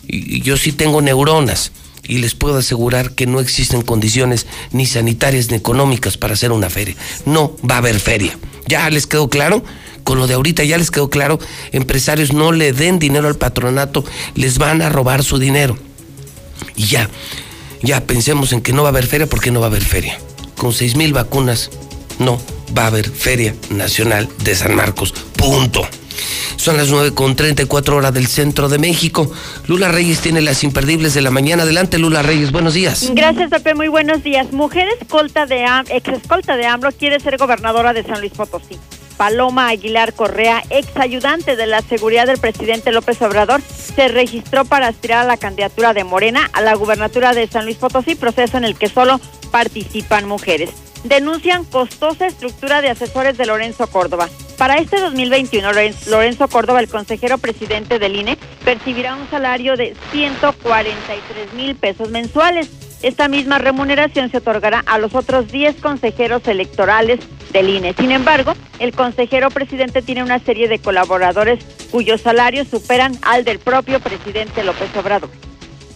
Speaker 1: y, yo sí tengo neuronas y les puedo asegurar que no existen condiciones ni sanitarias ni económicas para hacer una feria. No va a haber feria. ¿Ya les quedó claro? Con lo de ahorita ya les quedó claro, empresarios no le den dinero al patronato, les van a robar su dinero. Y ya, ya pensemos en que no va a haber feria porque no va a haber feria. Con seis mil vacunas no va a haber Feria Nacional de San Marcos. Punto. Son las 9 con 34 horas del centro de México. Lula Reyes tiene las imperdibles de la mañana. Adelante, Lula Reyes, buenos días.
Speaker 11: Gracias, Pepe, muy buenos días. Mujer escolta de ex escolta de AMLO quiere ser gobernadora de San Luis Potosí. Paloma Aguilar Correa, ex ayudante de la seguridad del presidente López Obrador, se registró para aspirar a la candidatura de Morena a la gubernatura de San Luis Potosí, proceso en el que solo participan mujeres denuncian costosa estructura de asesores de Lorenzo Córdoba. Para este 2021, Lorenzo Córdoba, el consejero presidente del INE, percibirá un salario de 143 mil pesos mensuales. Esta misma remuneración se otorgará a los otros 10 consejeros electorales del INE. Sin embargo, el consejero presidente tiene una serie de colaboradores cuyos salarios superan al del propio presidente López Obrador.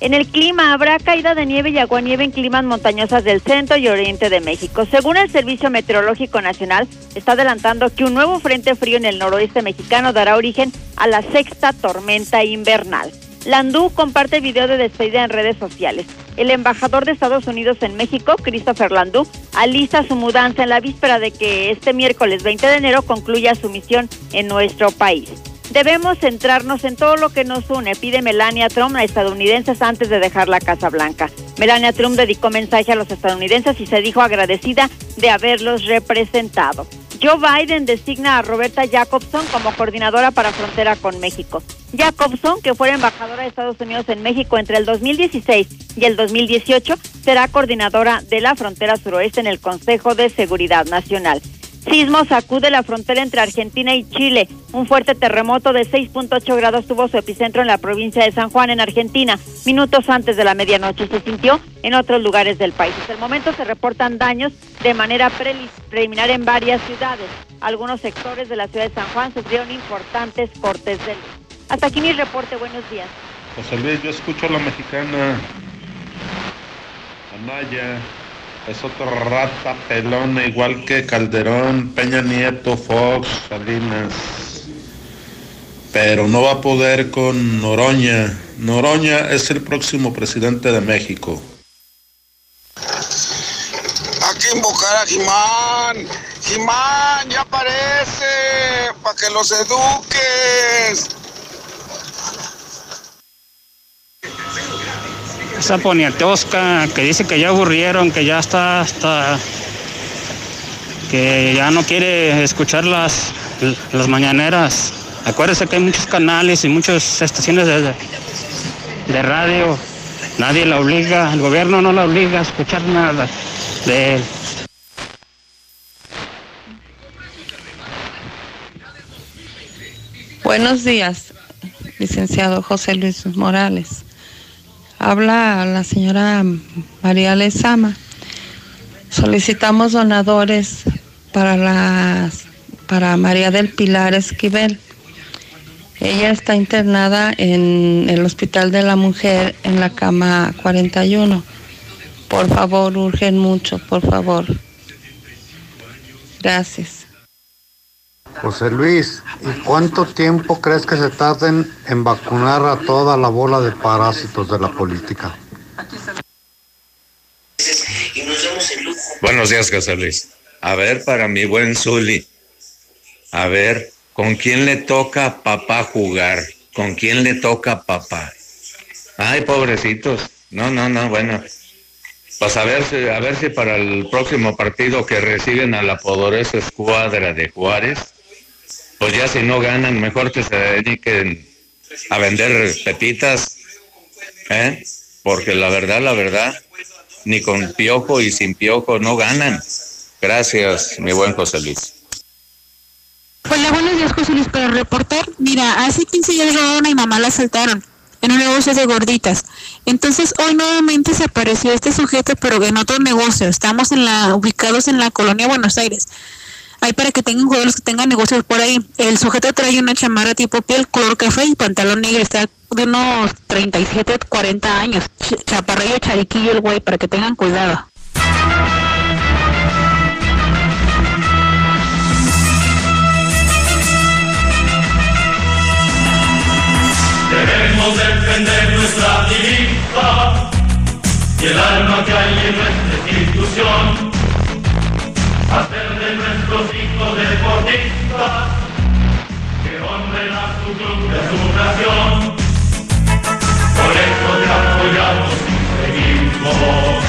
Speaker 11: En el clima habrá caída de nieve y aguanieve en climas montañosas del centro y oriente de México. Según el Servicio Meteorológico Nacional, está adelantando que un nuevo frente frío en el noroeste mexicano dará origen a la sexta tormenta invernal. Landú comparte video de despedida en redes sociales. El embajador de Estados Unidos en México, Christopher Landú, alista su mudanza en la víspera de que este miércoles 20 de enero concluya su misión en nuestro país. Debemos centrarnos en todo lo que nos une, pide Melania Trump a estadounidenses antes de dejar la Casa Blanca. Melania Trump dedicó mensaje a los estadounidenses y se dijo agradecida de haberlos representado. Joe Biden designa a Roberta Jacobson como coordinadora para frontera con México. Jacobson, que fue embajadora de Estados Unidos en México entre el 2016 y el 2018, será coordinadora de la frontera suroeste en el Consejo de Seguridad Nacional. Sismo sacude la frontera entre Argentina y Chile. Un fuerte terremoto de 6.8 grados tuvo su epicentro en la provincia de San Juan, en Argentina, minutos antes de la medianoche. Se sintió en otros lugares del país. Hasta el momento se reportan daños de manera preliminar en varias ciudades. Algunos sectores de la ciudad de San Juan sufrieron importantes cortes de luz. Hasta aquí mi reporte. Buenos días.
Speaker 14: José Luis, yo escucho a la mexicana Anaya. Es otra rata pelona, igual que Calderón, Peña Nieto, Fox, Salinas. Pero no va a poder con Noroña. Noroña es el próximo presidente de México.
Speaker 86: Hay que invocar a Jimán. Jimán, ya aparece, para que los eduques. Esa poniatosca que dice que ya aburrieron, que ya está hasta que ya no quiere escuchar las, las mañaneras. Acuérdese que hay muchos canales y muchas estaciones de, de radio. Nadie la obliga, el gobierno no la obliga a escuchar nada de él.
Speaker 87: Buenos días, licenciado José Luis Morales. Habla la señora María Lezama. Solicitamos donadores para para María del Pilar Esquivel. Ella está internada en el Hospital de la Mujer en la cama 41. Por favor, urgen mucho, por favor. Gracias.
Speaker 88: José Luis, ¿y cuánto tiempo crees que se tarden en vacunar a toda la bola de parásitos de la política?
Speaker 81: Buenos días, José Luis. A ver, para mi buen Zuli, a ver, ¿con quién le toca a papá jugar? ¿Con quién le toca a papá? Ay, pobrecitos. No, no, no, bueno. Pues a ver, si, a ver si para el próximo partido que reciben a la poderosa escuadra de Juárez, pues ya si no ganan, mejor que se dediquen a vender pepitas, ¿eh? Porque la verdad, la verdad, ni con piojo y sin piojo no ganan. Gracias, mi buen José Luis.
Speaker 89: Hola, buenos días, José Luis, para reportar. Mira, hace 15 días robaron a mi mamá la asaltaron en un negocio de gorditas. Entonces, hoy nuevamente se apareció este sujeto, pero en otro negocio. Estamos en la, ubicados en la colonia Buenos Aires. Ahí para que tengan jugadores que tengan negocios por ahí. El sujeto trae una chamarra tipo piel, color café y pantalón negro. Está de unos 37, 40 años. Ch- Chaparrillo, chariquillo el güey, para que tengan cuidado.
Speaker 90: Debemos defender nuestra divisa y el alma que hay en nuestra institución. Hacer que honren a su club a su nación. Por eso te apoyamos y seguimos.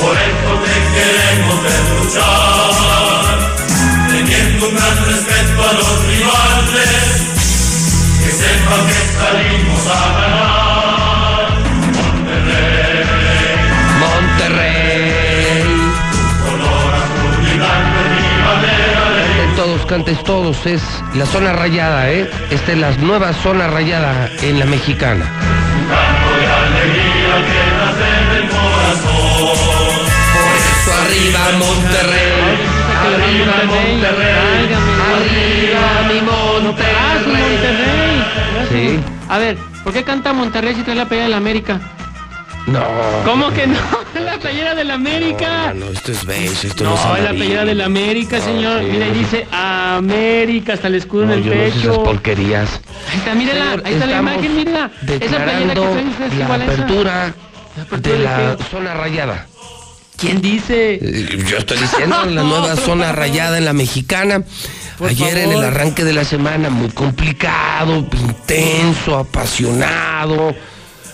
Speaker 90: Por eso te queremos ver luchar. Teniendo un gran respeto a los rivales que sepan que salimos a ganar.
Speaker 1: Canten todos. Es la zona rayada, ¿eh? Esta es la nueva zona rayada en la mexicana. arriba Monterrey.
Speaker 90: Arriba Monterrey,
Speaker 1: arriba mi Monterrey. Sí.
Speaker 91: A ver, ¿por qué canta Monterrey si trae la playera de la América?
Speaker 1: No.
Speaker 91: ¿Cómo que no? La playera de la América.
Speaker 1: No, esto es beige, esto
Speaker 91: No,
Speaker 1: no, es
Speaker 91: la playera de la América,
Speaker 1: No,
Speaker 91: señor. Mira, y dice América, hasta el escudo
Speaker 1: No,
Speaker 91: en el
Speaker 1: yo no sé esas
Speaker 91: pecho.
Speaker 1: porquerías.
Speaker 91: ahí está, mírala,
Speaker 1: Señor,
Speaker 91: ahí está la imagen, mírala. Esa playera que
Speaker 1: Declarando
Speaker 91: trae usted es
Speaker 1: la
Speaker 91: igual a esa.
Speaker 1: apertura
Speaker 91: apertura
Speaker 1: de la zona rayada.
Speaker 91: ¿Quién dice?
Speaker 1: Eh, Yo estoy diciendo la nueva zona rayada en la mexicana.
Speaker 91: Por
Speaker 1: Ayer en el arranque de la semana, muy complicado, intenso, apasionado,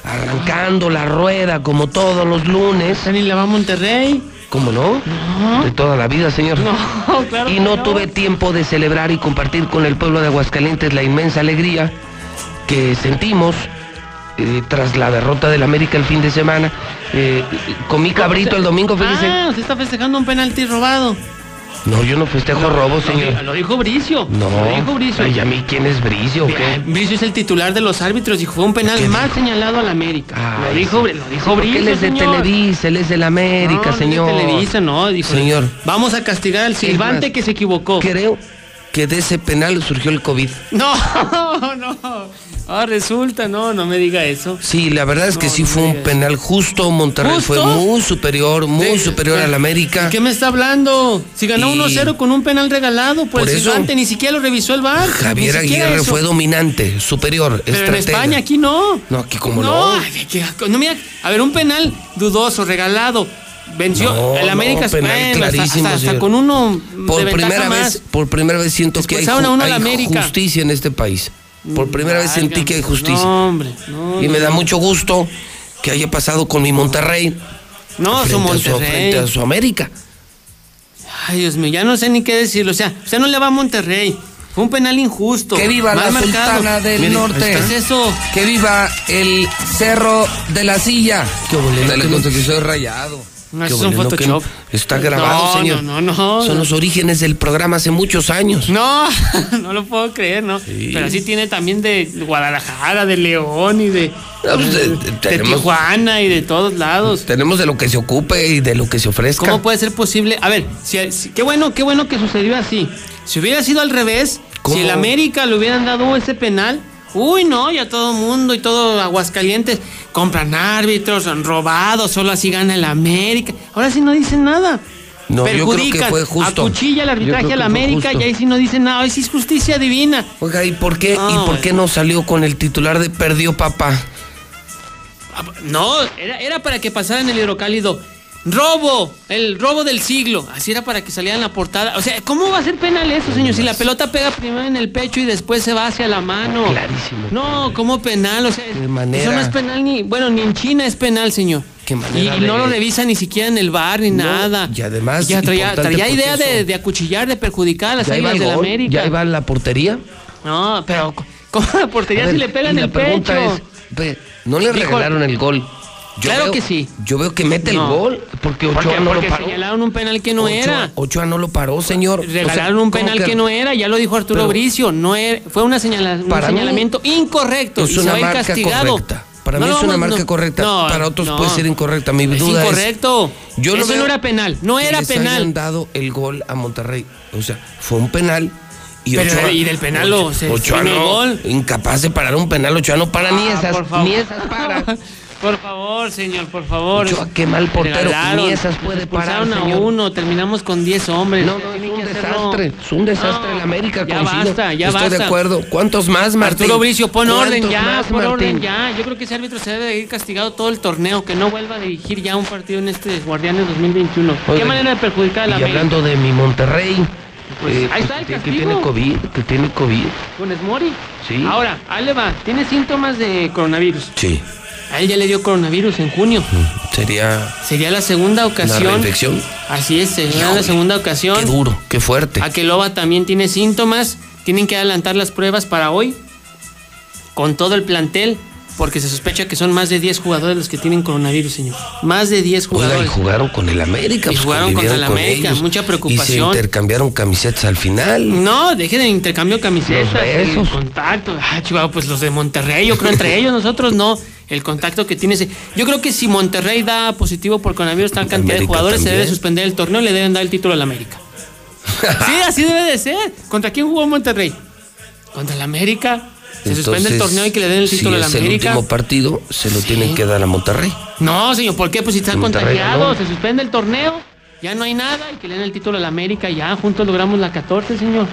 Speaker 1: arrancando la rueda como todos los lunes.
Speaker 91: ¿Y le va a Monterrey?
Speaker 1: ¿Cómo no? De toda la vida, señor.
Speaker 91: No, claro
Speaker 1: y no
Speaker 91: no.
Speaker 1: tuve tiempo de celebrar y compartir con el pueblo de Aguascalientes la inmensa alegría que sentimos eh, tras la derrota del América el fin de semana. Eh, comí cabrito el domingo, fíjese.
Speaker 91: Ah, usted está festejando un penalti robado.
Speaker 1: No, yo no festejo robo,
Speaker 91: Lo,
Speaker 1: señor.
Speaker 91: lo dijo Bricio.
Speaker 1: No.
Speaker 91: Lo dijo Bricio.
Speaker 1: Ay, ¿a mí quién es Bricio o qué?
Speaker 91: Bricio es el titular de los árbitros y fue un penal más señalado al América. lo dijo, lo dijo Bricio,
Speaker 1: él es de
Speaker 91: señor.
Speaker 1: Televisa, él es de la América,
Speaker 91: No, no es de
Speaker 1: señor.
Speaker 91: Televisa, no, dijo.
Speaker 1: Señor.
Speaker 91: Vamos a castigar al silbante
Speaker 1: más,
Speaker 91: que se equivocó.
Speaker 1: Creo que de ese penal surgió el COVID.
Speaker 91: No, no. Ah, resulta, no, no me diga eso.
Speaker 1: Sí, la verdad es que
Speaker 91: No,
Speaker 1: sí
Speaker 91: no
Speaker 1: fue un penal justo. Monterrey
Speaker 91: ¿Justo?
Speaker 1: fue muy superior, muy superior al América.
Speaker 91: ¿Qué me está hablando? Si ganó
Speaker 1: Y-
Speaker 91: 1-0 con un penal regalado por,
Speaker 1: Por
Speaker 91: el silbante, ni siquiera lo revisó el VAR.
Speaker 1: Javier Aguirre fue dominante, superior,
Speaker 91: Pero en. España, aquí no.
Speaker 1: No, aquí como no.
Speaker 91: que- no, mira, a ver, un penal dudoso, regalado. Venció
Speaker 1: No,
Speaker 91: el América
Speaker 1: no, penal
Speaker 91: bueno, hasta- hasta, con uno
Speaker 1: Por
Speaker 91: de
Speaker 1: primera
Speaker 91: más.
Speaker 1: vez, por primera vez siento que hay,
Speaker 91: uno
Speaker 1: hay
Speaker 91: América.
Speaker 1: justicia en este país. Por primera vez sentí que hay justicia.
Speaker 91: No, hombre, no,
Speaker 1: y me da mucho gusto que haya pasado con mi Monterrey.
Speaker 91: No, su
Speaker 1: a su-
Speaker 91: Monterrey.
Speaker 1: frente a su América.
Speaker 91: Ay, Dios mío, ya no sé ni qué decirlo. O sea, usted no le va a Monterrey. Fue un penal injusto.
Speaker 1: Que viva la
Speaker 91: marcado.
Speaker 1: Sultana del Norte.
Speaker 91: ¿Qué es eso?
Speaker 1: Que viva el Cerro de la Silla.
Speaker 91: Qué bolero,
Speaker 1: Dale
Speaker 91: que
Speaker 1: soy rayado.
Speaker 91: No, eso es un
Speaker 1: que
Speaker 91: Photoshop.
Speaker 1: Está grabado,
Speaker 91: No,
Speaker 1: señor.
Speaker 91: no, no, no.
Speaker 1: Son los orígenes del programa hace muchos años.
Speaker 91: No, no lo puedo creer, ¿no? Pero así tiene también de Guadalajara, de León y de,
Speaker 1: pues, de-
Speaker 91: de,
Speaker 1: de- tenemos-
Speaker 91: Tijuana y de todos lados.
Speaker 1: Tenemos de lo que se ocupe y de lo que se ofrezca.
Speaker 91: ¿Cómo puede ser posible? A ver, si, si- qué bueno, qué bueno que sucedió así. Si hubiera sido al revés,
Speaker 1: ¿Cómo?
Speaker 91: si el América le hubieran dado ese penal, uy, no, ya todo mundo y todo Aguascalientes compran árbitros, han robado, solo así gana el América. Ahora sí no dicen nada.
Speaker 1: No, yo creo que
Speaker 91: Perjudican,
Speaker 1: fue justo.
Speaker 91: acuchilla el arbitraje
Speaker 1: fue
Speaker 91: América
Speaker 1: justo.
Speaker 91: y ahí sí no dicen nada, ahí sí es justicia divina.
Speaker 1: Oiga, ¿y por qué,
Speaker 91: No,
Speaker 1: ¿y por qué no salió con el titular de perdió papá?
Speaker 91: No, era, era para que pasara en el hidrocálido. Robo, el robo del siglo. Así era para que saliera en la portada. O sea, ¿cómo va a ser penal eso, señor? Si la pelota pega primero en el pecho y después se va hacia la mano.
Speaker 1: Clarísimo.
Speaker 91: No, ¿cómo penal? O sea,
Speaker 1: manera?
Speaker 91: eso no es penal ni. Bueno, ni en China es penal, señor.
Speaker 1: Qué manera
Speaker 91: y no
Speaker 1: de-
Speaker 91: lo revisa ni siquiera en el bar ni
Speaker 1: No,
Speaker 91: nada.
Speaker 1: y además,
Speaker 91: Ya traía, idea de, de acuchillar, de perjudicar a las
Speaker 1: ¿Ya iba
Speaker 91: águilas del
Speaker 1: gol?
Speaker 91: América.
Speaker 1: ¿Ya iba en la portería?
Speaker 91: No, pero ¿cómo la portería
Speaker 1: ver,
Speaker 91: si le pegan el
Speaker 1: la pregunta
Speaker 91: pecho?
Speaker 1: es, ¿no le regalaron el gol? Yo
Speaker 91: Claro
Speaker 1: veo-
Speaker 91: que sí.
Speaker 1: Yo veo que mete
Speaker 91: No.
Speaker 1: el gol porque Ochoa
Speaker 91: Porque,
Speaker 1: no
Speaker 91: porque
Speaker 1: lo paró.
Speaker 91: señalaron un penal que no
Speaker 1: Ochoa-
Speaker 91: era.
Speaker 1: Ochoa no lo paró, señor. O sea,
Speaker 91: Regalaron un
Speaker 1: ¿cómo
Speaker 91: penal que... no era, ya lo dijo Arturo
Speaker 1: Pero-
Speaker 91: Bricio, no era, fue una señala- un
Speaker 1: Para mí
Speaker 91: señalamiento incorrecto
Speaker 1: Es
Speaker 91: y se
Speaker 1: una
Speaker 91: va ir
Speaker 1: marca
Speaker 91: castigado.
Speaker 1: correcta. Para
Speaker 91: No
Speaker 1: mí es una marca correcta. Para otros puede ser incorrecta. Mi
Speaker 91: Es
Speaker 1: duda
Speaker 91: incorrecto.
Speaker 1: Yo no
Speaker 91: Eso
Speaker 1: veo
Speaker 91: no era penal, no
Speaker 1: que
Speaker 91: era
Speaker 1: les
Speaker 91: penal.
Speaker 1: hayan dado el gol a Monterrey. O sea, fue un penal. Y
Speaker 91: Pero,
Speaker 1: Ochoa,
Speaker 91: y del penal lo- se-
Speaker 1: Ochoa
Speaker 91: se
Speaker 1: no,
Speaker 91: gol.
Speaker 1: incapaz de parar un penal. Ochoa no para ni
Speaker 91: Ah,
Speaker 1: esas,
Speaker 91: por favor.
Speaker 1: ni esas para.
Speaker 91: Por favor, señor, por favor.
Speaker 1: Ochoa, qué mal portero, ni esas puede parar,
Speaker 91: a
Speaker 1: señor.
Speaker 91: uno, terminamos con 10 hombres.
Speaker 1: No, no, es un desastre. Es un desastre en la América.
Speaker 91: ya
Speaker 1: coincido.
Speaker 91: basta, ya
Speaker 1: Estoy
Speaker 91: basta.
Speaker 1: de acuerdo. ¿Cuántos más, Martín?
Speaker 91: Arturo Bricio, pon orden
Speaker 1: ¿Cuántos
Speaker 91: ya,
Speaker 1: más,
Speaker 91: pon orden
Speaker 1: Martín?
Speaker 91: ya. Yo creo que ese árbitro se debe de ir castigado todo el torneo, que no vuelva a dirigir ya un partido en este Guardianes 2021. ¿Qué
Speaker 1: Oiga,
Speaker 91: manera de perjudicar a la
Speaker 1: Y
Speaker 91: América?
Speaker 1: hablando de mi Monterrey,
Speaker 91: Pues,
Speaker 1: eh,
Speaker 91: ahí está el
Speaker 1: que, tiene COVID, que tiene COVID.
Speaker 91: Con Esmori.
Speaker 1: Sí.
Speaker 91: Ahora, ahí le va. Tiene síntomas de coronavirus.
Speaker 1: Sí,
Speaker 91: A él ya le dio coronavirus en junio.
Speaker 1: sería
Speaker 91: Sería la segunda ocasión.
Speaker 1: reinfección.
Speaker 91: Así es, sería
Speaker 1: Híjole,
Speaker 91: la segunda ocasión.
Speaker 1: Qué duro, qué fuerte.
Speaker 91: Akeloba también tiene síntomas. Tienen que adelantar las pruebas para hoy. Con todo el plantel. Porque se sospecha que son más de 10 jugadores los que tienen coronavirus, señor. Más de 10
Speaker 1: Oiga, y
Speaker 91: jugadores.
Speaker 1: jugaron con el América.
Speaker 91: Y
Speaker 1: pues,
Speaker 91: jugaron contra el
Speaker 1: con
Speaker 91: América,
Speaker 1: ellos.
Speaker 91: mucha
Speaker 1: Y se
Speaker 91: preocupación.
Speaker 1: intercambiaron camisetas al final.
Speaker 91: No, dejen de intercambio de camisetas,
Speaker 1: Los
Speaker 91: el
Speaker 1: besos.
Speaker 91: contacto. Ah, chihuahua, pues los de Monterrey, yo creo entre ellos, nosotros no. El contacto que tiene ese. Yo creo que si Monterrey da positivo por coronavirus, tal cantidad de
Speaker 1: América
Speaker 91: jugadores, se debe suspender el torneo y le deben dar el título al América. sí, así debe de ser. ¿Contra quién jugó Monterrey? Contra el América. Se suspende el torneo y que le den el título
Speaker 1: si
Speaker 91: al
Speaker 1: es el
Speaker 91: América.
Speaker 1: último partido, se lo tienen que dar a Monterrey.
Speaker 91: No, señor, ¿por qué? Pues si están
Speaker 1: Monterrey
Speaker 91: contagiados,
Speaker 1: ganó.
Speaker 91: se suspende el torneo, ya no hay nada y que le den el título al América, ya juntos logramos la 14, señor.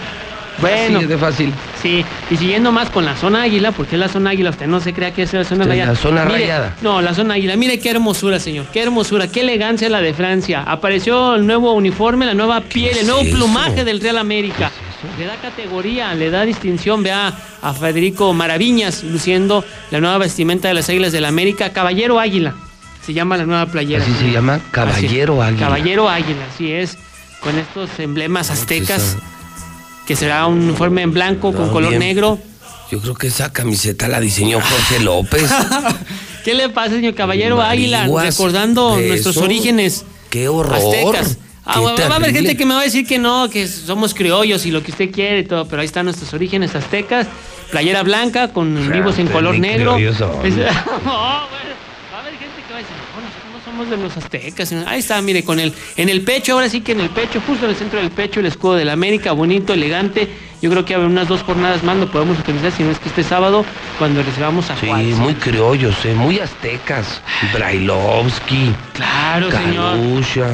Speaker 91: Bueno,
Speaker 1: Así de fácil.
Speaker 91: sí, y siguiendo más con la zona águila, porque es la zona águila, usted no se crea que es la zona
Speaker 1: Es
Speaker 91: rayada.
Speaker 1: la zona
Speaker 91: Mire,
Speaker 1: rayada.
Speaker 91: No, la zona águila, mire qué hermosura, señor, qué hermosura, qué elegancia la de Francia. Apareció el nuevo uniforme, la nueva piel, el nuevo
Speaker 1: es
Speaker 91: plumaje del Real América. Le da categoría, le da distinción, vea a Federico Maraviñas luciendo la nueva vestimenta de las Águilas del América, Caballero Águila. Se llama la nueva playera.
Speaker 1: Así se llama Caballero Águila.
Speaker 91: Caballero Águila, así es. Con estos emblemas aztecas,
Speaker 1: esa-
Speaker 91: que será un uniforme en blanco con color
Speaker 1: bien.
Speaker 91: negro.
Speaker 1: Yo creo que esa camiseta la diseñó Jorge López.
Speaker 91: ¿Qué le pasa, señor Caballero Águila? Recordando nuestros
Speaker 1: eso.
Speaker 91: orígenes
Speaker 1: ¡Qué horror!
Speaker 91: aztecas. Ah,
Speaker 1: Qué
Speaker 91: va, va a haber gente que me va a decir que no, que somos criollos y lo que usted quiere y todo, pero ahí están nuestros orígenes aztecas. Playera blanca con vivos en color negro. Es- no, bueno, va a haber gente que va a decir, somos de los aztecas. Ahí está, mire, con el, en el pecho, ahora sí que en el pecho, justo en el centro del pecho, el escudo de la América, bonito, elegante. Yo creo que a unas dos jornadas más lo podemos utilizar, si no es que este sábado, cuando recibamos a
Speaker 1: Sí,
Speaker 91: Juárez.
Speaker 1: muy criollos, eh, muy aztecas. Brailovsky,
Speaker 91: Claro, señor.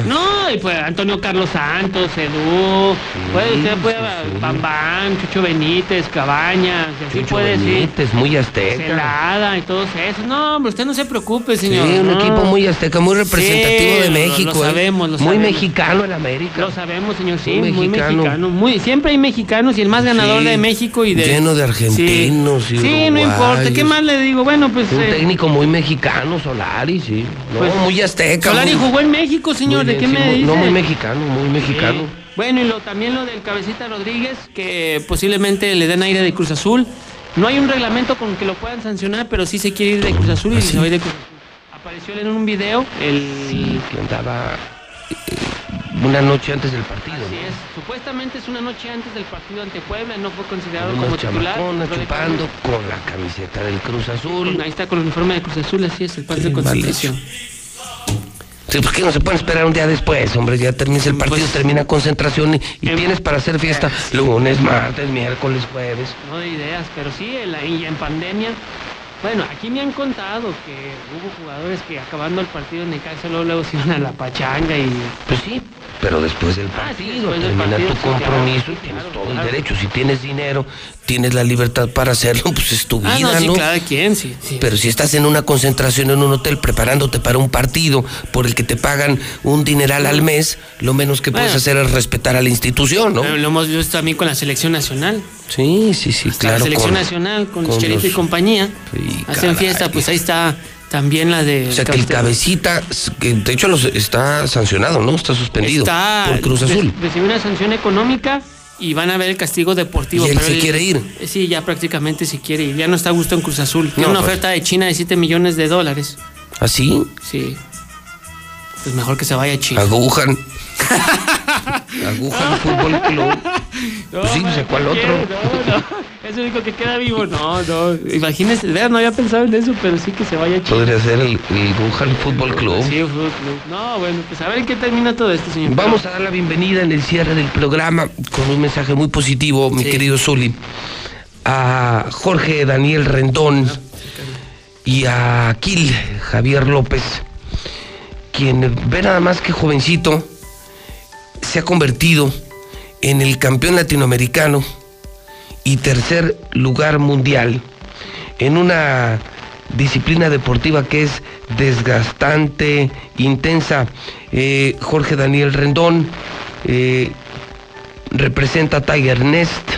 Speaker 91: No, y pues Antonio Carlos Santos, Edu, puede, usted puede, Bambán, Chucho Benítez, Cabañas, y así
Speaker 1: Chucho
Speaker 91: puede decir.
Speaker 1: Benítez, muy azteca.
Speaker 91: Celada y todos esos. No, hombre, usted no se preocupe,
Speaker 1: Sí,
Speaker 91: señor.
Speaker 1: un
Speaker 91: no.
Speaker 1: equipo muy azteca, muy representativo
Speaker 91: Sí,
Speaker 1: de México.
Speaker 91: Lo,
Speaker 1: eh.
Speaker 91: sabemos, lo
Speaker 1: Muy
Speaker 91: sabemos.
Speaker 1: mexicano en América.
Speaker 91: Lo sabemos, señor, sí,
Speaker 1: Muy
Speaker 91: muy
Speaker 1: mexicano.
Speaker 91: mexicano. Muy, siempre hay mexicanos y el más más ganador
Speaker 1: Sí.
Speaker 91: de México y de.
Speaker 1: Lleno de argentinos
Speaker 91: Sí,
Speaker 1: y
Speaker 91: Sí, no importa. ¿Qué más le digo? Bueno, pues.
Speaker 1: Un
Speaker 91: eh,
Speaker 1: técnico muy mexicano, Solari, sí. No,
Speaker 91: Pues,
Speaker 1: muy azteca.
Speaker 91: Solari
Speaker 1: muy-
Speaker 91: jugó en México, señor. ¿De qué
Speaker 1: sí,
Speaker 91: me dice?
Speaker 1: No, muy mexicano, muy mexicano.
Speaker 91: Bueno, y lo, también lo del Cabecita Rodríguez, que posiblemente le den aire de Cruz Azul. No hay un reglamento con que lo puedan sancionar, pero sí se quiere ir de Cruz Azul y
Speaker 1: ¿Ah,
Speaker 91: se va a ir de Cruz Azul. Apareció en un video el...
Speaker 1: Sí, que andaba eh, una noche antes del partido.
Speaker 91: Así
Speaker 1: ¿no?
Speaker 91: es. Supuestamente es una noche antes del partido ante Puebla, no fue considerado como titular.
Speaker 1: chupando con la camiseta del Cruz Azul.
Speaker 91: Ahí está con el uniforme de Cruz Azul, así es, el parte de concentración.
Speaker 1: Sí, pues que no se pueden esperar un día después, hombre, ya termina el partido,
Speaker 91: Pues,
Speaker 1: termina concentración y, y tienes para hacer fiesta lunes, martes, miércoles, jueves.
Speaker 91: No de ideas, pero sí, en, la- en pandemia. Bueno, aquí me han contado que hubo jugadores que acabando el partido en Necaxa luego, luego se iban a la pachanga y...
Speaker 1: Pues sí, pero después del
Speaker 91: Ah, sí,
Speaker 1: partido,
Speaker 91: después del
Speaker 1: termina
Speaker 91: partido,
Speaker 1: tu
Speaker 91: sí, claro,
Speaker 1: compromiso y tienes todo el derecho. Si tienes dinero, tienes la libertad para hacerlo, pues es tu vida,
Speaker 91: Ah, no, sí,
Speaker 1: ¿no?
Speaker 91: cada quien, sí. sí.
Speaker 1: Pero si estás en una concentración en un hotel preparándote para un partido por el que te pagan un dineral al mes, lo menos que puedes hacer es respetar a la institución, ¿no?
Speaker 91: Lo hemos visto también con la selección nacional.
Speaker 1: Sí, sí, sí,
Speaker 91: Hasta
Speaker 1: claro.
Speaker 91: la selección
Speaker 1: con-
Speaker 91: nacional, con,
Speaker 1: con
Speaker 91: Chicharito y
Speaker 1: los-
Speaker 91: compañía.
Speaker 1: Sí,
Speaker 91: Hacen
Speaker 1: caray.
Speaker 91: fiesta, pues ahí está también la de...
Speaker 1: O sea que el cabecita, que de hecho los- está sancionado, ¿no? Está suspendido
Speaker 91: Está,
Speaker 1: por Cruz Azul.
Speaker 91: Recibió una sanción económica y van a ver el castigo deportivo.
Speaker 1: ¿Y él
Speaker 91: pero
Speaker 1: se quiere ir?
Speaker 91: eh, Sí, ya prácticamente se quiere ir. Ya no está a gusto en Cruz Azul. Tiene una
Speaker 1: pues.
Speaker 91: oferta de China de 7 millones de dólares.
Speaker 1: ¿Así?
Speaker 91: Sí. Pues mejor que se vaya a China.
Speaker 1: Agujan. Agujan Fútbol Club. Pues sí, pues, ¿cuál otro?
Speaker 91: No, no. Es el único que queda vivo. No, no. Imagínese, vean, no había pensado en eso, pero sí que se vaya a China.
Speaker 1: Podría ser el, el Wuhan Fútbol Club.
Speaker 91: Sí, Fútbol Club. No, bueno, pues a ver en qué termina todo esto, señor.
Speaker 1: Vamos a dar la bienvenida en el cierre del programa con un mensaje muy positivo, mi
Speaker 91: Sí.
Speaker 1: querido Zuli, a Jorge Daniel Rendón y a Aquil Javier López, quien ve nada más que jovencito se ha convertido en el campeón latinoamericano y tercer lugar mundial en una disciplina deportiva que es desgastante, intensa. Eh, Jorge Daniel Rendón eh, representa a Tiger Nest.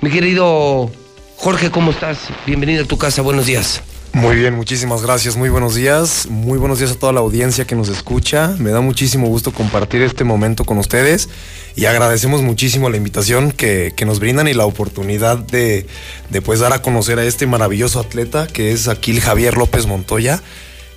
Speaker 1: Mi querido Jorge, ¿cómo estás? Bienvenido a tu casa, buenos días.
Speaker 92: Muy bien, muchísimas gracias. Muy buenos días. Muy buenos días a toda la audiencia que nos escucha. Me da muchísimo gusto compartir este momento con ustedes y agradecemos muchísimo la invitación que, que nos brindan y la oportunidad de, de pues dar a conocer a este maravilloso atleta que es Aquil Javier López Montoya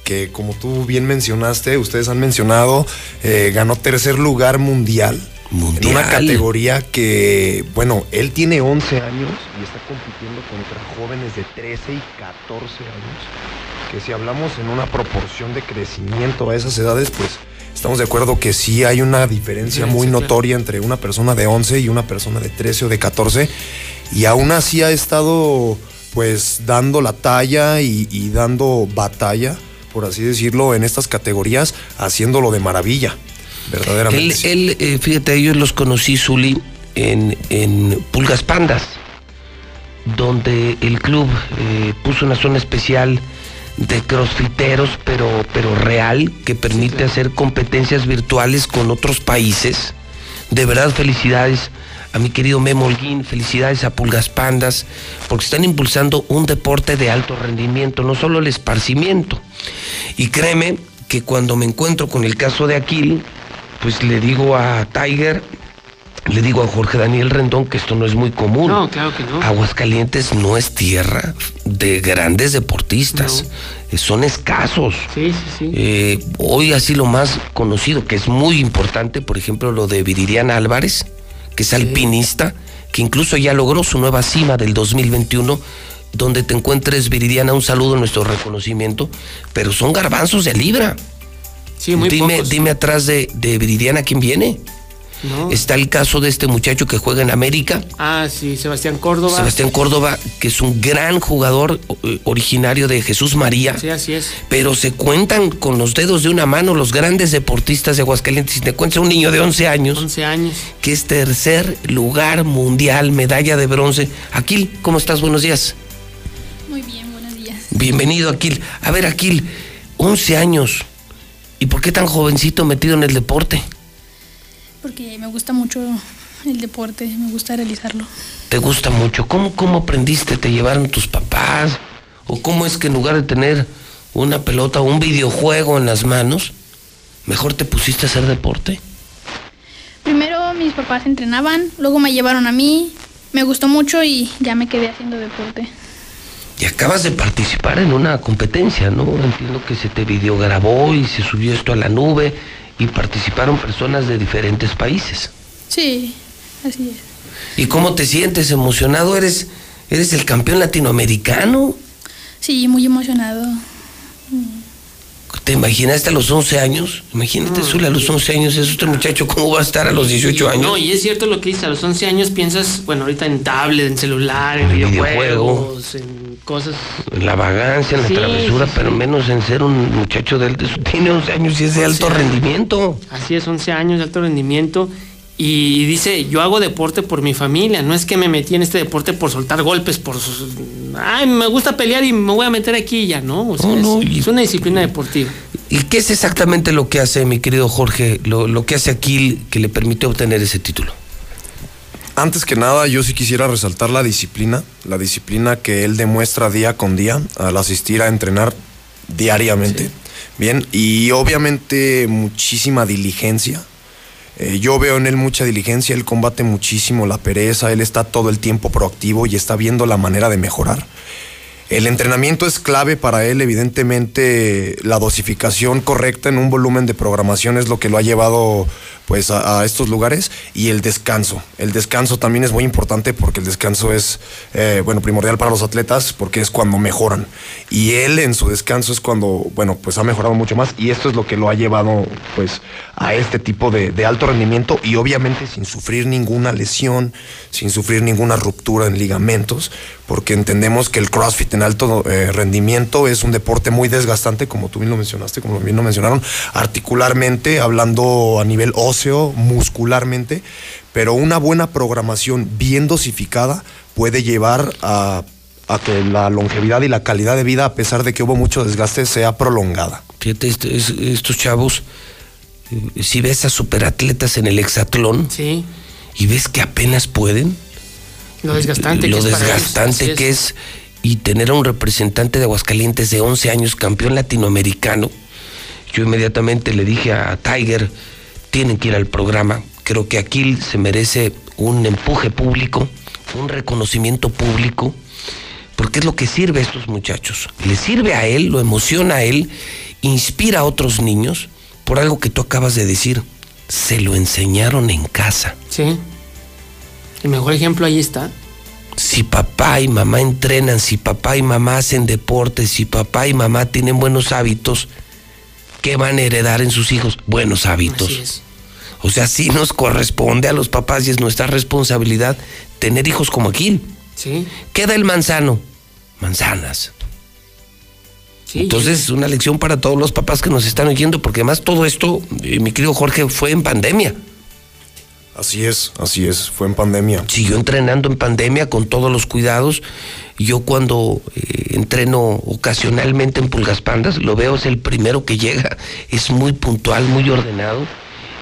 Speaker 92: que como tú bien mencionaste, ustedes han mencionado, eh, ganó tercer lugar mundial, en una categoría que, bueno, él tiene 11 años y está compitiendo contra jóvenes de 13 y 14 años, que si hablamos en una proporción de crecimiento a esas edades, pues estamos de acuerdo que sí hay una diferencia muy notoria entre una persona de 11 y una persona de 13 o de 14, y aún así ha estado pues dando la talla y, y dando batalla, por así decirlo, en estas categorías, haciéndolo de maravilla. Verdaderamente.
Speaker 1: Él,
Speaker 92: sí.
Speaker 1: él, eh, fíjate, ellos los conocí, Zuli, en, en Pulgas Pandas, donde el club eh, puso una zona especial de crossfiteros, pero, pero real, que permite hacer competencias virtuales con otros países. De verdad, felicidades a mi querido Memo Holguín, felicidades a Pulgas Pandas, porque están impulsando un deporte de alto rendimiento, no solo el esparcimiento. Y créeme que cuando me encuentro con el caso de Aquil, pues le digo a Tiger, le digo a Jorge Daniel Rendón que esto no es muy común.
Speaker 91: No, claro que no.
Speaker 1: Aguascalientes no es tierra de grandes deportistas, Eh, son escasos.
Speaker 91: Sí, sí, sí.
Speaker 1: Eh, hoy así lo más conocido, que es muy importante, por ejemplo, lo de Viridiana Álvarez, que es alpinista, que incluso ya logró su nueva cima del 2021, donde te encuentres Viridiana, un saludo, nuestro reconocimiento, pero son garbanzos de libra.
Speaker 91: Sí, muy
Speaker 1: dime,
Speaker 91: pocos.
Speaker 1: dime atrás de, de Viridiana quién viene.
Speaker 91: No.
Speaker 1: Está el caso de este muchacho que juega en América,
Speaker 91: Ah, sí, Sebastián Córdoba.
Speaker 1: Sebastián Córdoba, que es un gran jugador eh, originario de Jesús María
Speaker 91: Sí, así es.
Speaker 1: pero se cuentan con los dedos de una mano los grandes deportistas de Aguascalientes. Si te encuentras un niño de 11 años,
Speaker 91: 11 años.
Speaker 1: que es tercer lugar mundial, medalla de bronce. Aquil, ¿cómo estás? Buenos días.
Speaker 93: Muy bien, buenos días.
Speaker 1: Bienvenido, Aquil. A ver, Aquil, 11 años. ¿Y por qué tan jovencito metido en el deporte?
Speaker 93: Porque me gusta mucho el deporte, me gusta realizarlo.
Speaker 1: ¿Te gusta mucho? ¿Cómo, cómo aprendiste? ¿Te llevaron tus papás? ¿O cómo es que en lugar de tener una pelota o un videojuego en las manos, mejor te pusiste a hacer deporte?
Speaker 93: Primero mis papás entrenaban, luego me llevaron a mí, me gustó mucho y ya me quedé haciendo deporte.
Speaker 1: Y acabas de participar en una competencia, ¿no? Entiendo que se te videograbó y se subió esto a la nube y participaron personas de diferentes países.
Speaker 93: Sí, así es.
Speaker 1: ¿Y cómo te sientes emocionado? ¿Eres, eres el campeón latinoamericano?
Speaker 93: Sí, muy emocionado.
Speaker 1: ¿Te imaginaste a los 11 años? Imagínate, Zula, a los 11 años, es este muchacho, ¿cómo va a estar a los 18 años?
Speaker 91: No, y es cierto lo que dices, a los 11 años piensas, bueno, ahorita en tablet, en celular, en, videojuegos, en cosas...
Speaker 1: La vagancia, la
Speaker 91: Sí,
Speaker 1: travesura,
Speaker 91: sí,
Speaker 1: pero menos en ser un muchacho de, de tiene 11 años y es de alto
Speaker 91: 11 años.
Speaker 1: rendimiento.
Speaker 91: Así es, 11 años de alto rendimiento. Y dice, yo hago deporte por mi familia, no es que me metí en este deporte por soltar golpes, por... sus- Ay, me gusta pelear y me voy a meter aquí y ya, ¿no? O sea,
Speaker 1: No, no,
Speaker 91: es,
Speaker 1: y-
Speaker 91: es una disciplina deportiva.
Speaker 1: ¿Y qué es exactamente lo que hace, mi querido Jorge, lo, lo que hace aquí que le permite obtener ese título?
Speaker 92: Antes que nada, yo sí quisiera resaltar la disciplina, la disciplina que él demuestra día con día al asistir a entrenar diariamente. Bien, y obviamente muchísima diligencia. Eh, yo veo en él mucha diligencia, él combate muchísimo la pereza, él está todo el tiempo proactivo y está viendo la manera de mejorar. El entrenamiento es clave para él, evidentemente la dosificación correcta en un volumen de programación es lo que lo ha llevado pues a, estos lugares y el descanso. El descanso también es muy importante porque el descanso es eh, bueno primordial para los atletas porque es cuando mejoran y él en su descanso es cuando bueno pues ha mejorado mucho más y esto es lo que lo ha llevado pues a este tipo de, de alto rendimiento y obviamente sin sufrir ninguna lesión, sin sufrir ninguna ruptura en ligamentos, porque entendemos que el CrossFit en alto eh, rendimiento es un deporte muy desgastante, como tú bien lo mencionaste, como bien lo mencionaron, articularmente, hablando a nivel óseo, muscularmente, pero una buena programación bien dosificada puede llevar a, a que la longevidad y la calidad de vida, a pesar de que hubo mucho desgaste, sea prolongada.
Speaker 1: Fíjate, est- es- estos chavos, eh, si ves a superatletas en el hexatlón
Speaker 91: Sí,
Speaker 1: y ves que apenas pueden,
Speaker 91: lo desgastante
Speaker 1: lo
Speaker 91: que es ellos,
Speaker 1: es y tener a un representante de Aguascalientes de 11 años, campeón latinoamericano. Yo inmediatamente le dije a Tiger, tienen que ir al programa. Creo que aquí se merece un empuje público, un reconocimiento público, porque es lo que sirve a estos muchachos. Le sirve a él, lo emociona a él, inspira a otros niños por algo que tú acabas de decir. Se lo enseñaron en casa.
Speaker 91: Sí. El mejor ejemplo ahí está.
Speaker 1: si papá y mamá entrenan, si papá y mamá hacen deporte, si papá y mamá tienen buenos hábitos, ¿qué van a heredar en sus hijos? Buenos hábitos.
Speaker 91: Así es.
Speaker 1: O sea, sí nos corresponde a los papás y es nuestra responsabilidad tener hijos como aquí.
Speaker 91: Sí.
Speaker 1: ¿Qué da el manzano? Manzanas.
Speaker 91: Sí,
Speaker 1: Entonces es una lección para todos los papás que nos están oyendo, porque además todo esto, eh, mi querido Jorge, fue en pandemia.
Speaker 92: Así es, así es, fue en pandemia.
Speaker 1: siguió entrenando en pandemia con todos los cuidados. Yo cuando eh, entreno ocasionalmente en Pulgas Pandas, lo veo, es el primero que llega, es muy puntual, muy ordenado.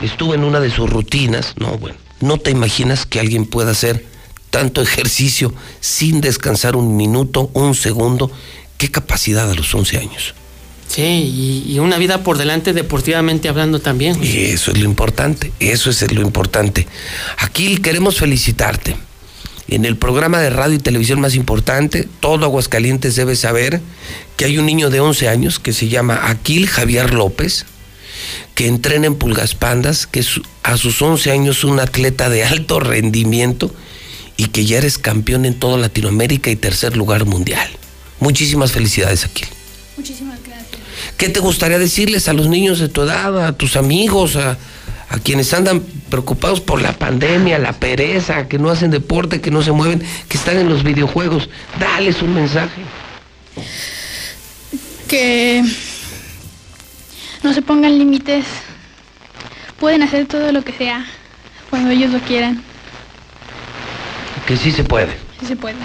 Speaker 1: Estuve en una de sus rutinas, no, bueno, no te imaginas que alguien pueda hacer tanto ejercicio sin descansar un minuto, un segundo. ¿Qué capacidad a los 11 años?
Speaker 91: Sí, y, y una vida por delante deportivamente hablando también.
Speaker 1: Y eso es lo importante, eso es lo importante. Aquí queremos felicitarte. En el programa de radio y televisión más importante, todo Aguascalientes debe saber que hay un niño de 11 años que se llama Aquil Javier López, que entrena en Pulgas Pandas, que es a sus 11 años un atleta de alto rendimiento y que ya eres campeón en toda Latinoamérica y tercer lugar mundial. Muchísimas felicidades, Aquil.
Speaker 93: Muchísimas gracias.
Speaker 1: ¿Qué te gustaría decirles a los niños de tu edad, a tus amigos, a, a quienes andan preocupados por la pandemia, la pereza, que no hacen deporte, que no se mueven, que están en los videojuegos? Dales un mensaje.
Speaker 93: Que no se pongan límites. Pueden hacer todo lo que sea cuando ellos lo quieran.
Speaker 1: Que sí se puede.
Speaker 93: Sí se puede.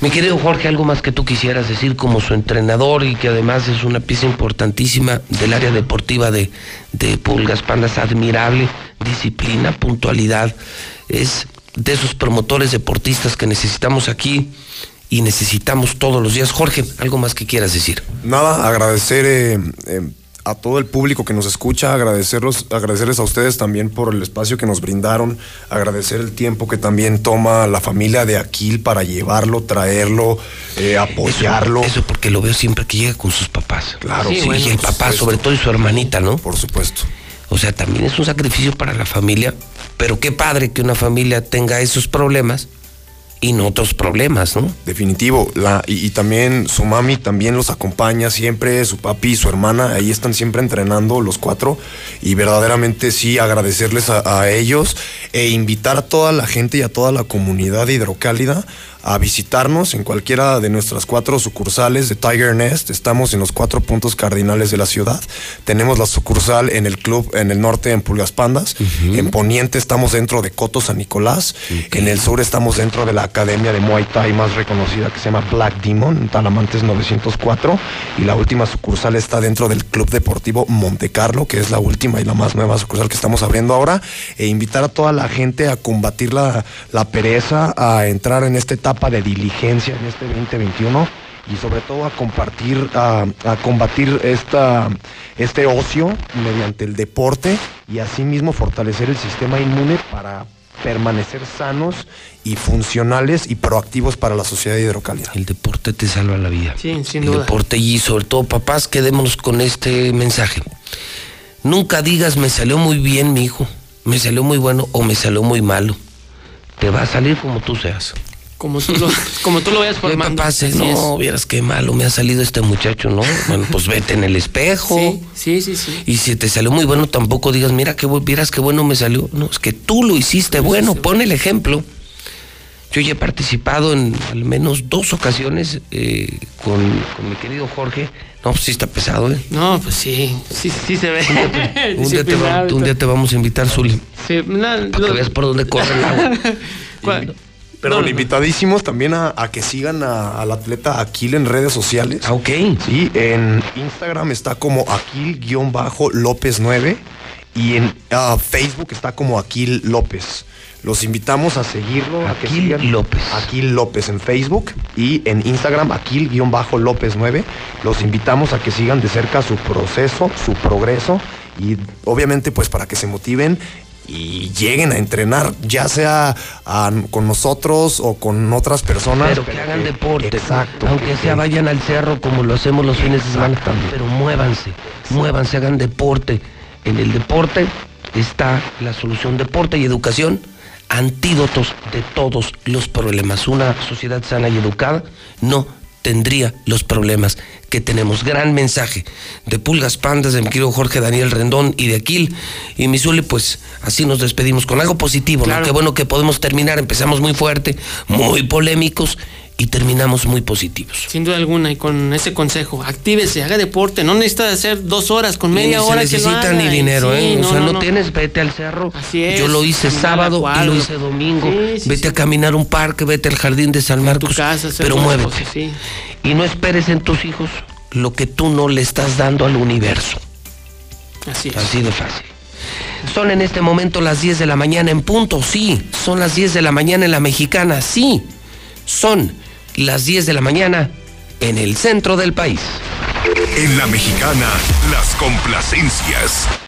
Speaker 1: Mi querido Jorge, algo más que tú quisieras decir como su entrenador y que además es una pieza importantísima del área deportiva de, de Pulgas Pandas, admirable. disciplina, puntualidad. Es de esos promotores deportistas que necesitamos aquí y necesitamos todos los días. Jorge, ¿algo más que quieras decir?
Speaker 92: Nada, agradecer eh, eh, a todo el público que nos escucha, agradecerlos, agradecerles a ustedes también por el espacio que nos brindaron, agradecer el tiempo que también toma la familia de Aquil para llevarlo, traerlo, eh, apoyarlo.
Speaker 1: Eso, porque lo veo siempre que llega con sus papás.
Speaker 92: Claro,
Speaker 1: Sí,
Speaker 92: sí,
Speaker 1: y el papá,
Speaker 92: supuesto.
Speaker 1: sobre todo, y su hermanita, ¿no?
Speaker 92: Por supuesto.
Speaker 1: O sea, también es un sacrificio para la familia, pero qué padre que una familia tenga esos problemas y no otros problemas, ¿no?
Speaker 92: Definitivo. La, y, también su mami también los acompaña siempre, su papi y su hermana, ahí están siempre entrenando los cuatro. Y verdaderamente sí, agradecerles a, a ellos e invitar a toda la gente y a toda la comunidad hidrocálida a visitarnos en cualquiera de nuestras cuatro sucursales de Tiger Nest. Estamos en los cuatro puntos cardinales de la ciudad. Tenemos la sucursal en el club en el norte en Pulgas Pandas. En Poniente estamos dentro de Coto San Nicolás. En el sur estamos dentro de la academia de Muay Thai más reconocida que se llama Black Demon, en Talamantes 904. Y la última sucursal está dentro del Club Deportivo Monte Carlo, que es la última y la más nueva sucursal que estamos abriendo ahora. E invitar a toda la gente a combatir la, la pereza, a entrar en esta etapa de diligencia en este 2021 y sobre todo a compartir, a, a combatir esta, este ocio mediante el deporte y asimismo fortalecer el sistema inmune para permanecer sanos y funcionales y proactivos para la sociedad hidrocálida.
Speaker 1: El deporte te salva la vida.
Speaker 91: Sí, sin
Speaker 1: el
Speaker 91: duda.
Speaker 1: deporte y sobre todo papás, quedémonos con este mensaje. Nunca digas me salió muy bien mi hijo, me salió muy bueno o me salió muy malo. Te va a salir como tú seas.
Speaker 91: Como tú lo, como tú lo vayas formando.
Speaker 1: papá, se- no, vieras qué malo me ha salido este muchacho, ¿no? Bueno, pues vete en el espejo.
Speaker 91: Sí, sí, sí, sí.
Speaker 1: Y si te salió muy bueno, tampoco digas, mira qué vieras qué bueno me salió. No, es que tú lo hiciste bueno, pon el ejemplo. Yo ya he participado en al menos dos ocasiones eh, con, con mi querido Jorge. No, pues sí está pesado, ¿eh?
Speaker 91: No, pues sí, sí, sí se ve.
Speaker 1: Un día, te, va- un día te vamos a invitar, Zuli,
Speaker 91: Sí, na-
Speaker 1: para que
Speaker 91: lo-
Speaker 1: veas por dónde corre el agua.
Speaker 92: Pero
Speaker 91: No, no.
Speaker 92: invitadísimos también a, a que sigan a- al atleta Aquil en redes sociales.
Speaker 1: Ah, ok.
Speaker 92: Sí, en Instagram está como Aquil-López 9 y en ah, Facebook está como Aquil López. Los invitamos a seguirlo. a que
Speaker 1: Aquil López.
Speaker 92: Aquil López en Facebook y en Instagram Aquil-López 9. Los invitamos a que sigan de cerca su proceso, su progreso y obviamente pues para que se motiven y lleguen a entrenar, ya sea con nosotros o con otras personas.
Speaker 1: Pero que hagan deporte.
Speaker 92: Exacto.
Speaker 1: Aunque
Speaker 92: que-
Speaker 1: sea vayan al cerro como lo hacemos los fines de semana. Pero muévanse, muévanse, hagan deporte. En el deporte está la solución. Deporte y educación, antídotos de todos los problemas. Una sociedad sana y educada no tendría los problemas que tenemos. Gran mensaje de Pulgas Pandas, de mi querido Jorge Daniel Rendón y de Aquil. Y Misuli, pues así nos despedimos con algo positivo, ¿no?
Speaker 91: Claro.
Speaker 1: Qué bueno que podemos terminar. Empezamos muy fuerte, muy polémicos y terminamos muy positivos.
Speaker 91: Sin duda alguna, y con ese consejo, actívese, haga deporte, no necesita hacer dos horas, con media
Speaker 1: ni
Speaker 91: hora
Speaker 1: se
Speaker 91: que lo
Speaker 1: necesita
Speaker 91: haga,
Speaker 1: ni dinero,
Speaker 91: sí,
Speaker 1: ¿eh? o
Speaker 91: no,
Speaker 1: sea,
Speaker 91: no,
Speaker 1: no,
Speaker 91: no.
Speaker 1: tienes, vete al cerro.
Speaker 91: Así es,
Speaker 1: Yo lo hice sábado y lo hice domingo.
Speaker 91: Sí, sí,
Speaker 1: vete a caminar un parque, vete al jardín de San Marcos.
Speaker 91: casa, hacer
Speaker 1: pero muévete.
Speaker 91: cosas.
Speaker 1: Y no esperes en tus hijos lo que tú no le estás dando al universo.
Speaker 91: Así es.
Speaker 1: Así de fácil. Son en este momento las 10 de la mañana en punto, sí. Son las 10 de la mañana en la mexicana, sí. Son las 10 de la mañana en el centro del país.
Speaker 16: En la mexicana, las complacencias.